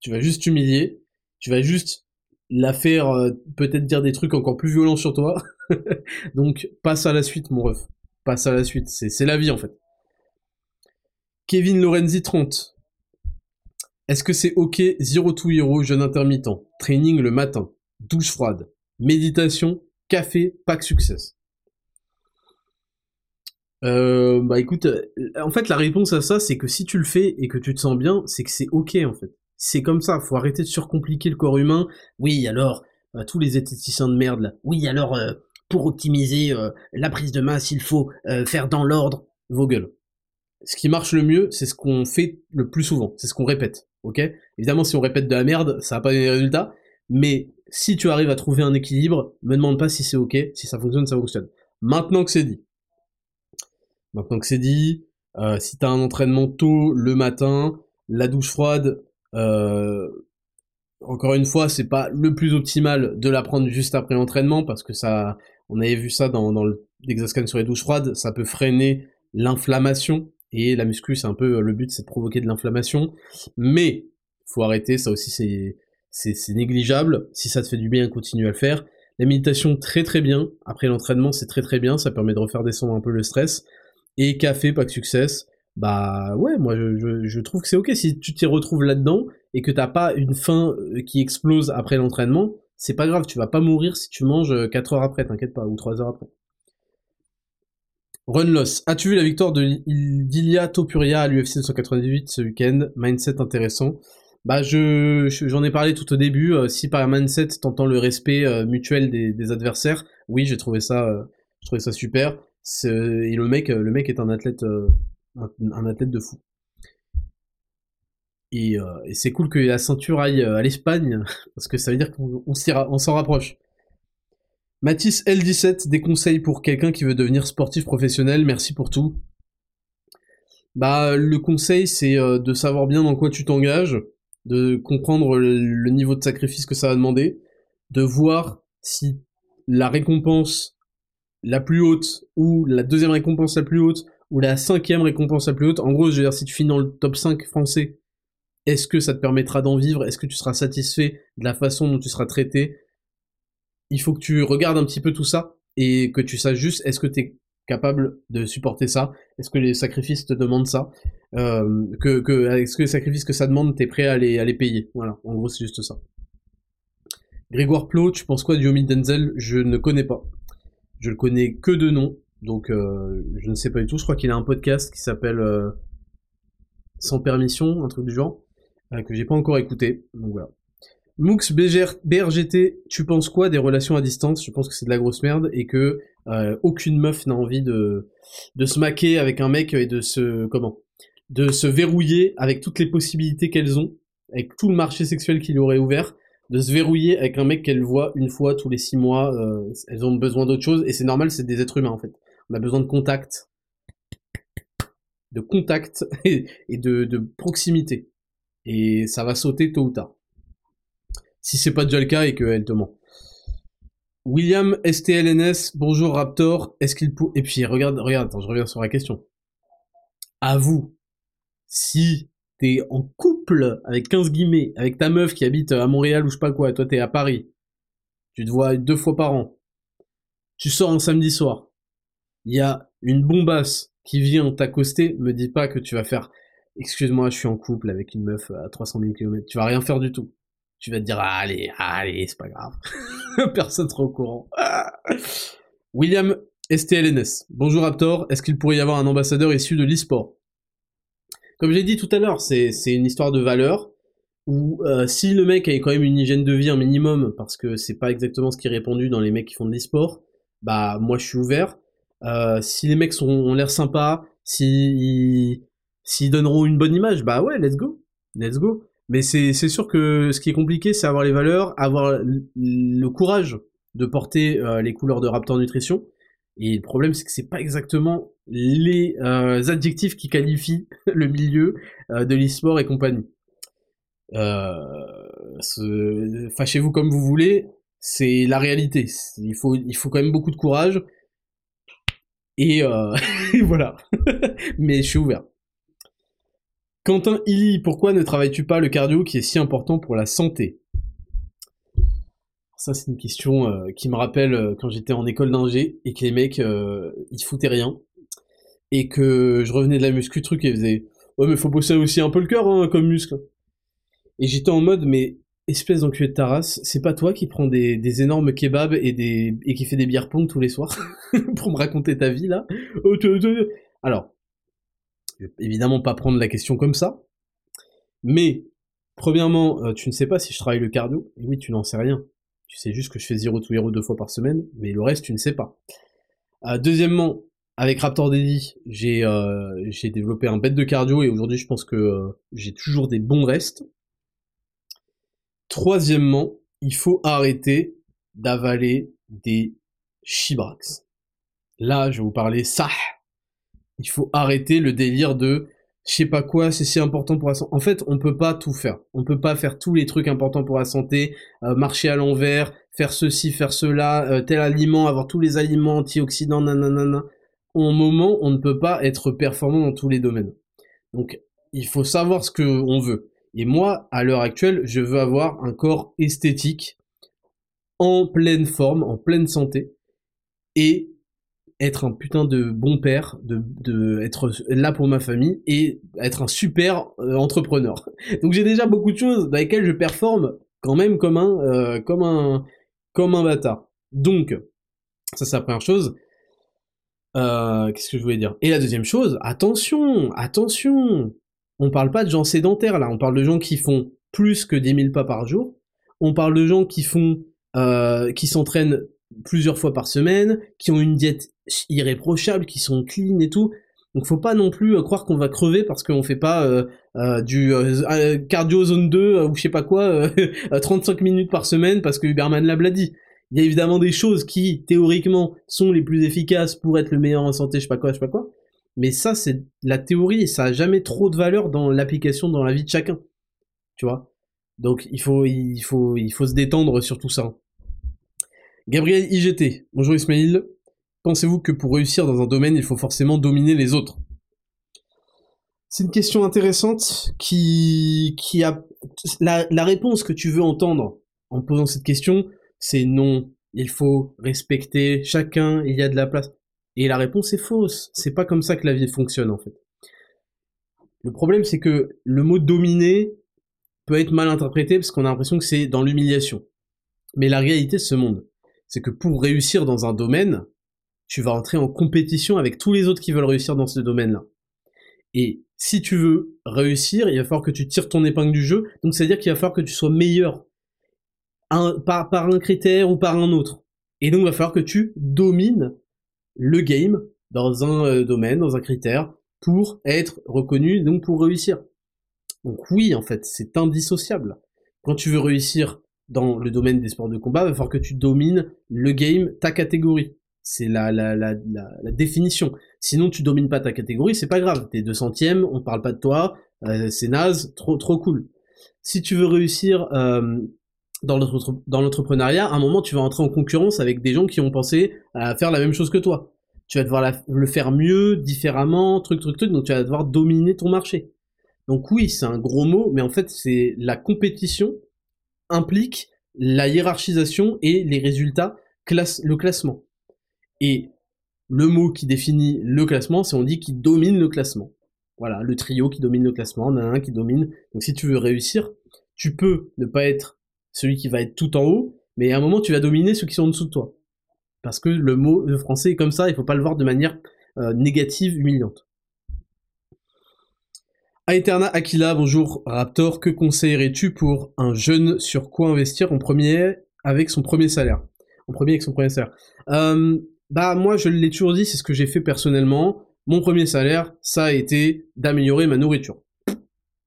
Speaker 1: Tu vas juste humilier, tu vas juste la faire euh, peut-être dire des trucs encore plus violents sur toi. <laughs> Donc, passe à la suite, mon ref. Passe à la suite. C'est la vie, en fait. Kevin Lorenzi 30. Est-ce que c'est ok Zero to Hero, jeûne intermittent, training le matin, douche froide, méditation, café, pack success euh, bah écoute, euh, en fait la réponse à ça c'est que si tu le fais et que tu te sens bien, c'est que c'est ok en fait. C'est comme ça, faut arrêter de surcompliquer le corps humain. Oui alors, euh, tous les esthéticiens de merde là. Oui alors, pour optimiser la prise de masse, il faut faire dans l'ordre vos gueules. Ce qui marche le mieux, c'est ce qu'on fait le plus souvent, c'est ce qu'on répète ok? Évidemment, si on répète de la merde, ça va pas donner de résultats, mais si tu arrives à trouver un équilibre, me demande pas si c'est ok, si ça fonctionne, ça fonctionne. Maintenant que c'est dit, maintenant que c'est dit, euh, si t'as un entraînement tôt le matin, la douche froide, euh, encore une fois, c'est pas le plus optimal de la prendre juste après l'entraînement parce que ça, on avait vu ça dans, dans l'exascan sur les douches froides, ça peut freiner l'inflammation et la muscu, c'est un peu le but, c'est de provoquer de l'inflammation. Mais faut arrêter, ça aussi c'est négligeable. Si ça te fait du bien, continue à le faire. La méditation, très très bien. Après l'entraînement, c'est très très bien. Ça permet de refaire descendre un peu le stress. Et café, pas de succès. Bah ouais, moi je, je, trouve que c'est ok si tu t'y retrouves là-dedans et que t'as pas une faim euh, qui explose après l'entraînement. C'est pas grave, tu vas pas mourir si tu manges 4 heures après, t'inquiète pas, ou 3 heures après. Runloss. As-tu vu la victoire de d'Ilia Topuria à l'UFC 298 ce week-end Mindset intéressant. Bah je j'en ai parlé tout au début. Euh, si par mindset t'entends le respect euh, mutuel des, adversaires, oui j'ai trouvé ça euh, je trouvais ça super. Et le mec le mec est un athlète un, athlète de fou. Et, et c'est cool que la ceinture aille à l'Espagne <laughs> parce que ça veut dire qu'on s'en rapproche. Mathis L17, des conseils pour quelqu'un qui veut devenir sportif professionnel, merci pour tout. Bah, le conseil, c'est euh, de savoir bien dans quoi tu t'engages, de comprendre le niveau de sacrifice que ça va demander, de voir si la récompense la plus haute, ou la deuxième récompense la plus haute, ou la cinquième récompense la plus haute, en gros, je veux dire, si tu finis dans le top 5 français, est-ce que ça te permettra d'en vivre? Est-ce que tu seras satisfait de la façon dont tu seras traité? Il faut que tu regardes un petit peu tout ça, et que tu saches juste, est-ce que tu es capable de supporter ça? Est-ce que les sacrifices te demandent ça? Euh, que, Est-ce que les sacrifices que ça demande, t'es prêt à les, payer? Voilà, en gros, c'est juste ça. Grégoire Plot, tu penses quoi du Denzel? Je ne connais pas. Je le connais que de nom, donc euh, je ne sais pas du tout. Je crois qu'il a un podcast qui s'appelle euh, Sans permission, un truc du genre, que j'ai pas encore écouté. Donc voilà. Moux BRGT, tu penses quoi des relations à distance? Je pense que c'est de la grosse merde et que euh, aucune meuf n'a envie de, de se maquer avec un mec et de se comment? De se verrouiller avec toutes les possibilités qu'elles ont, avec tout le marché sexuel qu'il aurait ouvert, de se verrouiller avec un mec qu'elles voient une fois tous les six mois. Euh, elles ont besoin d'autre chose et c'est normal, c'est des êtres humains en fait. On a besoin de contact, de contact <laughs> et, de proximité et ça va sauter tôt ou tard. Si c'est pas déjà le cas et qu'elle te ment. William STLNS, bonjour Raptor, est-ce qu'il peut... Et puis regarde, regarde, attends, je reviens sur la question. À vous, si t'es en couple avec 15 guillemets, avec ta meuf qui habite à Montréal ou je sais pas quoi, et toi t'es à Paris, tu te vois deux fois par an, tu sors un samedi soir, il y a une bombasse qui vient t'accoster, me dis pas que tu vas faire, excuse-moi, je suis en couple avec une meuf à 300 000 km, tu vas rien faire du tout tu vas te dire allez, allez, c'est pas grave. <laughs> Personne sera au courant. William STLNS. Bonjour Raptor, est-ce qu'il pourrait y avoir un ambassadeur issu de l'e-sport? Comme j'ai dit tout à l'heure, c'est une histoire de valeur où euh, si le mec a quand même une hygiène de vie un minimum, parce que c'est pas exactement ce qui est répandu dans les mecs qui font de l'e-sport, bah moi je suis ouvert. Euh, si les mecs ont l'air sympas, s'ils donneront une bonne image, bah ouais, let's go, let's go. Mais c'est sûr que ce qui est compliqué, c'est avoir les valeurs, avoir le courage de porter euh, les couleurs de Raptor Nutrition. Et le problème, c'est que c'est pas exactement les euh, adjectifs qui qualifient <laughs> le milieu euh, de l'e-sport et compagnie. Fâchez-vous comme vous voulez, c'est la réalité. Il faut, il faut quand même beaucoup de courage. Et, <laughs> et voilà. <laughs> Mais je suis ouvert. Quentin Illy, pourquoi ne travailles-tu pas le cardio qui est si important pour la santé? Ça, c'est une question euh, qui me rappelle euh, quand j'étais en école d'ingé et que les mecs, euh, ils foutaient rien. Et que je revenais de la muscu, truc, et ils faisaient Oh, mais faut bosser aussi un peu le cœur, hein, comme muscle. Et j'étais en mode Mais espèce d'enculé de ta c'est pas toi qui prends des, énormes kebabs et, qui fait des bières pong tous les soirs <laughs> pour me raconter ta vie là? Oh, Alors, évidemment pas prendre la question comme ça. Mais, premièrement, euh, tu ne sais pas si je travaille le cardio. Et oui, tu n'en sais rien. Tu sais juste que je fais 0 to hero deux fois par semaine, mais le reste, tu ne sais pas. Euh, deuxièmement, avec Raptor Daddy, euh, j'ai développé un bête de cardio et aujourd'hui, je pense que j'ai toujours des bons restes. Troisièmement, il faut arrêter d'avaler des chibrax. Là, je vais vous parler ça il faut arrêter le délire de je sais pas quoi, c'est si important pour la santé. En fait, on peut pas tout faire. On peut pas faire tous les trucs importants pour la santé, euh, marcher à l'envers, faire ceci, faire cela, euh, tel aliment, avoir tous les aliments antioxydants, nanana. Au moment, on ne peut pas être performant dans tous les domaines. Donc, il faut savoir ce que on veut. Et moi, à l'heure actuelle, je veux avoir un corps esthétique, en pleine forme, en pleine santé, et être un putain de bon père, de, de être là pour ma famille et être un super euh, entrepreneur. <laughs> Donc j'ai déjà beaucoup de choses dans lesquelles je performe quand même comme un euh, comme un comme un bâtard. Donc ça c'est la première chose. Euh, Qu'est-ce que je voulais dire? Et la deuxième chose, attention, attention. On parle pas de gens sédentaires là, on parle de gens qui font plus que 10 000 pas par jour. On parle de gens qui font qui s'entraînent plusieurs fois par semaine, qui ont une diète irréprochable, qui sont clean et tout. Donc faut pas non plus euh, croire qu'on va crever parce qu'on fait pas euh, euh, du cardio zone 2 ou je sais pas quoi <laughs> 35 minutes par semaine parce que Huberman l'a dit. Il y a évidemment des choses qui, théoriquement, sont les plus efficaces pour être le meilleur en santé, je sais pas quoi, je sais pas quoi. Mais ça, c'est la théorie et ça a jamais trop de valeur dans l'application dans la vie de chacun. Tu vois? Donc, il faut, il, faut, il faut se détendre sur tout ça. Gabriel IGT. Bonjour Ismail. Pensez-vous que pour réussir dans un domaine, il faut forcément dominer les autres? C'est une question intéressante qui, qui a la, réponse que tu veux entendre en posant cette question, c'est non. Il faut respecter chacun. Il y a de la place. Et la réponse est fausse. C'est pas comme ça que la vie fonctionne en fait. Le problème, c'est que le mot dominer peut être mal interprété parce qu'on a l'impression que c'est dans l'humiliation. Mais la réalité de ce monde, c'est que pour réussir dans un domaine, tu vas entrer en compétition avec tous les autres qui veulent réussir dans ce domaine-là. Et si tu veux réussir, il va falloir que tu tires ton épingle du jeu. Donc, c'est-à-dire qu'il va falloir que tu sois meilleur par, un critère ou par un autre. Et donc, il va falloir que tu domines le game dans un euh, domaine, dans un critère, pour être reconnu, donc pour réussir. Donc oui, en fait, c'est indissociable. Quand tu veux réussir dans le domaine des sports de combat, il va falloir que tu domines le game, ta catégorie. C'est la, la, la, la, définition. Sinon, tu domines pas ta catégorie, c'est pas grave. T'es 200ème, on parle pas de toi, euh, c'est naze, trop, trop cool. Si tu veux réussir euh, dans l'entrepreneuriat, à un moment, tu vas entrer en concurrence avec des gens qui ont pensé à faire la même chose que toi. Tu vas devoir le faire mieux, différemment, truc, truc, truc, donc tu vas devoir dominer ton marché. Donc oui, c'est un gros mot, mais en fait, c'est la compétition implique la hiérarchisation et les résultats, le classement. Et le mot qui définit le classement, c'est on dit qui domine le classement. Voilà, le trio qui domine le classement, on a un qui domine. Donc si tu veux réussir, tu peux ne pas être celui qui va être tout en haut, mais à un moment tu vas dominer ceux qui sont en dessous de toi. Parce que le mot français est comme ça, il faut pas le voir de manière euh, négative, humiliante. Aeterna Aquila, bonjour Raptor, que conseillerais-tu pour un jeune sur quoi investir en premier avec son premier salaire? En premier avec son premier salaire. Euh, bah moi je l'ai toujours dit, c'est ce que j'ai fait personnellement. Mon premier salaire, ça a été d'améliorer ma nourriture.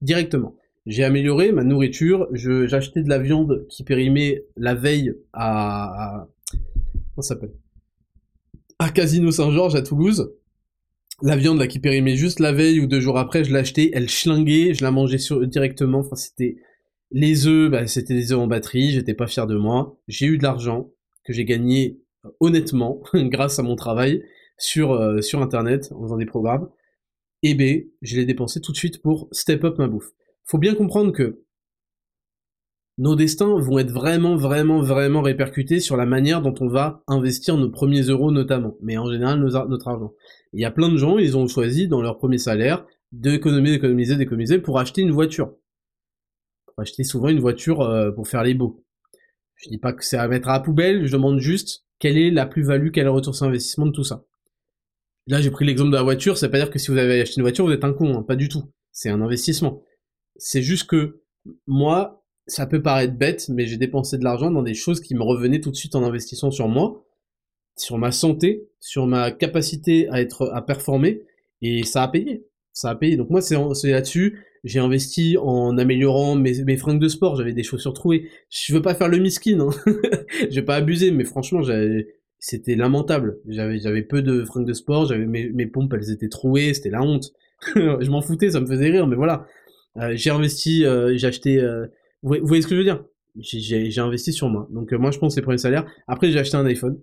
Speaker 1: Directement. J'ai amélioré ma nourriture, j'achetais de la viande qui périmait la veille à... à comment s'appelle? À Casino Saint-Georges à Toulouse. La viande là qui périmait juste la veille ou deux jours après, je l'achetais, elle schlinguait, je la mangeais directement, enfin c'était... Les œufs, bah, c'était des œufs en batterie, j'étais pas fier de moi. J'ai eu de l'argent que j'ai gagné honnêtement, <laughs> grâce à mon travail sur, euh, sur internet, en faisant des programmes, et B, je l'ai dépensé tout de suite pour step up ma bouffe. Faut bien comprendre que nos destins vont être vraiment, vraiment, vraiment répercutés sur la manière dont on va investir nos premiers euros notamment, mais en général notre argent. Il y a plein de gens, ils ont choisi dans leur premier salaire d'économiser, d'économiser, d'économiser pour acheter une voiture. Pour acheter souvent une voiture euh, pour faire les beaux. Je dis pas que c'est à mettre à la poubelle, je demande juste quelle est la plus-value, quel est le retour sur investissement de tout ça. Là, j'ai pris l'exemple de la voiture, ça veut pas dire que si vous avez acheté une voiture, vous êtes un con, hein, pas du tout. C'est un investissement. C'est juste que moi, ça peut paraître bête, mais j'ai dépensé de l'argent dans des choses qui me revenaient tout de suite en investissant sur moi, sur ma santé, sur ma capacité à être, à performer, et ça a payé. Ça a payé. Donc moi, c'est là-dessus. J'ai investi en améliorant mes, mes fringues de sport. J'avais des chaussures trouées. Je veux pas faire le miskin, hein. <laughs> je vais pas abuser, mais franchement, c'était lamentable. J'avais, j'avais peu de fringues de sport. J'avais mes, mes pompes, elles étaient trouées. C'était la honte. <laughs> je m'en foutais, ça me faisait rire, mais voilà. Euh, j'ai investi, euh, j'ai acheté. Euh, vous, voyez, ce que je veux dire? J'ai investi sur moi. Donc moi, je pense c'est premier salaire. Après, j'ai acheté un iPhone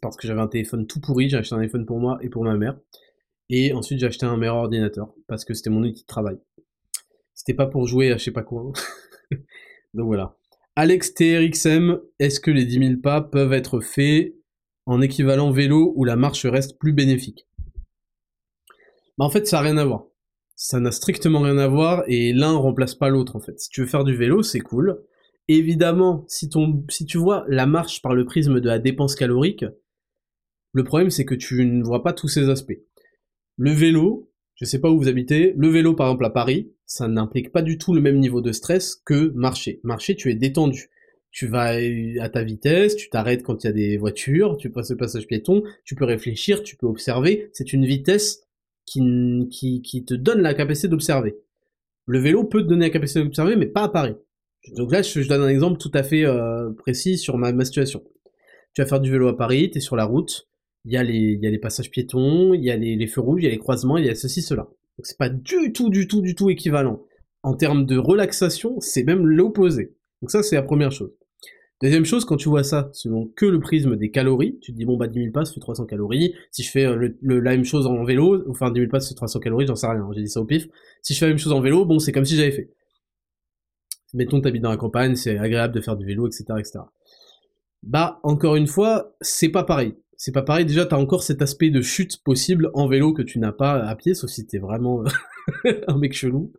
Speaker 1: parce que j'avais un téléphone tout pourri. J'ai acheté un iPhone pour moi et pour ma mère. Et ensuite, j'ai acheté un meilleur ordinateur parce que c'était mon outil de travail. C'était pas pour jouer à je sais pas quoi. <laughs> Donc voilà. Alex TRXM, est-ce que les 10 000 pas peuvent être faits en équivalent vélo où la marche reste plus bénéfique? Bah En fait, ça n'a rien à voir. Ça n'a strictement rien à voir et l'un remplace pas l'autre en fait. Si tu veux faire du vélo, c'est cool. Évidemment, si, tu vois la marche par le prisme de la dépense calorique, le problème c'est que tu ne vois pas tous ces aspects. Le vélo, je sais pas où vous habitez, le vélo par exemple à Paris, ça n'implique pas du tout le même niveau de stress que marcher. Marcher, tu es détendu. Tu vas à ta vitesse, tu t'arrêtes quand il y a des voitures, tu passes le passage piéton, tu peux réfléchir, tu peux observer. C'est une vitesse qui, te donne la capacité d'observer. Le vélo peut te donner la capacité d'observer, mais pas à Paris. Donc là, je, donne un exemple tout à fait euh, précis sur ma, situation. tu vas faire du vélo à Paris, tu es sur la route, il y, a les, il y a les passages piétons, il y a les, les, feux rouges, il y a les croisements, il y a ceci, cela. Donc c'est pas du tout, du tout, du tout équivalent. En termes de relaxation, c'est même l'opposé. Donc ça, c'est la première chose. Deuxième chose, quand tu vois ça selon que le prisme des calories, tu te dis bon bah 10 000 pas ça fait 300 calories. Si je fais euh, le, la même chose en vélo, enfin 10 000 pas fait 300 calories, j'en sais rien, j'ai dit ça au pif. Si je fais la même chose en vélo, bon c'est comme si j'avais fait. Mettons t'habites dans la campagne, c'est agréable de faire du vélo, etc., etc. Bah encore une fois, c'est pas pareil. C'est pas pareil. Déjà t'as encore cet aspect de chute possible en vélo que tu n'as pas à pied, sauf si t'es vraiment <laughs> un mec chelou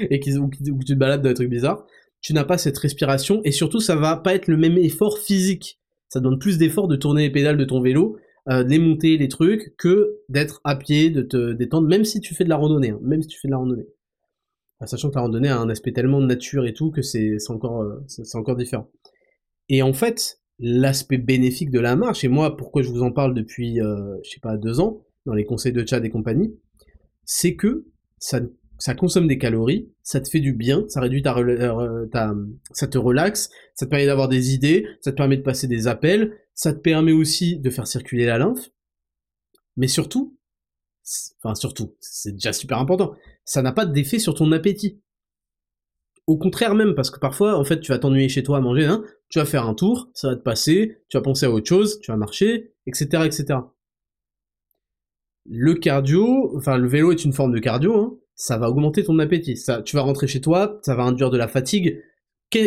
Speaker 1: et ou que tu te balades dans des trucs bizarres tu n'as pas cette respiration et surtout ça va pas être le même effort physique. Ça demande plus d'effort de tourner les pédales de ton vélo, euh, démonter les trucs que d'être à pied, de te détendre, même si tu fais de la randonnée, hein, même si tu fais de la randonnée. sachant que la randonnée a un aspect tellement de nature et tout que c'est encore euh, encore différent. Et en fait, l'aspect bénéfique de la marche et moi pourquoi je vous en parle depuis euh, je sais pas deux ans dans les conseils de Tchad et compagnie, c'est que ça ça consomme des calories, ça te fait du bien, ça réduit ta, euh, ta ça te relaxe, ça te permet d'avoir des idées, ça te permet de passer des appels, ça te permet aussi de faire circuler la lymphe, mais surtout, enfin surtout, c'est déjà super important, ça n'a pas d'effet sur ton appétit. Au contraire même, parce que parfois, en fait, tu vas t'ennuyer chez toi à manger, hein, tu vas faire un tour, ça va te passer, tu vas penser à autre chose, tu vas marcher, etc., etc. Le cardio, enfin le vélo est une forme de cardio, hein, ça va augmenter ton appétit. Tu vas rentrer chez toi, ça va induire de la fatigue.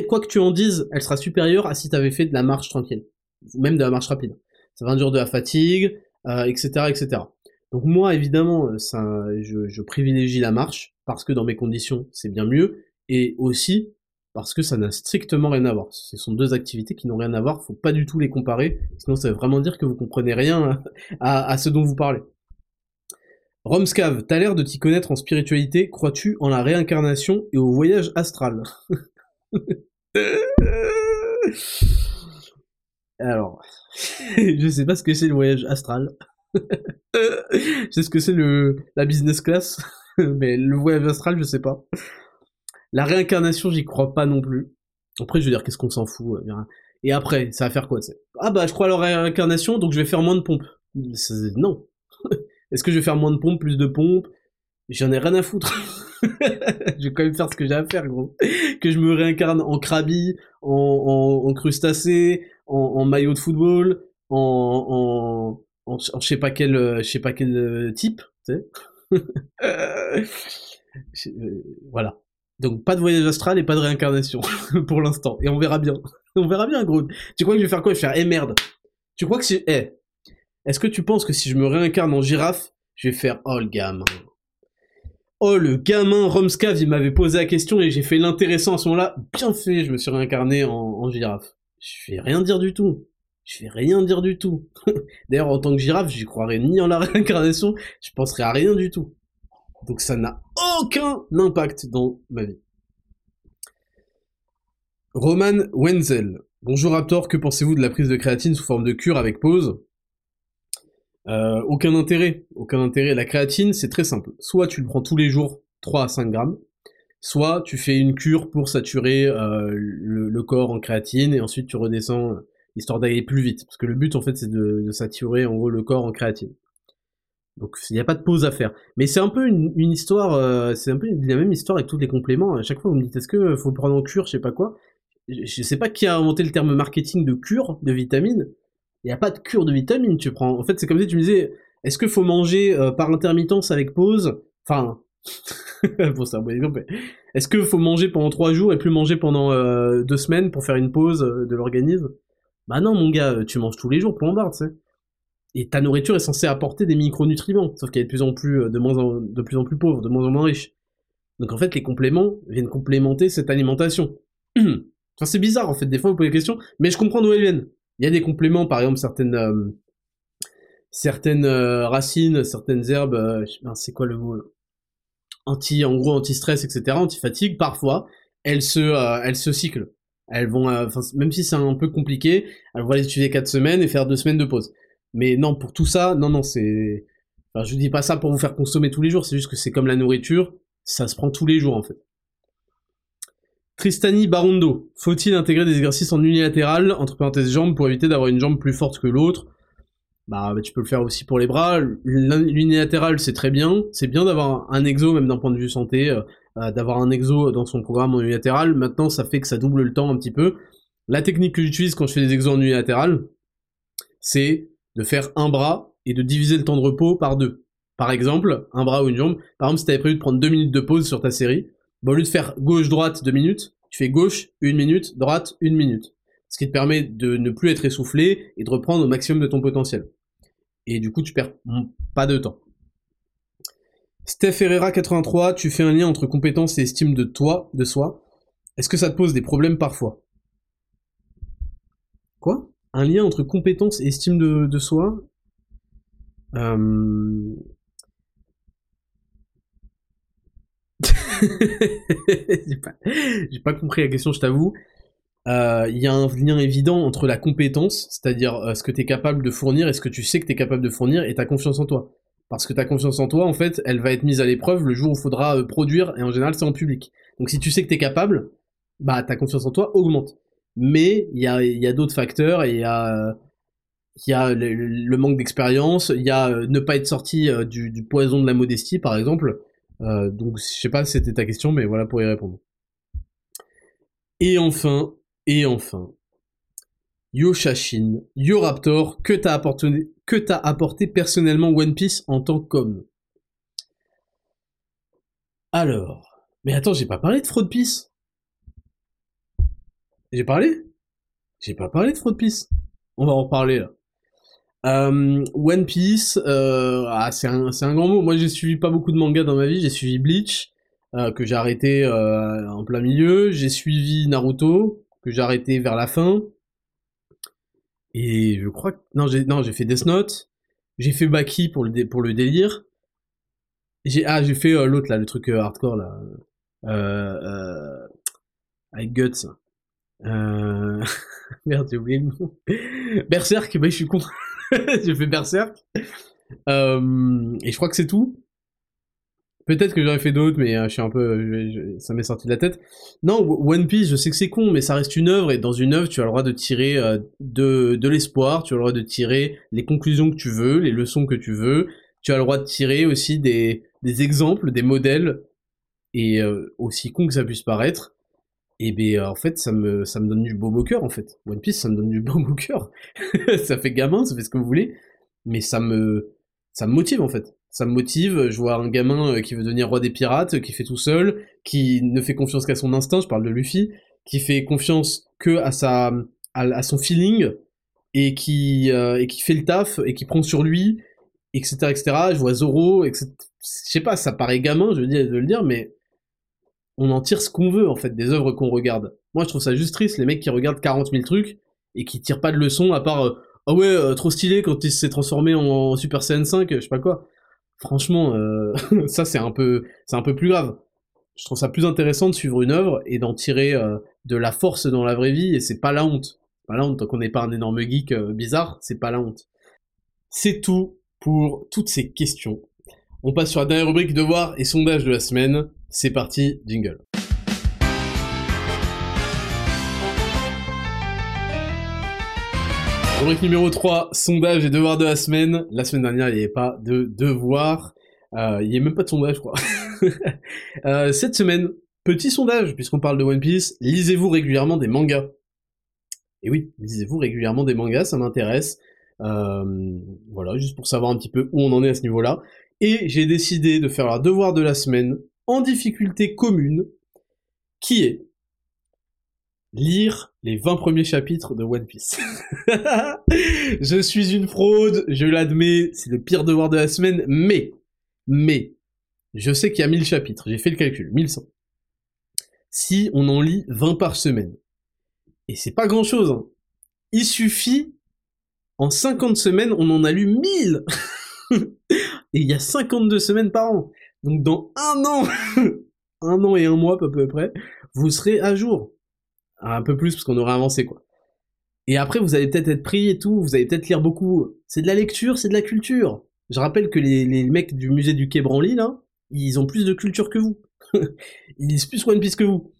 Speaker 1: quoi que tu en dises, elle sera supérieure à si tu avais fait de la marche tranquille, même de la marche rapide. Ça va induire de la fatigue, etc., euh, etc. Donc moi, évidemment, euh, je, privilégie la marche parce que dans mes conditions, c'est bien mieux, et aussi parce que ça n'a strictement rien à voir. Ce sont deux activités qui n'ont rien à voir, faut pas du tout les comparer, sinon ça veut vraiment dire que vous comprenez rien à ce dont vous parlez. Romscav, t'as l'air de t'y connaître en spiritualité, crois-tu en la réincarnation et au voyage astral? <laughs> Alors, <laughs> je sais pas ce que c'est le voyage astral. <laughs> je sais ce que c'est le la business class, mais le voyage astral, je sais pas. La réincarnation, j'y crois pas non plus. Après, je veux dire, qu'est-ce qu'on s'en fout euh, Et après, ça va faire quoi Ah bah, je crois à la réincarnation, donc je vais faire moins de pompes. Non. Est-ce que je vais faire moins de pompes, plus de pompes? J'en ai rien à foutre. <laughs> je vais quand même faire ce que j'ai à faire, gros. Que je me réincarne en krabi, en, en, crustacé, en, maillot de football, en, en, je sais pas quel, euh, je sais pas quel euh, type, tu sais. <laughs> Euh, voilà. Donc pas de voyage astral et pas de réincarnation <laughs> pour l'instant. Et on verra bien. on verra bien, gros. Tu crois que je vais faire quoi? Je vais faire, eh merde. Tu crois que c'est, eh, est-ce que tu penses que si je me réincarne en girafe, je vais faire oh le gamin Oh le gamin Romskav, il m'avait posé la question et j'ai fait l'intéressant à ce moment-là. Bien fait, je me suis réincarné en, girafe. Je vais rien dire du tout. Je vais rien dire du tout. <laughs> D'ailleurs, en tant que girafe, j'y croirais ni en la <laughs> réincarnation, je penserais à rien du tout. Donc ça n'a aucun impact dans ma vie. Roman Wenzel. Bonjour Raptor, que pensez-vous de la prise de créatine sous forme de cure avec pause? Euh, aucun intérêt, aucun intérêt. La créatine, c'est très simple. Soit tu le prends tous les jours, 3 à 5 grammes, soit tu fais une cure pour saturer euh, le, corps en créatine et ensuite tu redescends euh, histoire d'aller plus vite. Parce que le but en fait c'est de, saturer en gros le corps en créatine. Donc il n'y a pas de pause à faire. Mais c'est un peu une, histoire, c'est un peu la même histoire avec tous les compléments. À chaque fois vous me dites est-ce que faut le prendre en cure, je sais pas quoi? Je, je sais pas qui a inventé le terme marketing de cure de vitamines, il n'y a pas de cure de vitamines, tu prends. En fait, c'est comme si tu me disais, est-ce qu'il faut manger euh, par intermittence avec pause? Enfin, <laughs> c'est un bon exemple. Est-ce qu'il faut manger pendant trois jours et plus manger pendant euh, deux semaines pour faire une pause euh, de l'organisme? Bah non, mon gars, tu manges tous les jours, pour en barre, tu sais. Et ta nourriture est censée apporter des micronutriments, sauf qu'elle est de plus en plus, de, moins en, de plus en plus pauvre, de moins en moins riche. Donc en fait, les compléments viennent complémenter cette alimentation. <clears throat> enfin, c'est bizarre, en fait, des fois vous posez des questions, mais je comprends d'où elles viennent. Il y a des compléments, par exemple certaines euh, certaines euh, racines, certaines herbes, euh, c'est quoi le mot Anti, en gros anti-stress, etc., anti-fatigue. Parfois, elles se elles se cyclent. Elles vont, même si c'est un peu compliqué, elles vont les utiliser 4 semaines et faire 2 semaines de pause. Mais non, pour tout ça, non, non, c'est, je dis pas ça pour vous faire consommer tous les jours. C'est juste que c'est comme la nourriture, ça se prend tous les jours en fait. Tristani Barondo. Faut-il intégrer des exercices en unilatéral, entre parenthèses jambes, pour éviter d'avoir une jambe plus forte que l'autre? Bah, tu peux le faire aussi pour les bras. L'unilatéral, c'est très bien. C'est bien d'avoir un exo, même d'un point de vue santé, euh, euh, d'avoir un exo dans son programme en unilatéral. Maintenant, ça fait que ça double le temps un petit peu. La technique que j'utilise quand je fais des exos en unilatéral, c'est de faire un bras et de diviser le temps de repos par deux. Par exemple, un bras ou une jambe. Par exemple, si t'avais prévu de prendre deux minutes de pause sur ta série, au lieu de faire gauche-droite deux minutes, tu fais gauche une minute, droite une minute. Ce qui te permet de ne plus être essoufflé et de reprendre au maximum de ton potentiel et du coup tu perds pas de temps. Steph Herrera 83, tu fais un lien entre compétence et estime de toi, de soi. Est-ce que ça te pose des problèmes parfois? Quoi? Un lien entre compétence et estime de, soi? Euh... <laughs> J'ai pas, pas, compris la question, je t'avoue. Euh, il y a un lien évident entre la compétence, c'est-à-dire euh, ce que tu es capable de fournir et ce que tu sais que tu es capable de fournir, et ta confiance en toi. Parce que ta confiance en toi, en fait, elle va être mise à l'épreuve le jour où il faudra euh, produire, et en général, c'est en public. Donc si tu sais que tu es capable, bah ta confiance en toi augmente. Mais il y a, y a d'autres facteurs, il y a, y a le, manque d'expérience, il y a ne pas être sorti du, poison de la modestie, par exemple. Donc je sais pas si c'était ta question, mais voilà pour y répondre. Et enfin, et enfin, Yo Shashin, Yo Raptor, que t'as apporté, que t'as apporté personnellement One Piece en tant qu'homme? Alors, mais attends, j'ai pas parlé de Fraud Piece. J'ai parlé? J'ai pas parlé de Fraud Piece. On va en reparler là. Euh, One Piece, euh, ah, c'est un, un, grand mot. Moi, j'ai suivi pas beaucoup de mangas dans ma vie. J'ai suivi Bleach, euh, que j'ai arrêté en plein milieu. J'ai suivi Naruto, que j'ai arrêté vers la fin. Et je crois que... Non, j'ai, non, j'ai fait Death Note. J'ai fait Baki pour le, pour le délire. J'ai, ah, j'ai fait euh, l'autre, là, le truc euh, hardcore, là. Euh, euh, avec Guts. Euh... <laughs> Merde, j'ai oublié le nom. Berserk, bah, je suis con. <laughs> j'ai fait Berserk. Euh, et je crois que c'est tout. Peut-être que j'aurais fait d'autres, mais euh, je suis un peu, ça m'est sorti de la tête. Non, One Piece, je sais que c'est con, mais ça reste une œuvre et dans une œuvre, tu as le droit de tirer euh, de, de l'espoir, tu as le droit de tirer les conclusions que tu veux, les leçons que tu veux. Tu as le droit de tirer aussi des, des exemples, des modèles, et euh, aussi con que ça puisse paraître. Et ben en fait, ça me ça me donne du beau au cœur en fait. One Piece, ça me donne du beau au cœur. <laughs> ça fait gamin, ça fait ce que vous voulez, mais ça me ça me motive en fait ça me motive. Je vois un gamin euh, qui veut devenir roi des pirates, qui fait tout seul, qui ne fait confiance qu'à son instinct, je parle de Luffy, qui fait confiance que à sa, à, son feeling, et qui, euh, et qui fait le taf, et qui prend sur lui, etc., etc. Je vois Zoro, etc. Je sais pas, ça paraît gamin, je veux dire, de le dire, mais on en tire ce qu'on veut, en fait, des œuvres qu'on regarde. Moi, je trouve ça juste triste, les mecs qui regardent 40 000 trucs, et qui tirent pas de leçons, à part, euh, ah ouais, trop stylé quand il s'est transformé en Super Saiyan 5, je sais pas quoi franchement, euh, <laughs> ça c'est un peu, plus grave. Je trouve ça plus intéressant de suivre une œuvre et d'en tirer euh, de la force dans la vraie vie, et c'est pas la honte. Pas la honte, tant qu'on n'est pas un énorme geek euh, bizarre, c'est pas la honte. C'est tout pour toutes ces questions. On passe sur la dernière rubrique devoir et sondage de la semaine. C'est parti, jingle. Rubrique numéro 3, sondage et devoir de la semaine. La semaine dernière, il n'y avait pas de devoir. Euh, il n'y a même pas de sondage, je crois. <laughs> Euh, cette semaine, petit sondage, puisqu'on parle de One Piece. Lisez-vous régulièrement des mangas Et oui, lisez-vous régulièrement des mangas, ça m'intéresse. Euh, voilà, juste pour savoir un petit peu où on en est à ce niveau-là. Et j'ai décidé de faire la devoir de la semaine difficulté commune, qui est lire les 20 premiers chapitres de One Piece. <laughs> je suis une fraude, je l'admets, c'est le pire devoir de la semaine, mais, mais, je sais qu'il y a 1000 chapitres, j'ai fait le calcul, 1100. Si on en lit 20 par semaine, et c'est pas grand chose, hein. il suffit, en 50 semaines, on en a lu 1000 <laughs> Et il y a 52 semaines par an. Donc dans un an, <laughs> un an et un mois à peu près, vous serez à jour un peu plus parce qu'on aurait avancé quoi. Et après vous allez peut-être être pris et tout, vous allez peut-être lire beaucoup. C'est de la lecture, c'est de la culture. Je rappelle que les, les mecs du musée du Quai Branly là, ils ont plus de culture que vous. <laughs> ils lisent plus One Piece que vous.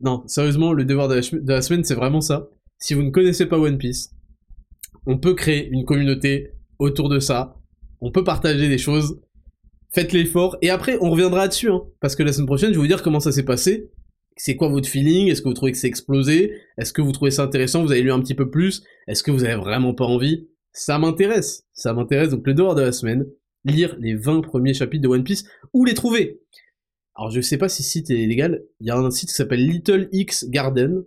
Speaker 1: non, sérieusement, le devoir de la, semaine, c'est vraiment ça. Si vous ne connaissez pas One Piece, on peut créer une communauté autour de ça. On peut partager des choses. Faites l'effort. Et après, on reviendra dessus, hein, parce que la semaine prochaine, je vais vous dire comment ça s'est passé. C'est quoi votre feeling? Est-ce que vous trouvez que c'est explosé? Est-ce que vous trouvez ça intéressant? Vous avez lu un petit peu plus? Est-ce que vous avez vraiment pas envie? Ça m'intéresse. Ça m'intéresse. Donc le devoir de la semaine, lire les 20 premiers chapitres de One Piece. Où les trouver alors je sais pas si ce site est légal, il y a un site qui s'appelle Little X Garden,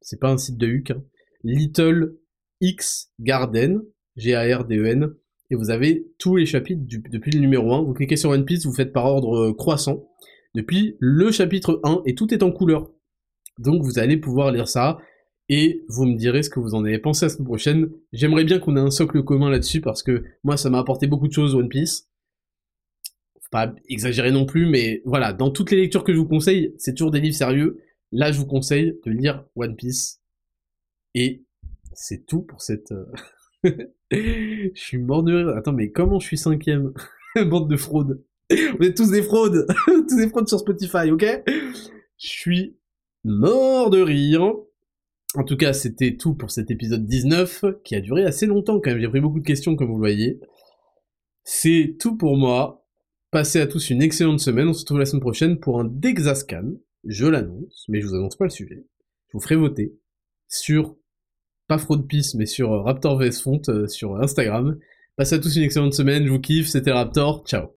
Speaker 1: c'est pas un site de Huck, hein. Little X Garden, G-A-R-D-E-N, et vous avez tous les chapitres depuis le numéro 1, vous cliquez sur One Piece, vous faites par ordre euh, croissant, depuis le chapitre 1, et tout est en couleur. Donc vous allez pouvoir lire ça, et vous me direz ce que vous en avez pensé la semaine prochaine. J'aimerais bien qu'on ait un socle commun là-dessus, parce que moi ça m'a apporté beaucoup de choses One Piece, pas exagérer non plus, mais voilà, dans toutes les lectures que je vous conseille, c'est toujours des livres sérieux. Là, je vous conseille de lire One Piece. Et c'est tout pour cette... <laughs> Je suis mort de rire. Attends, mais comment je suis cinquième <laughs> Bande de fraudes. Vous êtes tous des fraudes. <laughs> tous des fraudes sur Spotify, ok? Je suis mort de rire. En tout cas, c'était tout pour cet épisode 19, qui a duré assez longtemps quand même. J'ai pris beaucoup de questions, comme vous le voyez. C'est tout pour moi. Passez à tous une excellente semaine, on se retrouve la semaine prochaine pour un Dexascan, je l'annonce, mais je vous annonce pas le sujet. Je vous ferai voter sur, pas Fraud Peace, mais sur Raptor VS Font euh, sur Instagram. Passez à tous une excellente semaine, je vous kiffe, c'était Raptor, ciao